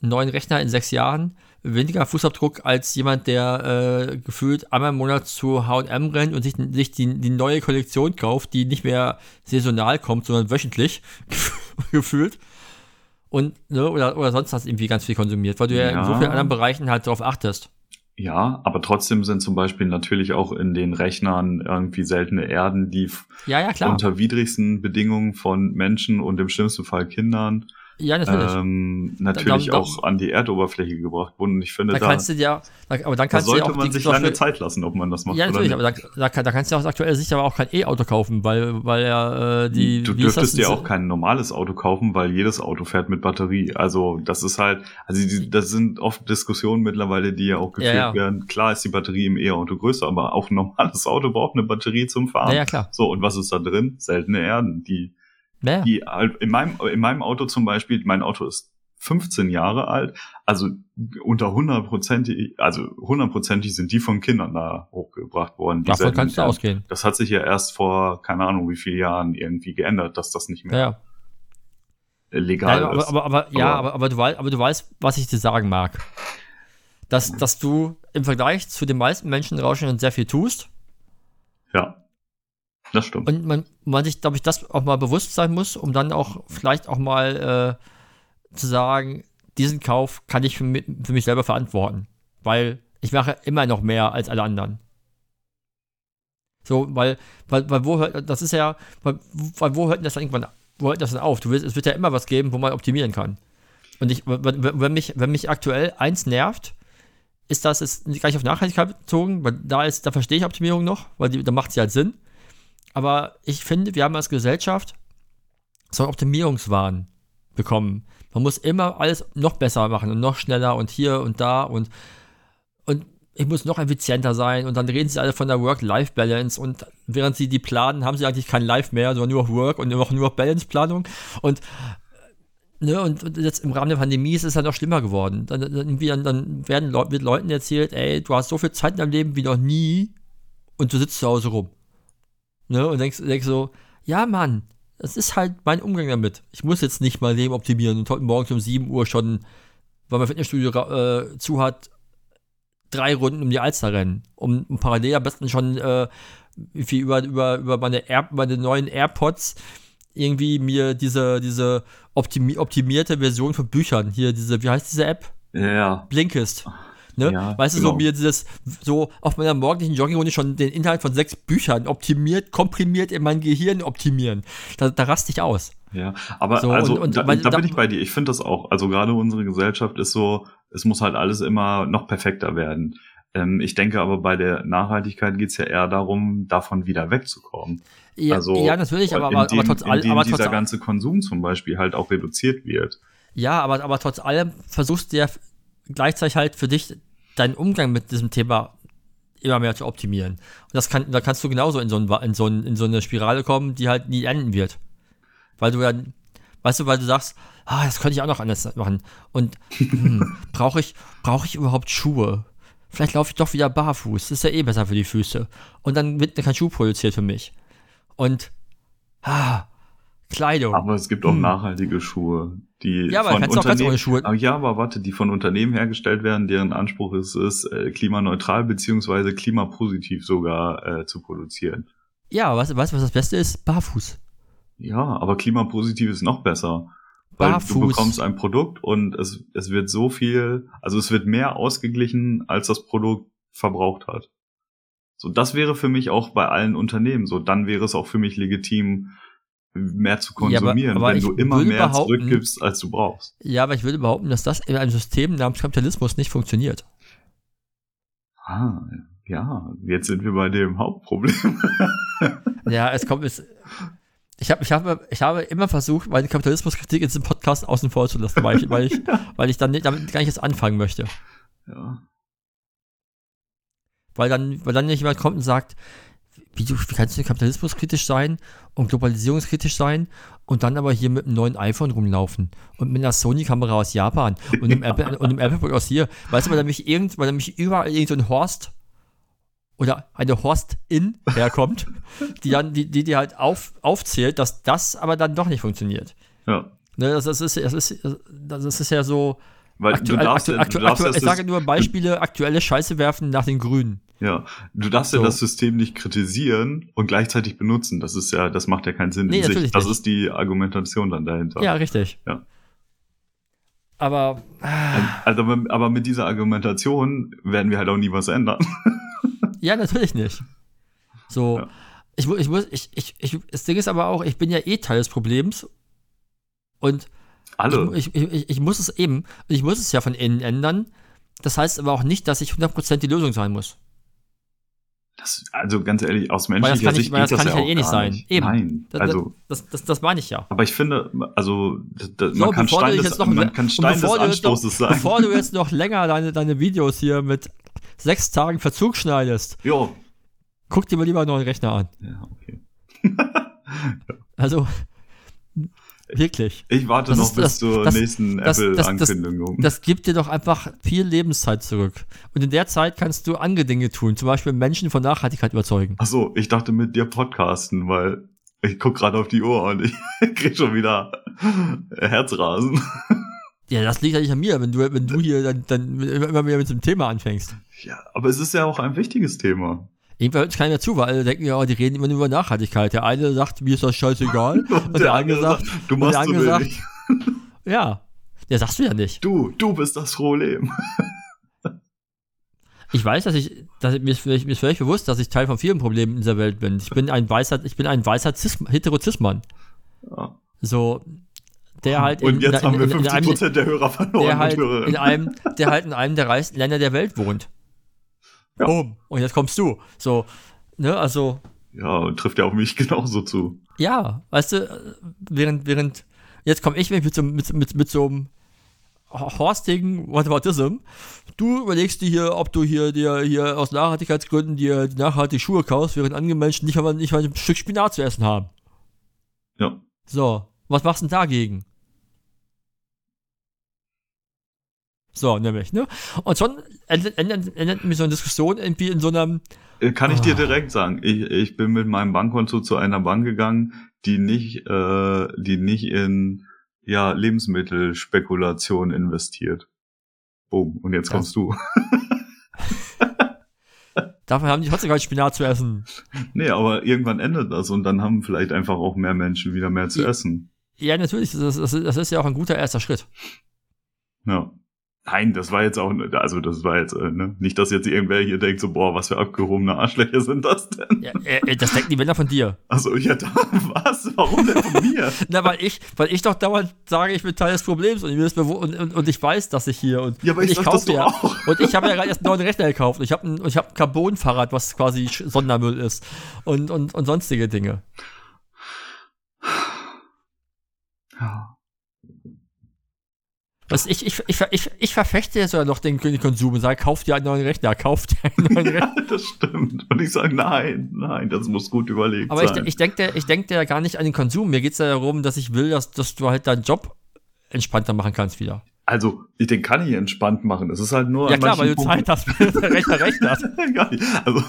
neuen Rechner in sechs Jahren, weniger Fußabdruck als jemand, der äh, gefühlt einmal im Monat zu H&M rennt und sich, sich die, die neue Kollektion kauft, die nicht mehr saisonal kommt, sondern wöchentlich gefühlt. Und, ne, oder, oder sonst hast du irgendwie ganz viel konsumiert, weil du ja, in so Ja. vielen anderen Bereichen halt darauf achtest. Ja, aber trotzdem sind zum Beispiel natürlich auch in den Rechnern irgendwie seltene Erden, die Ja, ja, unter widrigsten Bedingungen von Menschen und im schlimmsten Fall Kindern ja, natürlich. ähm, natürlich Da- da- auch an die Erdoberfläche gebracht wurden. Und ich finde, da da, kannst du da, aber dann da kannst du ja sollte auch man sich lange Zeit lassen, ob man das macht Ja, natürlich, oder aber da, da, da kannst du aus aktueller Sicht aber auch kein E-Auto kaufen, weil, weil ja äh, die. du dürftest dir auch kein normales Auto kaufen, weil jedes Auto fährt mit Batterie. Also das ist halt, also die, das sind oft Diskussionen mittlerweile, die ja auch geführt Ja, ja. werden. Klar ist die Batterie im E-Auto größer, aber auch ein normales Auto braucht eine Batterie zum Fahren. Ja, ja, klar. So, und was ist da drin? Seltene Erden, die Ja, die halt in meinem in meinem Auto zum Beispiel, mein Auto ist 15 Jahre alt, also unter hundertprozentig, also hundertprozentig sind die von Kindern da hochgebracht worden. Davon kannst du ausgehen. Das hat sich ja erst vor keine Ahnung wie vielen Jahren irgendwie geändert, dass das nicht mehr ja. legal Ja, aber, ist. aber, aber, ja, Aber- aber, aber, du weißt, aber du weißt, was ich dir sagen mag. Dass, dass du im Vergleich zu den meisten Menschen draußen sehr viel tust ja, das stimmt. und man, man sich, glaube ich, das auch mal bewusst sein muss, um dann auch vielleicht auch mal äh, zu sagen, diesen Kauf kann ich für mich, für mich selber verantworten. Weil ich mache immer noch mehr als alle anderen. So, weil, weil, weil wo hört, das ist ja, weil, weil wo hört das dann irgendwann, wo hört das denn auf? Du willst, es wird ja immer was geben, wo man optimieren kann. Und ich, wenn, mich, wenn mich aktuell eins nervt, ist das jetzt gar nicht auf Nachhaltigkeit bezogen, weil da ist, da verstehe ich Optimierung noch, weil die, da macht sie halt Sinn. Aber ich finde, wir haben als Gesellschaft so einen Optimierungswahn bekommen. Man muss immer alles noch besser machen und noch schneller und hier und da und, und ich muss noch effizienter sein und dann reden sie alle von der Work-Life-Balance und während sie die planen, haben sie eigentlich kein Life mehr, sondern nur noch Work und nur noch, noch Balance-Planung und Ne, und, jetzt im Rahmen der Pandemie ist es ja noch schlimmer geworden. Dann, dann, dann werden Leu wird Leuten erzählt, ey, du hast so viel Zeit in deinem Leben wie noch nie und du sitzt zu Hause rum. Ne, und denkst, denkst so, ja, Mann, das ist halt mein Umgang damit. Ich muss jetzt nicht mein Leben optimieren und heute Morgen um 7 Uhr schon, weil mein Fitnessstudio äh, zu hat, drei Runden um die Alster rennen. Um, um parallel am besten schon äh, wie über, über, über meine, Air, meine neuen AirPods irgendwie mir diese, diese optimi optimierte Version von Büchern, hier diese, wie heißt diese App? Ja, ja. Blinkist. Ne? Ja, weißt du, genau. so mir dieses, so auf meiner morgendlichen Joggingrunde schon den Inhalt von sechs Büchern optimiert, komprimiert in mein Gehirn optimieren. Da, da raste ich aus. Ja, aber So, also und- und da, weil- da bin ich bei dir. Ich finde das auch. Also gerade unsere Gesellschaft ist so, es muss halt alles immer noch perfekter werden. Ähm, ich denke aber bei der Nachhaltigkeit geht's ja eher darum, davon wieder wegzukommen. Ja, also ja natürlich, aber, aber, indem, aber trotz allem, aber trotz dieser ganze Konsum zum Beispiel halt auch reduziert wird. ja, aber, aber trotz allem versuchst du ja gleichzeitig halt für dich deinen Umgang mit diesem Thema immer mehr zu optimieren. Und das kann, da kannst du genauso in so, ein, in, so ein, in so eine Spirale kommen, die halt nie enden wird. Weil du dann, weißt du, weil du sagst, ah, das könnte ich auch noch anders machen. Und hm, brauche ich, brauche ich überhaupt Schuhe? Vielleicht laufe ich doch wieder barfuß. Das ist ja eh besser für die Füße. Und dann wird kein Schuh produziert für mich. Und ah, Kleidung. Aber es gibt auch Hm. nachhaltige Schuhe, die Ja, aber von du auch ganz Unternehmen, ohne Schuhe. Aber ja, aber warte, die von Unternehmen hergestellt werden, deren Anspruch ist es, äh, klimaneutral beziehungsweise klimapositiv sogar äh, zu produzieren. Ja, weißt, du, was das Beste ist? Barfuß. Ja, aber klimapositiv ist noch besser. Weil Barfuß. du bekommst ein Produkt und es, es wird so viel, also es wird mehr ausgeglichen, als das Produkt verbraucht hat. So, das wäre für mich auch bei allen Unternehmen so. Dann wäre es auch für mich legitim, mehr zu Ja, aber- konsumieren, aber wenn du immer mehr zurückgibst, als du brauchst. Ja, aber ich würde behaupten, dass das in einem System namens Kapitalismus nicht funktioniert. Ah, ja, jetzt sind wir bei dem Hauptproblem. Ja, es kommt es. Ich habe ich habe, ich habe immer versucht, meine Kapitalismuskritik in diesem Podcast außen vor zu lassen, weil ich, weil ich, weil ich dann nicht, damit gar nicht erst anfangen möchte. ja. Weil dann, weil dann nicht jemand kommt und sagt, wie, du, wie kannst du kapitalismuskritisch sein und globalisierungskritisch sein und dann aber hier mit einem neuen iPhone rumlaufen und mit einer Sony-Kamera aus Japan und einem Apple und einem Apple aus hier. Weißt du, weil da mich irgend, weil da mich überall irgend so Horst oder eine Horst-In herkommt, die dann, die, die dir halt auf, aufzählt, dass das aber dann doch nicht funktioniert. ja. Ne, das, das, ist, das, ist, das ist ja so. Weil Aktuell, du darfst, aktu, aktu, aktu, das ich sage nur Beispiele, aktuelle Scheiße werfen nach den Grünen. Ja, du darfst ja So. das System nicht kritisieren und gleichzeitig benutzen. Das ist ja, das macht ja keinen Sinn Nee, in sich. natürlich Das nicht. ist die Argumentation dann dahinter. Ja, richtig. Ja. Aber. Also, aber mit dieser Argumentation werden wir halt auch nie was ändern. Ja, natürlich nicht. So. Ja. Ich, ich muss, ich, ich, ich, das Ding ist aber auch, ich bin ja eh Teil des Problems. Und Alle. ich, ich, ich, ich muss es eben, ich muss es ja von innen ändern. Das heißt aber auch nicht, dass ich 100% die Lösung sein muss. Das, also ganz ehrlich, aus menschlicher das kann ich, Sicht das geht kann das ich ja eh nicht sein. nicht. Eben. Nein, Das, also, das, das, das meine ich ja. aber ich finde, also, d- d- So, man kann bevor du Stein des, jetzt noch, man kann Stein des bevor du jetzt noch, Anstoßes sein. bevor du jetzt noch länger deine, deine Videos hier mit sechs Tagen Verzug schneidest, Jo. guck dir mal lieber einen neuen Rechner an. Ja, okay. Also, wirklich. Ich warte Das noch ist- bis das- zur das- nächsten Apple-Ankündigung. Das gibt dir doch einfach viel Lebenszeit zurück. Und in der Zeit kannst du andere Dinge tun, zum Beispiel Menschen von Nachhaltigkeit überzeugen. Ach so, ich dachte mit dir podcasten, weil ich guck gerade auf die Uhr und ich krieg schon wieder Herzrasen. Ja, das liegt ja nicht an mir, wenn du, wenn du hier dann, dann immer wieder mit dem Thema anfängst. Ja, aber es ist ja auch ein wichtiges Thema. Irgendwann hört keiner zu, weil alle denken, ja, die reden immer nur über Nachhaltigkeit. Der eine sagt, mir ist das scheißegal. Und, der, andere sagt, du und machst der andere sagt, ja. Der sagst du ja nicht. Du, du bist das Problem. Ich weiß, dass ich, dass mir, ist mir ist völlig bewusst, dass ich Teil von vielen Problemen in dieser Welt bin. Ich bin ein weißer, ich bin ein weißer Cis, Heterozismann. Ja. So, der halt Und jetzt in, haben wir in, in, in 50 einem, Prozent der Hörer verloren. der und halt in einem, der halt in einem der reichsten Länder der Welt wohnt. Ja. Boom. Und jetzt kommst du. So, ne, also, ja, und trifft ja auf mich genauso zu. ja, weißt du, äh, während, während, jetzt komme ich mit so, mit, mit, mit so einem horstigen Whataboutism. Du überlegst dir hier, ob du hier dir hier aus Nachhaltigkeitsgründen dir nachhaltig Schuhe kaufst, während andere Menschen nicht mal, nicht mal ein Stück Spinat zu essen haben. Ja. So, was machst du denn dagegen? So, nämlich, ne? Und schon endet, endet, endet mir so eine Diskussion irgendwie in so einem, Äh, Kann ich dir Ah. direkt sagen. Ich, ich bin mit meinem Bankkonto zu einer Bank gegangen, die nicht, äh, die nicht in ja, Lebensmittelspekulation investiert. Boom. Und jetzt kommst du. dafür haben die trotzdem kein Spinat zu essen. Nee, aber irgendwann endet das und dann haben vielleicht einfach auch mehr Menschen wieder mehr zu Ja. essen. Ja, natürlich, das, das, das ist ja auch ein guter erster Schritt. Ja. Nein, das war jetzt auch, also das war jetzt, äh, ne? nicht, dass jetzt irgendwer hier denkt, so, boah, was für abgehobene Arschlöcher sind das denn? Ja, äh, das denken die Männer von dir. Also, ja, da, was? Warum denn von mir? Na, weil ich, weil ich doch dauernd sage, ich bin Teil des Problems und, und, und, und ich weiß, dass ich hier und, Ja, aber ich das kaufe ja. auch. Und ich habe ja gerade erst einen neuen Rechner gekauft. Und ich habe ein, ich hab ein Carbon-Fahrrad, was quasi Sondermüll ist. Und, und, und sonstige Dinge. Ja. Was ich, ich, ich, ich, ich verfechte jetzt sogar noch den, den Konsum und sage, kauft dir einen neuen Rechner, kauft dir einen neuen Rechner. Ja, das stimmt. Und ich sage, nein, nein, das muss gut überlegt Aber ich, sein. ich denke ich denk ja gar nicht an den Konsum. Mir geht es ja darum, dass ich will, dass, dass du halt deinen Job entspannter machen kannst wieder. also, ich den kann ich entspannt machen. Es ist halt nur Ja klar, weil du Zeit hast, wenn der Rechner recht hat. Punkten- nicht. Also,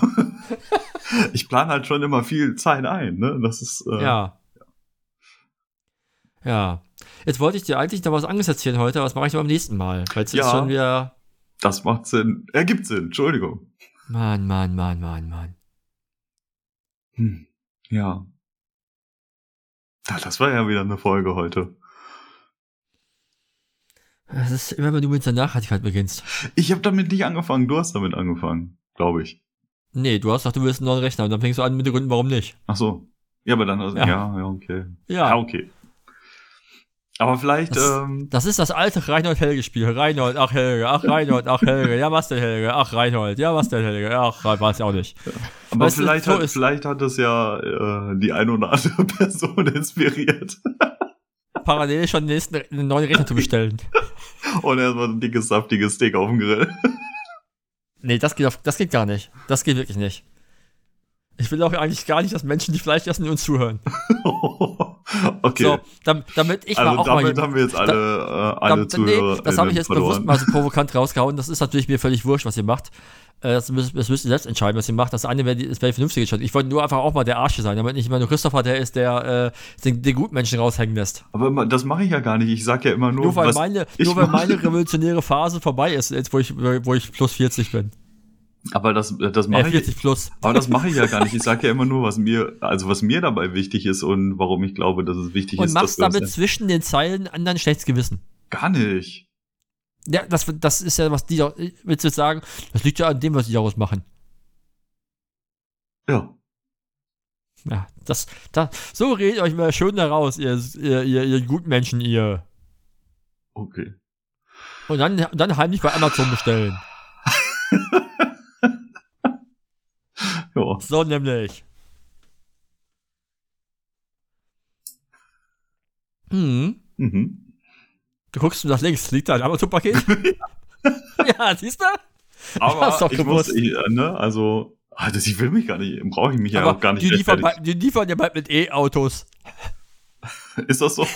ich plane halt schon immer viel Zeit ein, ne? Das ist, äh, Ja. Ja. Jetzt wollte ich dir eigentlich noch was anderes erzählen heute, aber das mache ich beim nächsten Mal. Weil es Ja. ist schon wieder. das macht Sinn. Ergibt Sinn, Entschuldigung. Mann, Mann, Mann, Mann, Mann. Hm. Ja. Ja, Das war ja wieder eine Folge heute. Das ist immer, wenn du mit der Nachhaltigkeit beginnst. Ich habe damit nicht angefangen, du hast damit angefangen, glaube ich. Nee, du hast gesagt, du willst einen neuen Rechner und dann fängst du an mit den Gründen, warum nicht. Ach so. Ja, aber dann, also, Ja. ja. ja, okay. Ja. Ja, okay. Aber vielleicht, Das- ähm, Das ist das alte Reinhold-Helge-Spiel. Reinhold, ach Helge, ach Reinhold, ach Helge, ja was denn Helge, ach Reinhold, ja was denn Helge, ach, weiß ich auch nicht. aber weißt du, vielleicht, so hat, vielleicht hat es ja äh, die eine oder andere Person inspiriert. Parallel schon den nächsten, einen neuen Rechner zu bestellen. Und erstmal ein dickes, saftiges Steak auf dem Grill. Nee, das geht, auf, das geht gar nicht. Das geht wirklich nicht. Ich will auch eigentlich gar nicht, dass Menschen, die Fleisch essen, uns zuhören. okay. So, dam, damit ich also mal auch damit mal. haben wir jetzt alle, äh, alle dam- nee, Zuhörer. das habe ich jetzt verloren. bewusst mal so provokant rausgehauen. Das ist natürlich mir völlig wurscht, was ihr macht. Äh, Das müsst, das müsst ihr selbst entscheiden, was ihr macht. Das eine wäre wäre die vernünftige Entscheidung. Ich wollte nur einfach auch mal der Arsch sein, damit nicht immer nur Christopher der ist, der äh, den, den Gutmenschen raushängen lässt. Aber das mache ich ja gar nicht. Ich sag ja immer nur, Nur weil, was meine, nur weil meine revolutionäre Phase vorbei ist, jetzt wo ich, wo ich plus 40 bin. Aber das, das Äh, mache ich. 40 plus. Aber das mache ich ja gar nicht. Ich sage ja immer nur, was mir, also was mir dabei wichtig ist und warum ich glaube, dass es wichtig Und ist. machst dass du damit das zwischen den Zeilen anderen schlechtes Gewissen. gar nicht. Ja, das, das ist ja, was die, willst du jetzt sagen, das liegt ja an dem, was die daraus machen. Ja. Ja, das, das, so redet euch mal schön da raus, ihr, ihr, ihr, ihr Gutmenschen, ihr. Okay. Und dann, dann heimlich bei Amazon bestellen. So nämlich. Hm. Mhm. Du guckst nach links, liegt da ein Amazon-Paket? ja, siehst du? Aber hab's doch ich muss, ich, äh, ne, also, das, ich will mich gar nicht, brauche ich mich ja auch gar nicht die liefern, bald- die liefern ja bald mit E-Autos. Ist das so?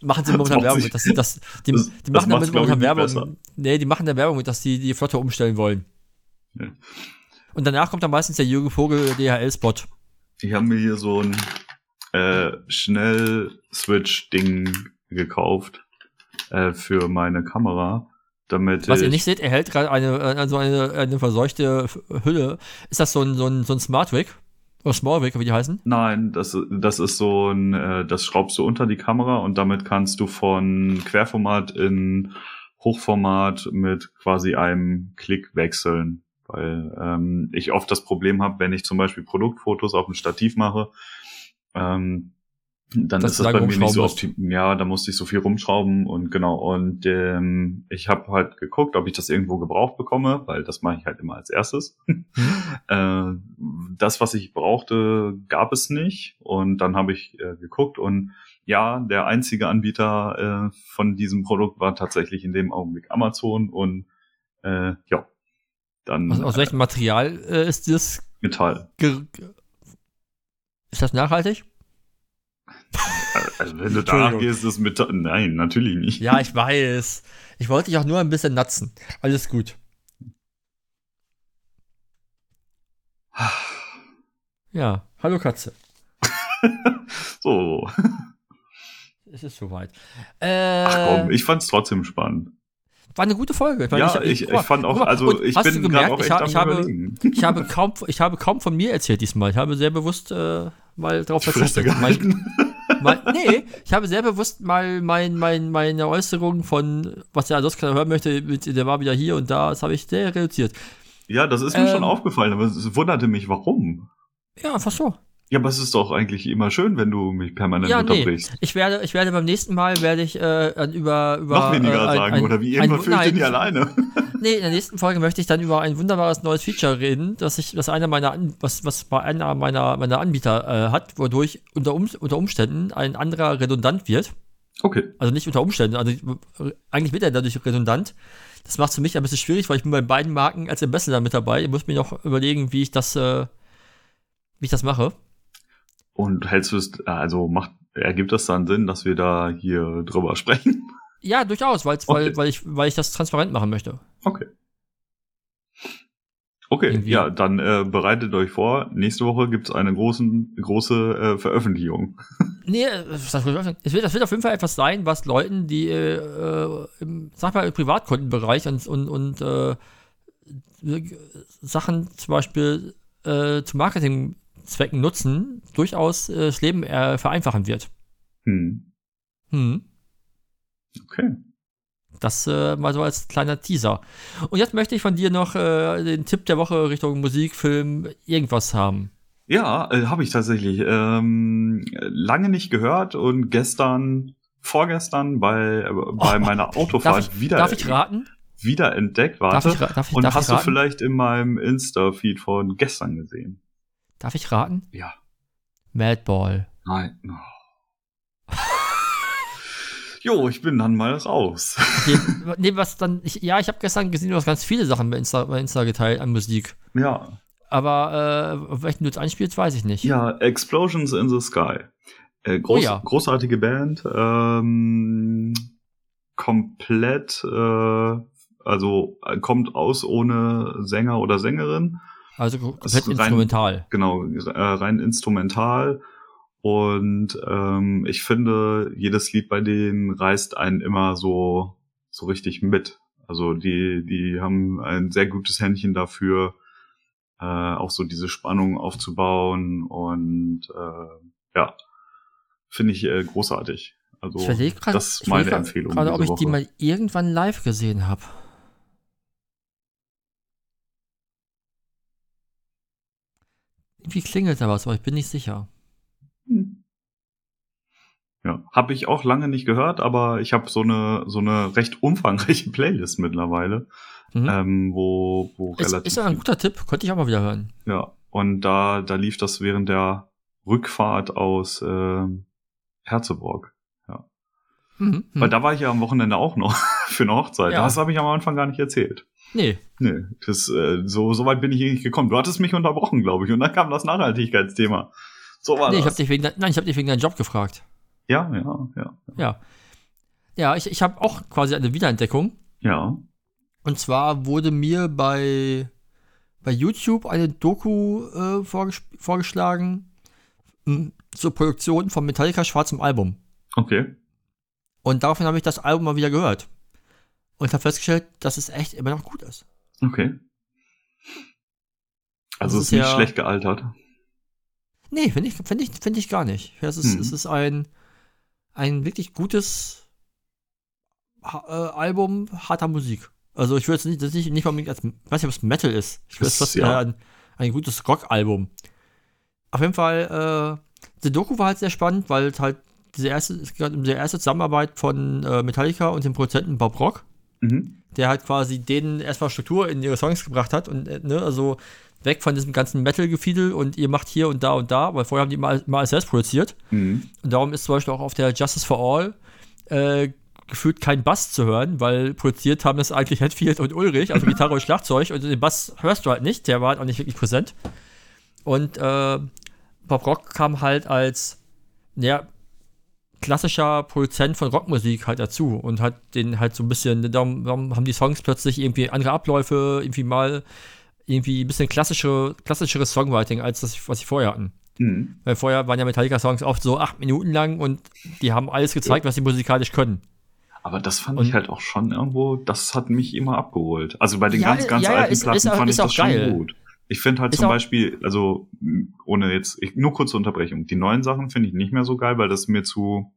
Machen sie momentan Werbung mit, dass sie das, die, das- die das machen macht's, damit ich, momentan Werbung. Nee, die machen da Werbung mit, dass die die Flotte umstellen wollen. Ja. Und danach kommt dann meistens der Jürgen Vogel DHL-Spot. Ich habe mir hier so ein äh, Schnell-Switch-Ding gekauft äh, für meine Kamera, damit Was ihr nicht seht, er hält gerade eine, also eine, eine verseuchte Hülle. Ist das so ein, so ein, so ein Smartwig? Oder Smallwig, wie die heißen? Nein, das, das ist so ein, äh, das schraubst du unter die Kamera und damit kannst du von Querformat in Hochformat mit quasi einem Klick wechseln. Weil ähm, ich oft das Problem habe, wenn ich zum Beispiel Produktfotos auf dem Stativ mache, ähm, dann Dass ist das bei mir nicht so optim. Ja, da musste ich so viel rumschrauben und genau. Und ähm, ich habe halt geguckt, ob ich das irgendwo gebraucht bekomme, weil das mache ich halt immer als erstes. Äh, das, was ich brauchte, gab es nicht. Und dann habe ich äh, geguckt und ja, der einzige Anbieter äh, von diesem Produkt war tatsächlich in dem Augenblick Amazon und äh, ja, dann Aus, aus welchem Material äh, ist das? Metall. Ist das nachhaltig? Also wenn du da gehst, ist Metall. Nein, natürlich nicht. Ja, ich weiß. Ich wollte dich auch nur ein bisschen natzen. Alles gut. Ja, hallo Katze. So. Es ist soweit. Äh, Ach komm, ich fand's trotzdem spannend. War eine gute Folge. meine, ja, ich, ich mal, fand auch, also und ich hast du bin gerade gemerkt, auch ich, echt ha- ich, habe, überlegen. ich, habe kaum, ich habe kaum von mir erzählt diesmal. Ich habe sehr bewusst äh, mal drauf verzichtet. Mein, mein, nee, ich habe sehr bewusst mal mein, mein, meine Äußerung von, was der sonst keiner hören möchte, mit, der war wieder hier und da, das habe ich sehr reduziert. Ja, das ist mir schon Ähm, aufgefallen, aber es wunderte mich, warum. Ja, einfach so. Ja, aber es ist doch eigentlich immer schön, wenn du mich permanent Ja, nee. unterbrichst. Ich werde, ich werde beim nächsten Mal werde ich äh, über, über Noch weniger äh, ein- sagen, ein- oder wie irgendwann fühle ich dich alleine. Nee, in der nächsten Folge möchte ich dann über ein wunderbares neues Feature reden, das ich, das einer meiner, was, was bei einer meiner, meiner Anbieter äh, hat, wodurch unter, um, unter Umständen ein anderer redundant wird. Okay. Also nicht unter Umständen, also eigentlich wird er dadurch redundant. Das macht es für mich ein bisschen schwierig, weil ich bin bei beiden Marken als Ambassador mit dabei. Ich muss mir noch überlegen, wie ich das, äh, wie ich das mache. Und hältst du es, also macht, ergibt das dann Sinn, dass wir da hier drüber sprechen? Ja, durchaus, weil's, Okay. weil, weil, ich, weil ich das transparent machen möchte. Okay. Okay, Irgendwie. ja, dann äh, bereitet euch vor. Nächste Woche gibt's eine großen, große äh, Veröffentlichung. Nee, das wird, das wird auf jeden Fall etwas sein, was Leuten, die äh, äh, im, sag mal, im Privatkundenbereich und, und, und äh, Sachen zum Beispiel äh, zu Marketingzwecken nutzen, durchaus äh, das Leben äh, vereinfachen wird. Hm. Hm. Okay. Das äh, mal so als kleiner Teaser. Und jetzt möchte ich von dir noch äh, den Tipp der Woche Richtung Musik, Film, irgendwas haben. Ja, äh, habe ich tatsächlich ähm, lange nicht gehört und gestern, vorgestern bei, äh, bei Oh, meiner Darf Autofahrt ich, wieder, darf ich raten? wieder entdeckt. Darf Warte. ich, darf ich, und darf hast ich du raten? vielleicht in meinem Insta-Feed von gestern gesehen? Darf ich raten? Ja. Madball. Nein. Oh. Jo, ich bin dann mal raus. Okay, nee, was dann, ich, ja, ich habe gestern gesehen, du hast ganz viele Sachen bei Insta, bei Insta geteilt an Musik. Ja. Aber äh, welchen du jetzt anspielst, weiß ich nicht. Ja, Explosions in the Sky. Äh, groß, Oh ja. Großartige Band. Ähm, komplett, äh, also äh, kommt aus ohne Sänger oder Sängerin. Also komplett rein- instrumental. Genau, äh, rein instrumental. Und ähm, ich finde, jedes Lied bei denen reißt einen immer so, so richtig mit. Also die, die haben ein sehr gutes Händchen dafür, äh, auch so diese Spannung aufzubauen. Und äh, ja, finde ich äh, großartig. Also ich gerade, das ist meine Empfehlung. Gerade, ob ich diese die Woche. mal irgendwann live gesehen habe. Irgendwie klingelt da was, aber ich bin nicht sicher. Hm. Ja, habe ich auch lange nicht gehört, aber ich habe so eine so eine recht umfangreiche Playlist mittlerweile, Mhm. ähm, wo wo ist, relativ ist ja ein guter Tipp, könnte ich auch mal wieder hören. ja und da da lief das während der Rückfahrt aus ähm, Herzeburg, Mhm. weil Mhm. da war ich ja am Wochenende auch noch für eine Hochzeit. Ja. Das habe ich am Anfang gar nicht erzählt. Nee, Nee, das, äh, so, so weit bin ich hier nicht gekommen. Du hattest mich unterbrochen, glaube ich, und dann kam das Nachhaltigkeitsthema. So war nee ich das. habe dich wegen, nein, ich habe dich wegen deinem Job gefragt. ja, ja, ja. Ja. Ja, ich, ich habe auch quasi eine Wiederentdeckung. Ja. Und zwar wurde mir bei, bei YouTube eine Doku äh, vorges vorgeschlagen m, zur Produktion von Metallica Schwarzem Album. Okay. Und daraufhin habe ich das Album mal wieder gehört. Und habe festgestellt, dass es echt immer noch gut ist. Okay. Also Das ist ist nicht ja- schlecht gealtert. Nee, finde ich, find ich, find ich gar nicht. Es ist, Mhm. es ist ein, ein wirklich gutes ha äh, Album harter Musik. Also ich würde es nicht, das nicht, nicht unbedingt als, ich weiß nicht, ob es Metal ist. Ich würde es Es- fast ja. ein, ein gutes Rock-Album. Auf jeden Fall, äh, die Doku war halt sehr spannend, weil es halt diese erste, es geht um die erste Zusammenarbeit von äh, Metallica und dem Produzenten Bob Rock, Mhm. der halt quasi denen erstmal Struktur in ihre Songs gebracht hat und, äh, ne, also weg von diesem ganzen Metal-Gefiedel und ihr macht hier und da und da, weil vorher haben die immer alles selbst produziert. Mhm. Und darum ist zum Beispiel auch auf der Justice for All äh, gefühlt kein Bass zu hören, weil produziert haben das eigentlich Hetfield und Ulrich, also Gitarre und Schlagzeug, und den Bass hörst du halt nicht, der war halt auch nicht wirklich präsent. Und äh, Bob Rock kam halt als ja, klassischer Produzent von Rockmusik halt dazu und hat den halt so ein bisschen, darum, darum haben die Songs plötzlich irgendwie andere Abläufe, irgendwie mal irgendwie ein bisschen klassischere, klassischeres Songwriting als das, was sie vorher hatten. Mhm. Weil vorher waren ja Metallica-Songs oft so acht Minuten lang und die haben alles gezeigt, was sie musikalisch können. Aber das fand Und- ich halt auch schon irgendwo, das hat mich immer abgeholt. Also bei den Ja, ganz, ganz ja, ja, alten ist- Platten ist auch- fand ist ich das auch schon geil. gut. Ich finde halt Ist zum Beispiel, also ohne jetzt, ich, nur kurze Unterbrechung, die neuen Sachen finde ich nicht mehr so geil, weil das mir zu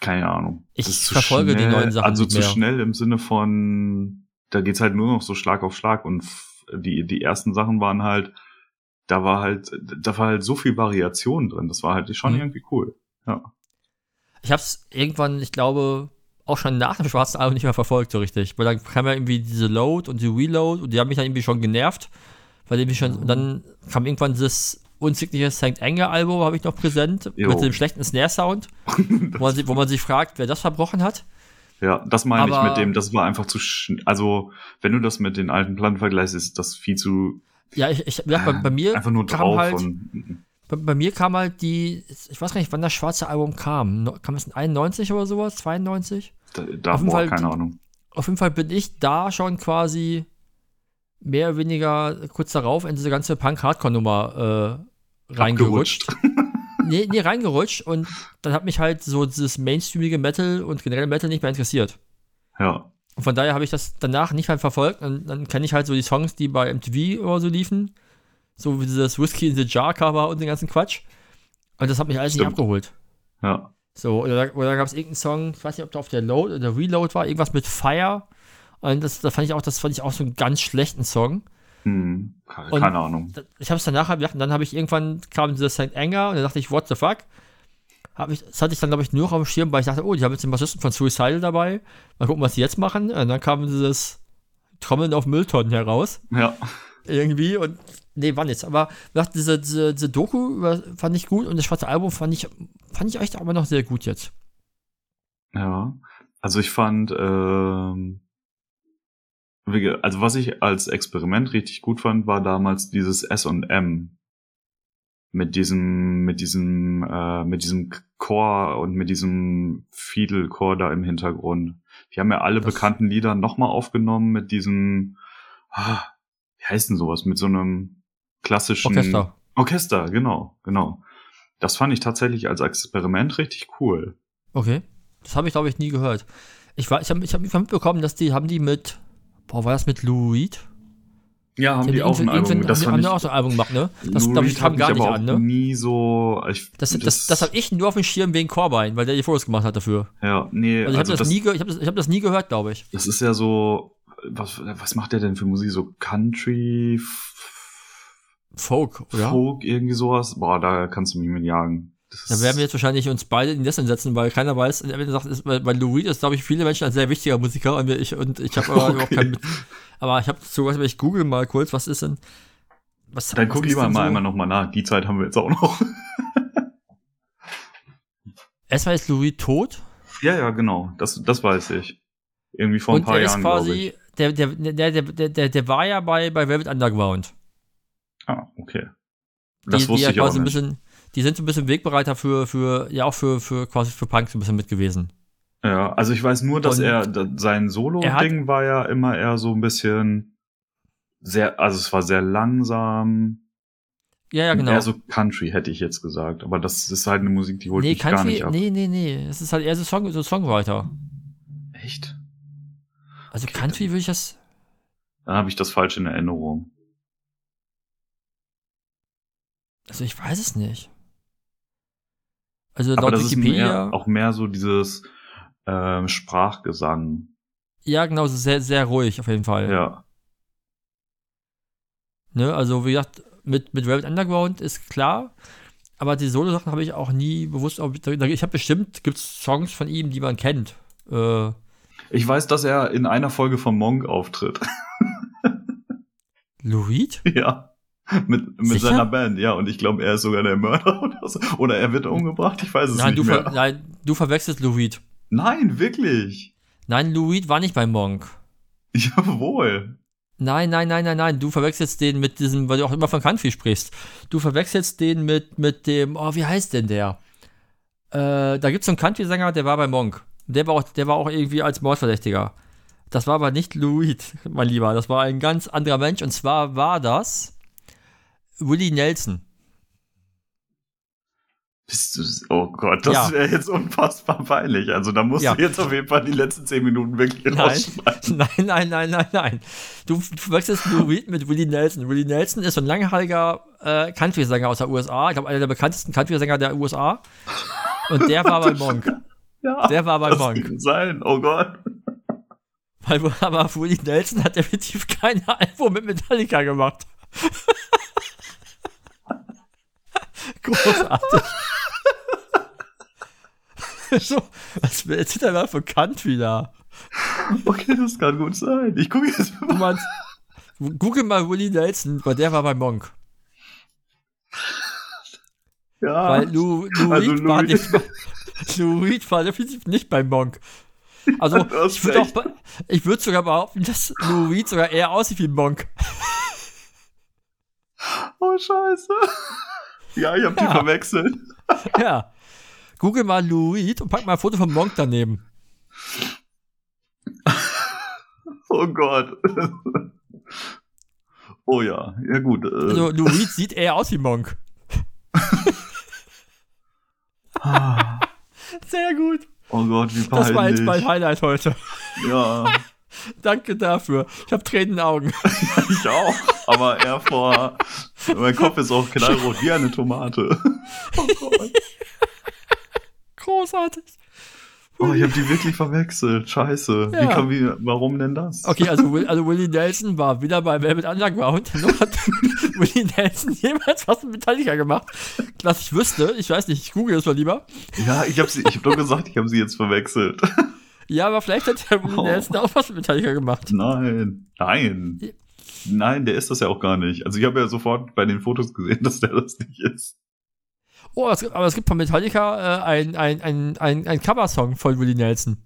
keine Ahnung. Ich verfolge die schnell, neuen Sachen Also zu mehr. schnell im Sinne von, da geht's halt nur noch so Schlag auf Schlag und die, die ersten Sachen waren halt, da war halt, da war halt so viel Variation drin. Das war halt schon Mhm. irgendwie cool. Ja. Ich hab's irgendwann, ich glaube, auch schon nach dem schwarzen Album nicht mehr verfolgt, so richtig. Weil dann kam ja irgendwie diese Load und die Reload und die haben mich dann irgendwie schon genervt. Weil mich schon, dann kam irgendwann dieses unzügliche St. Anger Album, habe ich noch präsent, Jo. mit dem schlechten Snare-Sound, wo, man sich- wo man sich fragt, wer das verbrochen hat. Ja, das meine ich Aber- mit dem, das war einfach zu, also, wenn du das mit den alten Platten vergleichst, ist das viel zu, Ja, ich, ich ja, bei, bei mir einfach nur drauf halt, und, bei, bei mir kam halt die, ich weiß gar nicht, wann das schwarze Album kam. Kam es in 91 oder sowas? 92? da, Auf jeden davor, Fall keine Ahnung. Auf jeden Fall bin ich da schon quasi mehr oder weniger kurz darauf in diese ganze Punk-Hardcore-Nummer äh, reingerutscht. nee, nee, reingerutscht und dann hat mich halt so dieses mainstreamige Metal und generell Metal nicht mehr interessiert. Ja. Und von daher habe ich das danach nicht mehr verfolgt und dann kenne ich halt so die Songs, die bei MTV oder so liefen. So wie dieses Whiskey in the Jar Cover und den ganzen Quatsch. Und das hat mich alles nicht Stimmt. abgeholt. Ja. So, oder, oder gab es irgendeinen Song, ich weiß nicht, ob der auf der Load oder Reload war, irgendwas mit Fire. Und das, das fand ich auch, das fand ich auch so einen ganz schlechten Song. Hm, keine, keine Ahnung. Ich habe es danach gedacht und dann habe ich irgendwann kam dieser St. Anger und dann dachte ich, what the fuck? Hab ich, das hatte ich dann, glaube ich, nur noch auf dem Schirm, weil ich dachte, oh, die haben jetzt den Bassisten von Suicidal dabei. Mal gucken, was die jetzt machen. Und dann kam dieses Trommeln auf Mülltonnen heraus. Ja. Irgendwie. Und nee, war nichts. Aber gesagt, diese, diese, diese Doku über- fand ich gut und das schwarze Album fand ich, fand ich echt aber noch sehr gut jetzt. Ja. Also ich fand, ähm, also was ich als Experiment richtig gut fand, war damals dieses S&M mit diesem, mit diesem, äh, mit diesem Chor und mit diesem Fiedel-Chor da im Hintergrund. Die haben ja alle Das- bekannten Lieder nochmal aufgenommen mit diesem, ah, wie heißt denn sowas, mit so einem klassischen Orchester. Orchester, genau, genau. Das fand ich tatsächlich als Experiment richtig cool. Okay. Das habe ich, glaube ich, nie gehört. Ich, war- ich habe ich hab mitbekommen, dass die, haben die mit, boah, war das mit Lou Reed? Ja, haben Die, die, auch ein Album. Das Das haben, die auch so ein Album gemacht, ne? Das, glaube ich, kam gar nicht an, ne? nie so. Ich, Das, das, das habe ich nur auf dem Schirm wegen Corbijn, weil der die Fotos gemacht hat dafür. Ja, nee, Also ich habe also das, das, nie ich hab das, ich hab das nie gehört, glaube ich. das ist ja so. Was, was macht der denn für Musik? So Country, Folk, oder? Folk, irgendwie sowas? Boah, da kannst du mich mit jagen. Das Da werden wir jetzt wahrscheinlich uns beide in Nesseln setzen, weil keiner weiß, er sagt, ist, weil, weil Lou Reed ist, glaube ich, viele Menschen ein sehr wichtiger Musiker und ich, und ich habe aber überhaupt Okay. keinen. Aber ich habe sogar, ich google mal kurz, was ist denn. Was, Dann guck lieber denn mal so? einmal nochmal nach. Die Zeit haben wir jetzt auch noch. Erstmal ist Lou Reed tot ja, ja, genau. Das, das weiß ich. Irgendwie vor ein und paar Jahren, ich. quasi, der, der, der, der, der, der, der war ja bei, bei Velvet Underground. Ah, okay. Das die, wusste die ja ich ein nicht. bisschen, die sind so ein bisschen Wegbereiter für, für, ja auch für, für quasi für Punk so ein bisschen mit gewesen. Ja, also ich weiß nur, dass Und er, sein Solo-Ding war ja immer eher so ein bisschen sehr, also es war sehr langsam. Ja, ja, genau. Eher so Country, hätte ich jetzt gesagt. Aber das ist halt eine Musik, die holt nee, mich gar Country, nicht ab. nee, nee, nee. Es ist halt eher so, Song, so Songwriter. Echt? Also Okay, Country würde ich das. Dann habe ich das falsch in Erinnerung. Also ich weiß es nicht. Also laut Wikipedia. mehr, auch mehr so dieses ähm, Sprachgesang. ja, genau, sehr, sehr ruhig auf jeden Fall. Ja. Ne? Also wie gesagt, mit, mit Velvet Underground ist klar. Aber die Solo-Sachen habe ich auch nie bewusst. Ich habe bestimmt, gibt es Songs von ihm, die man kennt. Äh, Ich weiß, dass er in einer Folge von Monk auftritt. Lou Reed? ja. Mit, mit Sicher? seiner Band, ja. Und ich glaube, er ist sogar der Mörder oder so. Oder er wird umgebracht, ich weiß es Nein nicht mehr. nein, du verwechselst Lou Reed. Nein, wirklich. Nein, Lou Reed war nicht bei Monk. Jawohl. Nein, nein, nein, nein, nein. Du verwechselst den mit diesem, weil du auch immer von Country sprichst. Du verwechselst den mit, mit dem, oh, wie heißt denn der? Äh, da gibt's so einen Country-Sänger, der war bei Monk. Der war, auch, der war auch irgendwie als Mordverdächtiger. Das war aber nicht Lou Reed, mein Lieber. Das war ein ganz anderer Mensch. Und zwar war das Willie Nelson. Bist du, oh Gott, das Ja. wäre jetzt unfassbar peinlich. Also da musst Ja. du jetzt auf jeden Fall die letzten zehn Minuten wirklich Nein. rausschneiden. Nein, nein, nein, nein, nein. Du, du Reed mit Willie Nelson. Willie Nelson ist so ein langhaariger äh, Country-Sänger aus der USA. Ich glaube, einer der bekanntesten Country-Sänger der USA. Und der war bei Monk. Ja, Der war bei das Monk. kann sein. Oh Gott. Weil, aber Willie Nelson hat definitiv kein Album mit Metallica gemacht. Großartig. so, was erzählt er mal für Country da? Okay, das kann gut sein. Ich gucke jetzt Du mal. meinst, google mal Willie Nelson, weil der war bei Monk. Ja. Weil Lou, Lou, Also Reed Lou war nicht, Lou Reed war definitiv nicht bei Monk. Also, hast ich würde würde sogar behaupten, dass Lou Reed sogar eher aussieht wie Monk. Oh, scheiße. Ja, ich habe die Ja. verwechselt. Ja. Google mal Reed und pack mal ein Foto von Monk daneben. Oh Gott. Oh ja, ja gut. Äh, Also, Reed sieht eher aus wie Monk. ah, Sehr gut. oh Gott, wie Das war jetzt mein peinlich. Highlight heute. Ja, Danke dafür. Ich habe Tränen in den Augen. ich auch. Aber eher vor. Mein Kopf ist auch knallrot wie eine Tomate. Oh Gott. Großartig. Oh, ich habe die wirklich verwechselt. Scheiße. Wie Ja. kann wie, warum denn das? Okay, also, also Willie Nelson war wieder bei Velvet Underground. Nur hat Willie Nelson jemals was mit Metallica gemacht? Was ich wüsste, ich weiß nicht, ich google das mal lieber. Ja, ich habe habe doch gesagt, ich habe sie jetzt verwechselt. Ja, aber vielleicht hat der Oh. Nelson auch was mit Metallica gemacht. Nein, nein. Nein, der ist das ja auch gar nicht. Also ich habe ja sofort bei den Fotos gesehen, dass der das nicht ist. Oh, es, gibt- aber es gibt von Metallica äh, ein, ein, ein, ein, ein Coversong von Willie Nelson.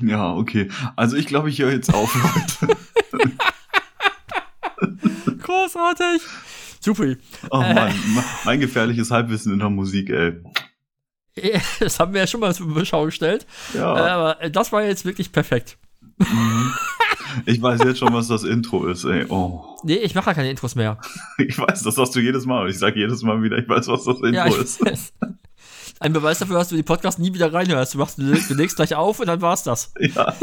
Ja, okay. Also ich glaube, ich höre jetzt auf, Leute. Großartig. Super. Oh Äh. Mann, mein gefährliches Halbwissen in der Musik, ey. Das haben wir ja schon mal zur Beschau gestellt. Äh, Ja. aber äh, das war jetzt wirklich perfekt. Mhm. Ich weiß jetzt schon, was das Intro ist, ey. Oh. Nee, ich mache ja keine Intros mehr. Ich weiß, das sagst du jedes Mal. Ich sage jedes Mal wieder, ich weiß, was das Intro Ja, ist. weiß. Ein Beweis dafür, dass du die Podcast nie wieder reinhörst. Du, machst, du legst gleich auf und dann war's das. Ja.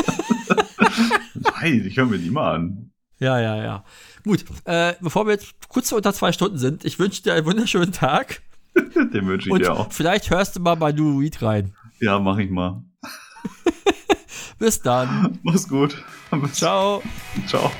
Nein, ich höre mir die mal an. Ja, ja, ja. Gut, äh, bevor wir jetzt kurz unter zwei Stunden sind, ich wünsche dir einen wunderschönen Tag. Den wünsche ich Und dir auch. vielleicht hörst du mal bei New Read rein. Ja, mach ich mal. Bis dann. Mach's gut. Ciao. Ciao.